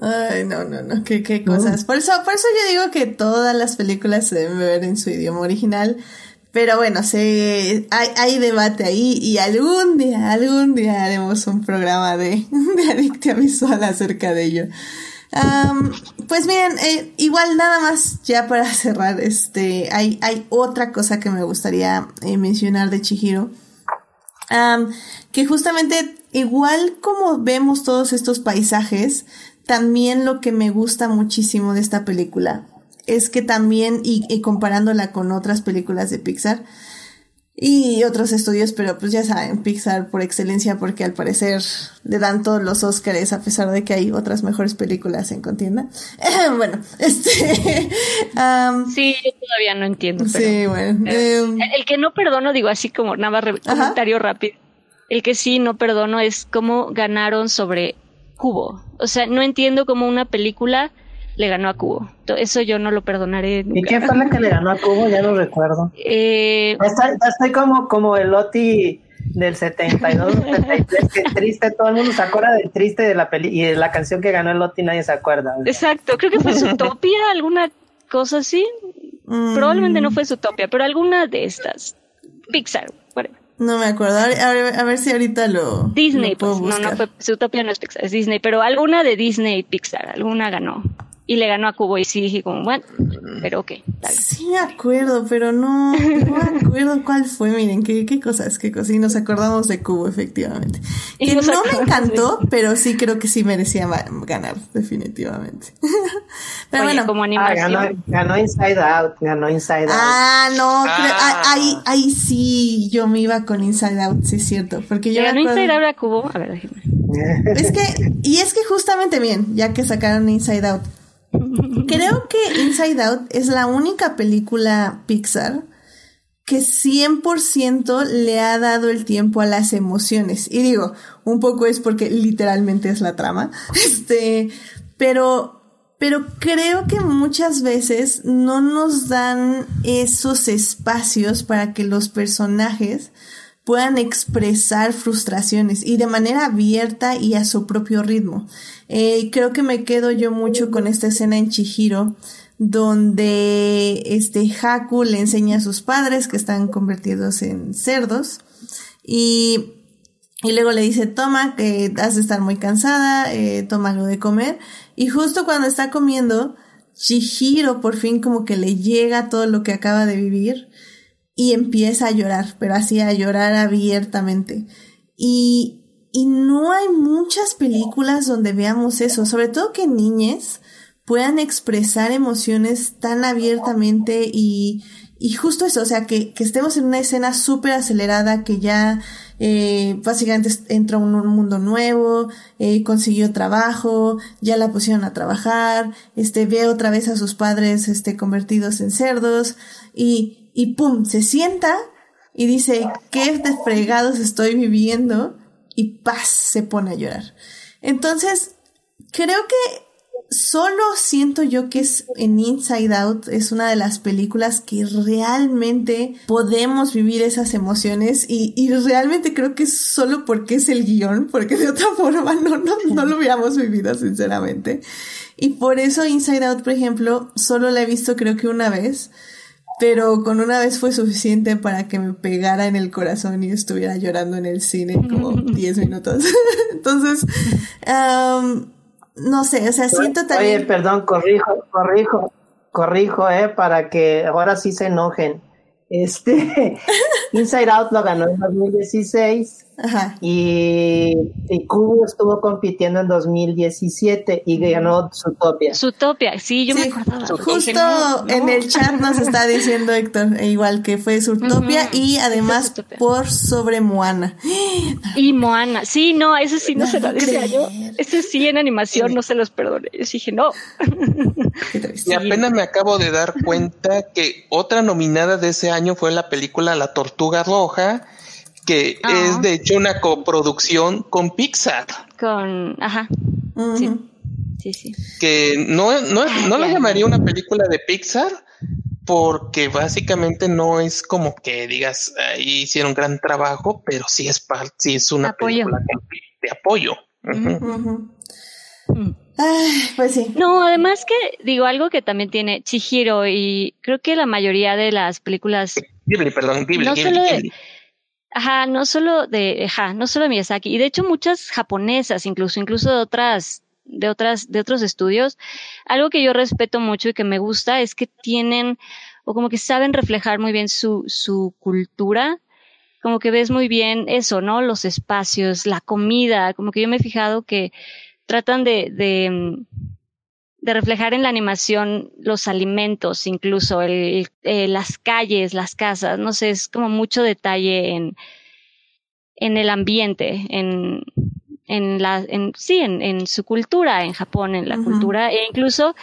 Ay, no, no, no, qué, qué cosas. Por eso, por eso yo digo que todas las películas se deben ver en su idioma original. Pero bueno, se, hay, hay debate ahí y algún día, algún día haremos un programa de, de adictia visual acerca de ello. Pues miren, eh, igual nada más ya para cerrar, este, hay, hay otra cosa que me gustaría eh, mencionar de Chihiro. Que justamente igual como vemos todos estos paisajes, también lo que me gusta muchísimo de esta película es que también, y comparándola con otras películas de Pixar, y otros estudios, pero pues ya saben, Pixar por excelencia porque al parecer le dan todos los Oscars a pesar de que hay otras mejores películas en contienda. bueno, este... um, sí, yo todavía no entiendo. Pero, sí, bueno. eh, um, el que no perdono, digo así como nada más comentario rápido, el que sí no perdono es cómo ganaron sobre Cubo. O sea, no entiendo cómo una película le ganó a Cubo. Eso yo no lo perdonaré. Nunca. ¿Y quién fue la que le ganó a Cubo? Ya no recuerdo. Eh, Estoy, estoy como, como el Oti del 72, 73, que triste, todo el mundo se acuerda del triste de la peli y de la canción que ganó el Oti nadie se acuerda. Exacto, creo que fue Zootopia, alguna cosa así. mm, Probablemente no fue Zootopia, pero alguna de estas. Pixar, whatever. No me acuerdo. A ver, a si ahorita lo. Disney, lo puedo pues. No, no fue Zootopia, no es Pixar, es Disney, pero alguna de Disney Pixar, alguna ganó. Y le ganó a Cubo y sí dije como, bueno, pero ok, bien. Sí me acuerdo, pero no, no me acuerdo cuál fue. Miren, qué, qué cosas, qué cosas. Y nos acordamos de Cubo, efectivamente. Y Que no me encantó, pero sí creo que sí merecía ganar, definitivamente. pero Oye, bueno. como Ah, ganó, ganó Inside Out, ganó Inside Out. Ah, no, creo- Ah. ah, ahí, ahí sí yo me iba con Inside Out, sí es cierto. Porque yo ¿Le me ganó Inside Out a Cubo? A ver, déjenme. Es que, y es que justamente bien, ya que sacaron Inside Out. Creo que Inside Out es la única película Pixar que 100% le ha dado el tiempo a las emociones. Y digo, un poco es porque literalmente es la trama. Este, pero, pero creo que muchas veces no nos dan esos espacios para que los personajes puedan expresar frustraciones y de manera abierta y a su propio ritmo. Eh, creo que me quedo yo mucho con esta escena en Chihiro donde este Haku le enseña a sus padres que están convertidos en cerdos y, y luego le dice toma que has de estar muy cansada eh, toma algo de comer y justo cuando está comiendo Chihiro por fin como que le llega todo lo que acaba de vivir y empieza a llorar, pero así a llorar abiertamente. Y, y no hay muchas películas donde veamos eso, sobre todo que niñes puedan expresar emociones tan abiertamente y, y justo eso, o sea, que, que estemos en una escena súper acelerada, que ya eh, básicamente entra a un, un mundo nuevo, eh, consiguió trabajo, ya la pusieron a trabajar, este, ve otra vez a sus padres este, convertidos en cerdos y, y pum, se sienta y dice, ¿qué de fregados estoy viviendo? Y paz, se pone a llorar. Entonces, creo que solo siento yo que es en Inside Out es una de las películas que realmente podemos vivir esas emociones y, y realmente creo que es solo porque es el guion, porque de otra forma no, no, no lo hubiéramos vivido sinceramente. Y por eso Inside Out, por ejemplo, solo la he visto creo que una vez, pero con una vez fue suficiente para que me pegara en el corazón y estuviera llorando en el cine como 10 minutos. Entonces, um, no sé, o sea, siento también... Oye, perdón, corrijo, corrijo, corrijo, eh, para que ahora sí se enojen. Este, Inside Out lo ganó en 2016 Ajá. y, y Kubo estuvo compitiendo en 2017 y ganó Zootopia. Zootopia, sí, yo Sí, me acordaba. justo no, en el chat nos está diciendo Héctor, e igual que fue Zootopia Ujú, y además Zootopia. por sobre Moana. Y Moana, sí, no, ese sí no No se lo decía yo. Ese sí en animación no se los perdone. Yo dije, no. Qué triste. Y apenas me acabo de dar cuenta que otra nominada de ese año fue la película La Tortuga Roja, que Ah. es de hecho una coproducción con Pixar, Con, ajá, sí, sí, sí. que no, no, no la llamaría una película de Pixar, porque básicamente no es como que digas ahí hicieron gran trabajo, pero sí es parte, sí es una Apoyo. película de apoyo. Ujú. Ujú. Mm. Ay, pues sí. No, además que digo algo que también tiene Chihiro y creo que la mayoría de las películas Ghibli, perdón, Ghibli, No Ghibli, solo de- Ghibli. Ajá, no solo de, ajá, no solo de Miyazaki, y de hecho muchas japonesas, incluso, incluso de otras, de otras, de otros estudios, algo que yo respeto mucho y que me gusta es que tienen, o como que saben reflejar muy bien su, su cultura, como que ves muy bien eso, ¿no? Los espacios, la comida, como que yo me he fijado que tratan de, de, de reflejar en la animación los alimentos, incluso el, eh, las calles, las casas, no sé, es como mucho detalle en, en el ambiente, en, en la, en, sí, en, en su cultura, en Japón, en la cultura, e incluso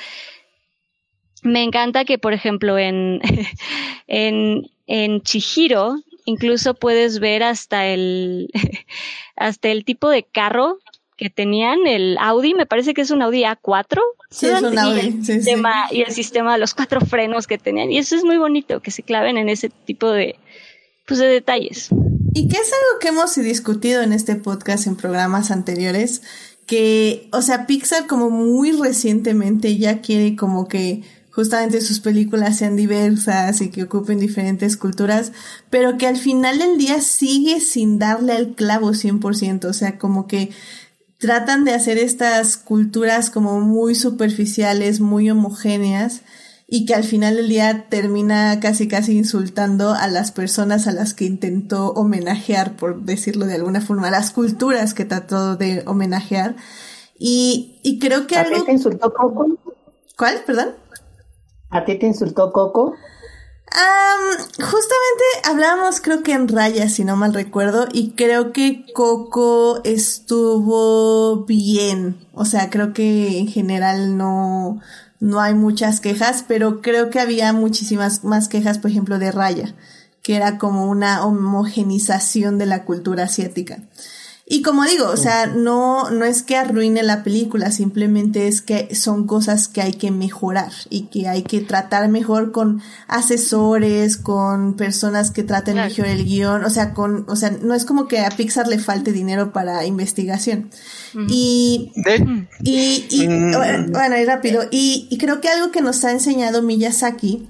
me encanta que, por ejemplo, en, en, en Chihiro, incluso puedes ver hasta el, hasta el tipo de carro que tenían, el Audi, me parece que es un Audi A4. Sí, es un Y Audi, el sí, sí. sistema, Y el sistema de los cuatro frenos que tenían. Y eso es muy bonito, que se claven en ese tipo de, pues, de detalles. Y que es algo que hemos discutido en este podcast en programas anteriores, que, o sea, Pixar como muy recientemente ya quiere como que justamente sus películas sean diversas y que ocupen diferentes culturas, pero que al final del día sigue sin darle al clavo 100%, o sea, como que tratan de hacer estas culturas como muy superficiales, muy homogéneas y que al final del día termina casi casi insultando a las personas a las que intentó homenajear, por decirlo de alguna forma, a las culturas que trató de homenajear. Y, y creo que ¿A ti algo... te insultó Coco? ¿Cuál? Perdón. ¿A ti te insultó Coco? Am, justamente hablábamos creo que en Raya, si no mal recuerdo, y creo que Coco estuvo bien. O sea, creo que en general no, no hay muchas quejas, pero creo que había muchísimas más quejas, por ejemplo, de Raya, que era como una homogenización de la cultura asiática. Y como digo, o sea, no, no es que arruine la película, simplemente es que son cosas que hay que mejorar y que hay que tratar mejor con asesores, con personas que traten Claro. mejor el guion, o sea, con, o sea, no es como que a Pixar le falte dinero para investigación. Y De- y, y Mm. bueno, bueno, y rápido. Y, y creo que algo que nos ha enseñado Miyazaki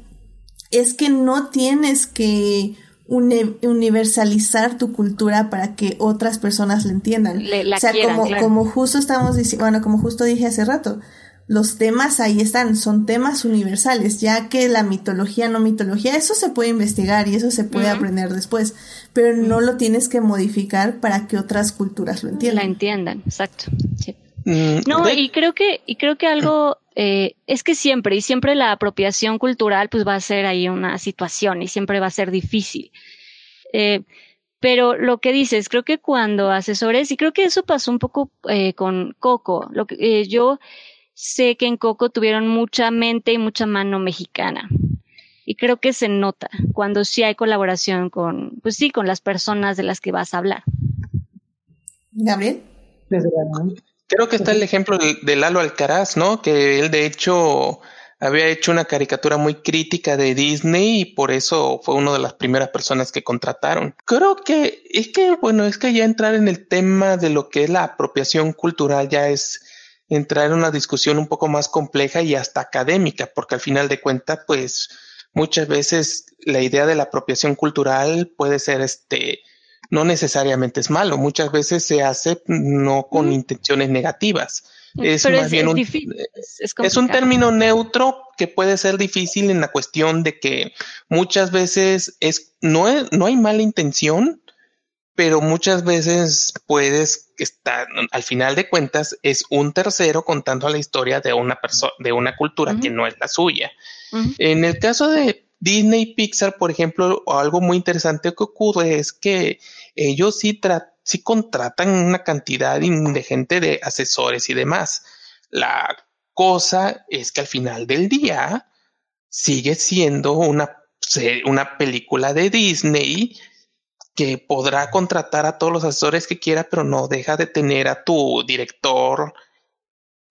es que no tienes que uni- universalizar tu cultura para que otras personas la entiendan. Le- la o sea, quieran, como, claro. como justo estamos diciendo, bueno, como justo dije hace rato, los temas ahí están, son temas universales, ya que la mitología, no mitología, eso se puede investigar y eso se puede aprender después, pero no lo tienes que modificar para que otras culturas lo La entiendan. entiendan, exacto. sí. Mm, No, y creo que, y creo que algo, eh, es que siempre, y siempre la apropiación cultural, pues va a ser ahí una situación y siempre va a ser difícil. Eh, pero lo que dices, creo que cuando asesores, y creo que eso pasó un poco eh, con Coco, lo que eh, yo sé que en Coco tuvieron mucha mente y mucha mano mexicana. Y creo que se nota cuando sí hay colaboración con, pues sí, con las personas de las que vas a hablar. Gabriel. Creo que está el ejemplo de, de Lalo Alcaraz, ¿no? Que él de hecho había hecho una caricatura muy crítica de Disney y por eso fue una de las primeras personas que contrataron. Creo que es que, bueno, es que ya entrar en el tema de lo que es la apropiación cultural ya es entrar en una discusión un poco más compleja y hasta académica, porque al final de cuentas, pues muchas veces la idea de la apropiación cultural puede ser este no necesariamente es malo, muchas veces se hace no con Mm. intenciones negativas. Es Pero más es, bien es un, difícil, es, un término neutro que puede ser difícil en la cuestión de que muchas veces es no, es- no hay mala intención, pero muchas veces puedes estar, al final de cuentas, es un tercero contando la historia de una persona, de una cultura que no es la suya. En el caso de Disney y Pixar, por ejemplo, algo muy interesante que ocurre es que ellos sí, sí contratan una cantidad de gente de asesores y demás. La cosa es que al final del día sigue siendo una, una película de Disney que podrá contratar a todos los asesores que quiera, pero no deja de tener a tu director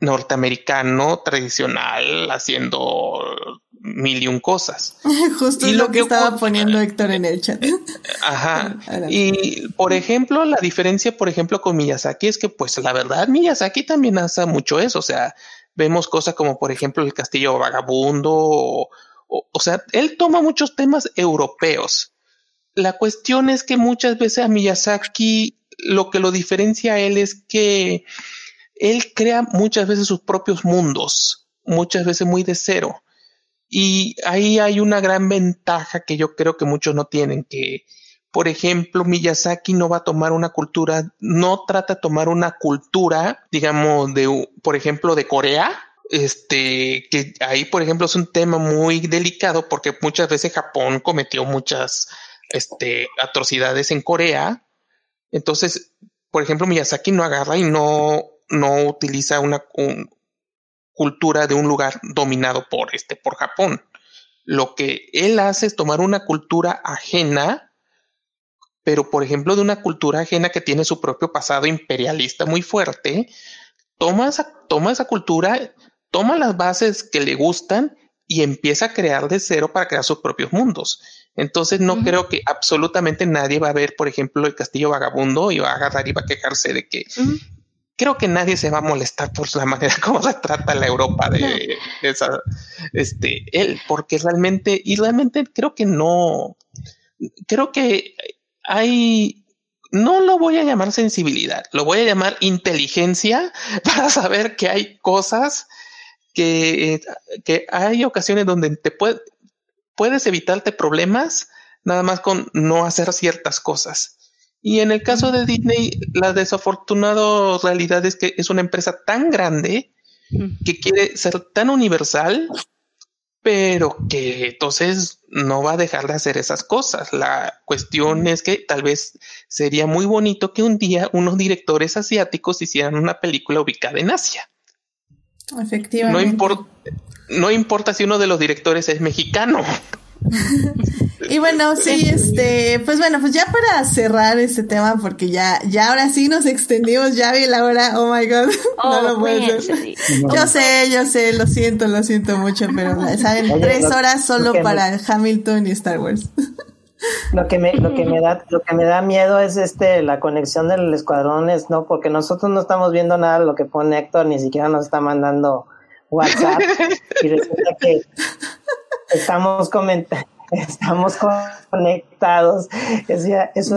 norteamericano tradicional haciendo mil y un cosas. Justo lo, que, estaba poniendo Héctor en el chat. Ajá. y por ejemplo, la diferencia, por ejemplo, con Miyazaki es que, pues, la verdad, Miyazaki también hace mucho eso. O sea, vemos cosas como, por ejemplo, el Castillo Vagabundo. O, o, sea, él toma muchos temas europeos. La cuestión es que muchas veces a Miyazaki lo que lo diferencia a él es que él crea muchas veces sus propios mundos, muchas veces muy de cero. Y ahí hay una gran ventaja que yo creo que muchos no tienen, que por ejemplo Miyazaki no va a tomar una cultura, no trata de tomar una cultura, digamos, de, por ejemplo, de Corea, este, que ahí, por ejemplo, es un tema muy delicado porque muchas veces Japón cometió muchas, este, atrocidades en Corea. Entonces, por ejemplo, Miyazaki no agarra y no no utiliza una cultura de un lugar dominado por este, por Japón. Lo que él hace es tomar una cultura ajena, pero por ejemplo de una cultura ajena que tiene su propio pasado imperialista muy fuerte, toma esa, toma esa cultura, toma las bases que le gustan y empieza a crear de cero para crear sus propios mundos. Entonces no creo que absolutamente nadie va a ver, por ejemplo, el castillo vagabundo y va a agarrar y va a quejarse de que creo que nadie se va a molestar por la manera como se trata la Europa de, esa, este, él, porque realmente, y realmente creo que no, creo que hay, no lo voy a llamar sensibilidad, lo voy a llamar inteligencia para saber que hay cosas que, que hay ocasiones donde te puedes evitarte problemas nada más con no hacer ciertas cosas. Y en el caso de Disney, la desafortunada realidad es que es una empresa tan grande que quiere ser tan universal, pero que entonces no va a dejar de hacer esas cosas. La cuestión es que tal vez sería muy bonito que un día unos directores asiáticos hicieran una película ubicada en Asia. Efectivamente. No, importa, no importa si uno de los directores es mexicano. y bueno, sí, este, pues bueno, pues ya para cerrar este tema, porque ya, ya ahora sí nos extendimos, ya vi la hora, oh my god, no lo puedo hacer. Yo sé, yo sé, lo siento, lo siento mucho, pero saben, tres horas solo para Hamilton y Star Wars. Lo que me, lo que me da, lo que me da miedo es este, la conexión del escuadrón es, no, porque nosotros no estamos viendo nada de lo que pone Héctor, ni siquiera nos está mandando WhatsApp, y resulta que estamos comentando, estamos conectados. eso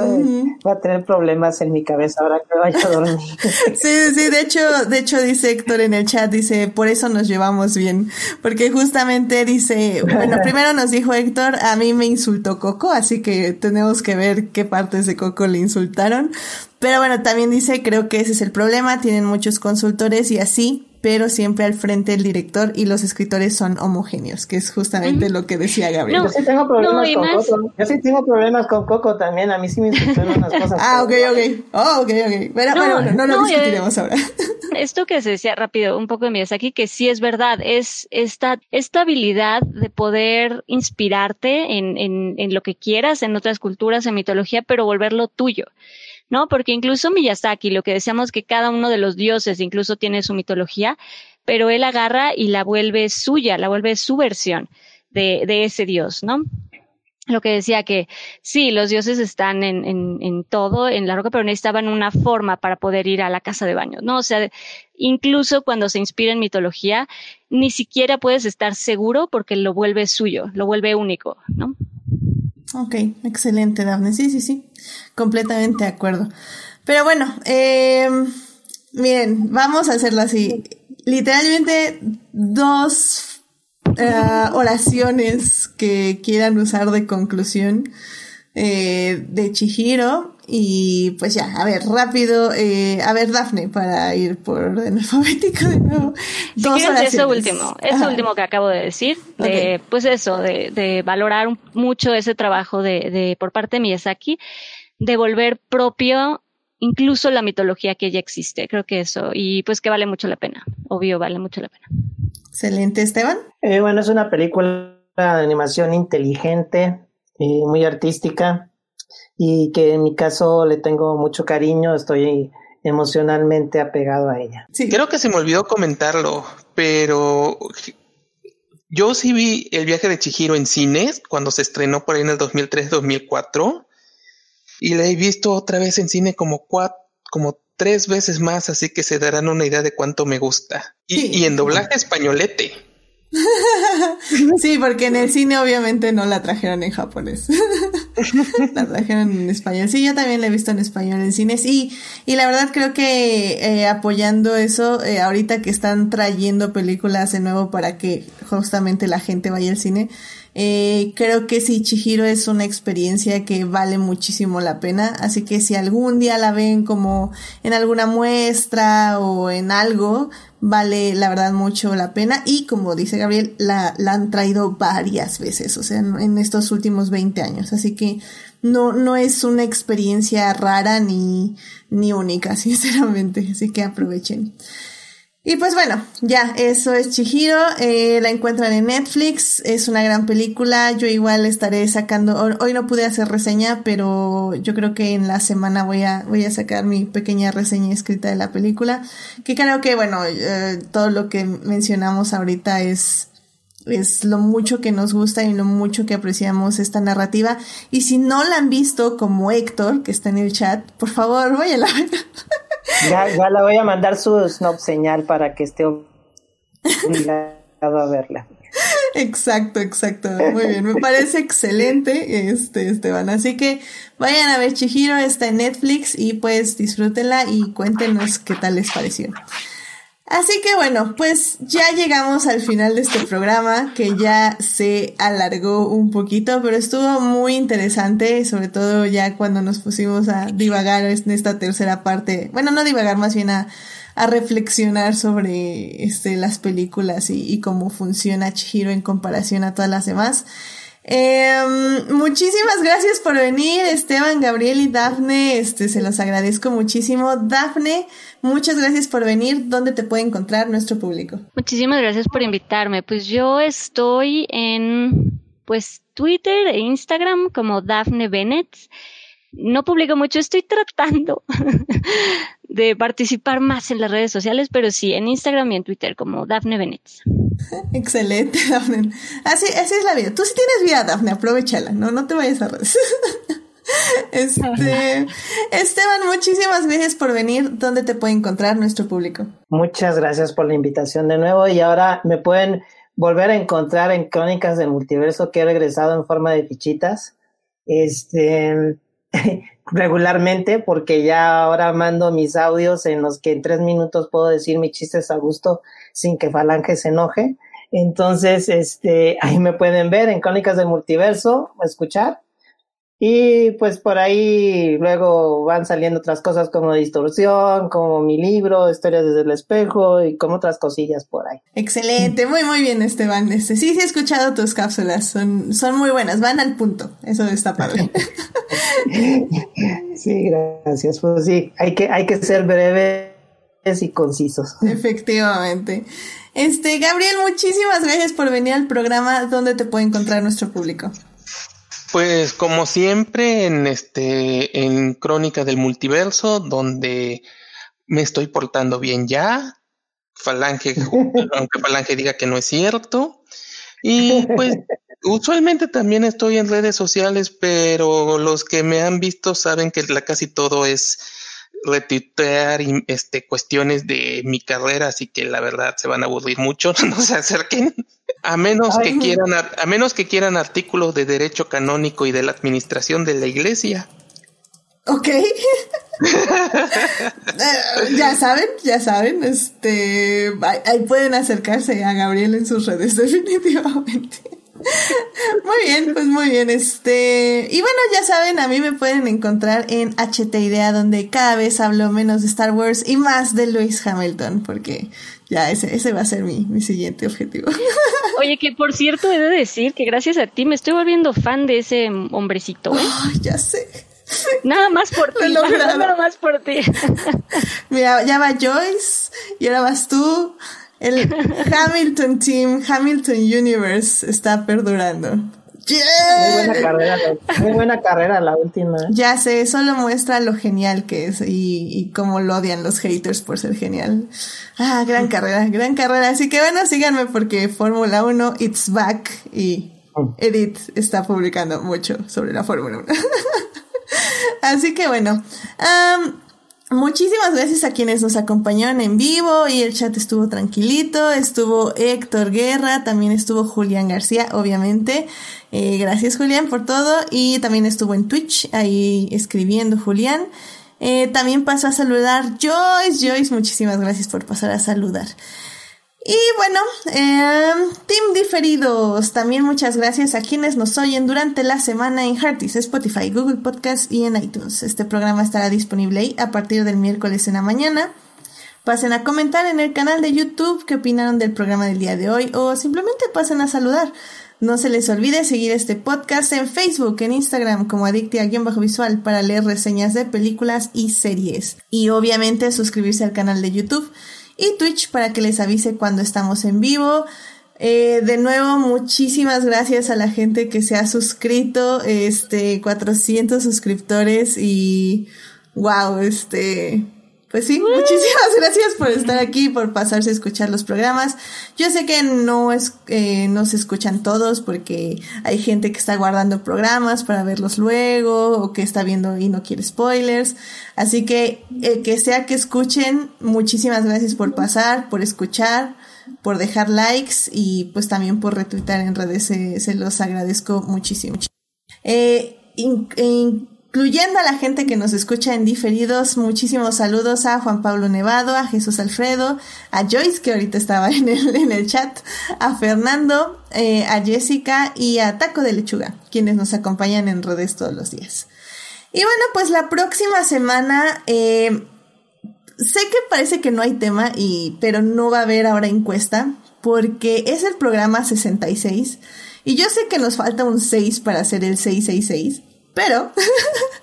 va a tener problemas en mi cabeza ahora que vaya a dormir. Sí, sí, de hecho, de hecho dice Héctor en el chat, dice, por eso nos llevamos bien, porque justamente dice, bueno, primero nos dijo Héctor, a mí me insultó Coco, así que tenemos que ver qué partes de Coco le insultaron. Pero bueno, también dice, creo que ese es el problema, tienen muchos consultores y así, pero siempre al frente el director y los escritores son homogéneos, que es justamente lo que decía Gabriel. yo sí tengo problemas con Coco. Yo sí tengo problemas con Coco también. A mí sí me insultaron unas cosas. ah, ok, ok. Oh, ok, ok. Pero no, bueno, no, lo discutiremos ahora. Esto que se decía rápido, un poco de Miyazaki, que sí es verdad, es esta, esta habilidad de poder inspirarte en, en, en lo que quieras, en otras culturas, en mitología, pero volverlo tuyo. ¿No? Porque incluso Miyazaki, lo que decíamos que cada uno de los dioses incluso tiene su mitología, pero él agarra y la vuelve suya, la vuelve su versión de, de ese dios, ¿no? Lo que decía que sí, los dioses están en, en, en, todo, en la roca, pero necesitaban una forma para poder ir a la casa de baño, ¿no? O sea, incluso cuando se inspira en mitología, ni siquiera puedes estar seguro porque lo vuelve suyo, lo vuelve único, ¿no? Ok, excelente, Daphne. Sí, sí, sí, completamente de acuerdo. Pero bueno, eh, miren, vamos a hacerlo así. Literalmente dos eh, oraciones que quieran usar de conclusión eh, de Chihiro y pues ya, a ver, rápido, eh, a ver, Dafne, para ir por orden alfabético de nuevo. Dos si eso último, eso último que acabo de decir, de, pues eso, de, de valorar mucho ese trabajo de, de, por parte de Miyazaki, de volver propio incluso la mitología que ya existe. Creo que eso, y pues que vale mucho la pena, obvio, vale mucho la pena. Excelente, Esteban. Eh, bueno, es una película de animación inteligente, y muy artística y que en mi caso le tengo mucho cariño, estoy emocionalmente apegado a ella. Sí. Creo que se me olvidó comentarlo, pero Yo sí vi el viaje de Chihiro en cines cuando se estrenó por ahí en el 2003-2004 y la he visto otra vez en cine como cuatro, como tres veces más, así que se darán una idea de cuánto me gusta. Y, y en doblaje españolete. sí, porque en el cine obviamente no la trajeron en japonés. la trajeron en español. Sí, yo también la he visto en español en cines. Y, y la verdad creo que eh, apoyando eso, eh, ahorita que están trayendo películas de nuevo para que justamente la gente vaya al cine, eh, creo que sí, Chihiro es una experiencia que vale muchísimo la pena. Así que si algún día la ven como en alguna muestra o en algo, vale la verdad mucho la pena. Y como dice Gabriel, la, la han traído varias veces, o sea, en, estos últimos 20 años. Así que no, no es una experiencia rara ni, ni única, sinceramente. Así que aprovechen. Y pues bueno, ya, eso es Chihiro, eh, la encuentran en Netflix, es una gran película, yo igual estaré sacando, hoy no pude hacer reseña, pero yo creo que en la semana voy a, voy a sacar mi pequeña reseña escrita de la película, que creo que bueno, eh, todo lo que mencionamos ahorita es, es lo mucho que nos gusta y lo mucho que apreciamos esta narrativa. Y si no la han visto como Héctor, que está en el chat, por favor, vayan a ver. Ya, ya le voy a mandar su snob señal para que esté obligado a verla. Exacto, exacto. Muy bien, me parece excelente, este, Esteban. Así que vayan a ver Chihiro, está en Netflix y pues disfrútenla y cuéntenos qué tal les pareció. Así que bueno, pues ya llegamos al final de este programa que ya se alargó un poquito, pero estuvo muy interesante, sobre todo ya cuando nos pusimos a divagar en esta tercera parte, bueno, no divagar, más bien a, reflexionar sobre este, las películas y, y cómo funciona Chihiro en comparación a todas las demás. Eh, muchísimas gracias por venir, Esteban, Gabriel y Dafne. Este, se los agradezco muchísimo. Dafne, muchas gracias por venir. ¿Dónde te puede encontrar nuestro público? Muchísimas gracias por invitarme. Pues yo estoy en pues Twitter e Instagram como Dafne Bennett. No publico mucho, estoy tratando de participar más en las redes sociales, pero sí, en Instagram y en Twitter como Dafne Bennett. Excelente, Dafne. Así, así es la vida. Tú sí tienes vida, Dafne, aprovechala, no, no te vayas a redes. Este, Esteban, muchísimas gracias por venir. ¿Dónde te puede encontrar nuestro público? Muchas gracias por la invitación de nuevo y ahora me pueden volver a encontrar en Crónicas del Multiverso que he regresado en forma de fichitas. Este, regularmente porque ya ahora mando mis audios en los que en tres minutos puedo decir mis chistes a gusto sin que Falange se enoje. Entonces, este, ahí me pueden ver en Crónicas del Multiverso, escuchar. Y pues por ahí luego van saliendo otras cosas como distorsión, como mi libro, historias desde el espejo y como otras cosillas por ahí. Excelente, muy muy bien Esteban. Este, sí, sí he escuchado tus cápsulas, son, son muy buenas, van al punto, eso está padre. sí, gracias. Pues sí, hay que, hay que ser breves y concisos. Efectivamente. Este, Gabriel, muchísimas gracias por venir al programa. ¿Dónde te puede encontrar nuestro público? Pues como siempre en este en Crónica del Multiverso donde me estoy portando bien ya. Falange aunque Falange diga que no es cierto. Y pues usualmente también estoy en redes sociales, pero los que me han visto saben que la casi todo es retuitear este, cuestiones de mi carrera, así que la verdad se van a aburrir mucho, no se acerquen. A menos que quieran, a, menos que quieran artículos de derecho canónico y de la administración de la iglesia. Ok. Eh, ya saben, ya saben, este, ahí pueden acercarse a Gabriel en sus redes definitivamente. Muy bien, pues muy bien. Este, y bueno, ya saben, a mí me pueden encontrar en HT Idea, donde cada vez hablo menos de Star Wars y más de Lewis Hamilton, porque ya ese, ese va a ser mi, mi siguiente objetivo. Oye, que por cierto, he de decir que gracias a ti me estoy volviendo fan de ese hombrecito. ¿eh? ya sé. Nada más por ti. Nada más por ti. Mira, ya va Joyce y ahora vas tú. El Hamilton Team, Hamilton Universe está perdurando. Muy buena carrera, muy buena carrera la última. Ya sé, solo muestra lo genial que es y, y cómo lo odian los haters por ser genial. Ah, gran carrera, gran carrera. Así que bueno, síganme porque Fórmula 1, it's back y Edith está publicando mucho sobre la Fórmula 1. Así que bueno, muchísimas gracias a quienes nos acompañaron en vivo y el chat estuvo tranquilito. Estuvo Héctor Guerra, también estuvo Julián García, obviamente. Eh, gracias Julián por todo y también estuvo en Twitch ahí escribiendo Julián. Eh, también pasó a saludar Joyce. Joyce, muchísimas gracias por pasar a saludar. Y bueno, eh, Team Diferidos, también muchas gracias a quienes nos oyen durante la semana en Heartis, Spotify, Google Podcast y en iTunes. Este programa estará disponible ahí a partir del miércoles en la mañana. Pasen a comentar en el canal de YouTube qué opinaron del programa del día de hoy o simplemente pasen a saludar. No se les olvide seguir este podcast en Facebook, en Instagram como Adictia-Visual para leer reseñas de películas y series. Y obviamente suscribirse al canal de YouTube y Twitch para que les avise cuando estamos en vivo. Eh, de nuevo, muchísimas gracias a la gente que se ha suscrito, este, 400 suscriptores y wow, este, pues sí, muchísimas gracias por estar aquí, por pasarse a escuchar los programas. Yo sé que no es, eh, no se escuchan todos porque hay gente que está guardando programas para verlos luego o que está viendo y no quiere spoilers. Así que, eh, que sea que escuchen, muchísimas gracias por pasar, por escuchar, por dejar likes y pues también por retuitar en redes, se, los agradezco muchísimo. Eh, incluyendo a la gente que nos escucha en diferidos. Muchísimos saludos a Juan Pablo Nevado, a Jesús Alfredo, a Joyce, que ahorita estaba en el, chat, a Fernando, eh, a Jessica y a Taco de Lechuga, quienes nos acompañan en redes todos los días. Y bueno, pues la próxima semana, eh, sé que parece que no hay tema, y, pero no va a haber ahora encuesta, porque es el programa 66. Y yo sé que nos falta un 6 para hacer el 666. Pero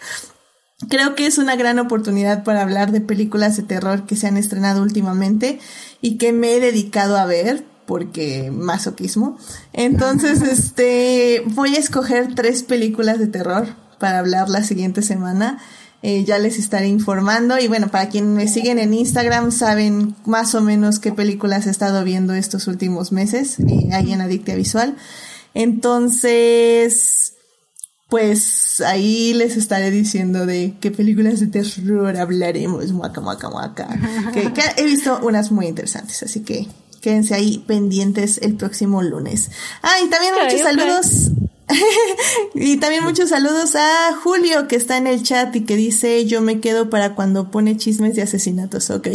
creo que es una gran oportunidad para hablar de películas de terror que se han estrenado últimamente y que me he dedicado a ver porque masoquismo. Entonces, este, voy a escoger tres películas de terror para hablar la siguiente semana. Eh, ya les estaré informando. Y bueno, para quienes me siguen en Instagram, saben más o menos qué películas he estado viendo estos últimos meses, eh, ahí en Adictia Visual. Entonces, pues ahí les estaré diciendo de qué películas de terror hablaremos, muaca, muaca, muaca. que, he visto unas muy interesantes, así que quédense ahí pendientes el próximo lunes. Ah, y también muchos saludos. y también muchos saludos a Julio que está en el chat y que dice yo me quedo para cuando pone chismes de asesinatos, ¿ok?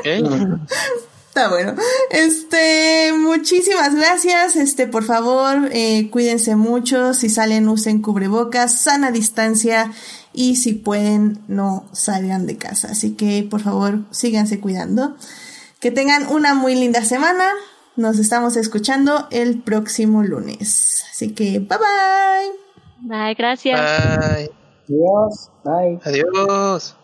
ok. Está bueno. Este, muchísimas gracias. Este, por favor, eh, cuídense mucho. Si salen, usen cubrebocas, sana distancia y si pueden, no salgan de casa. Así que, por favor, síganse cuidando. Que tengan una muy linda semana. Nos estamos escuchando el próximo lunes. Así que, bye bye. Bye, gracias. Bye. Adiós. Bye. Adiós.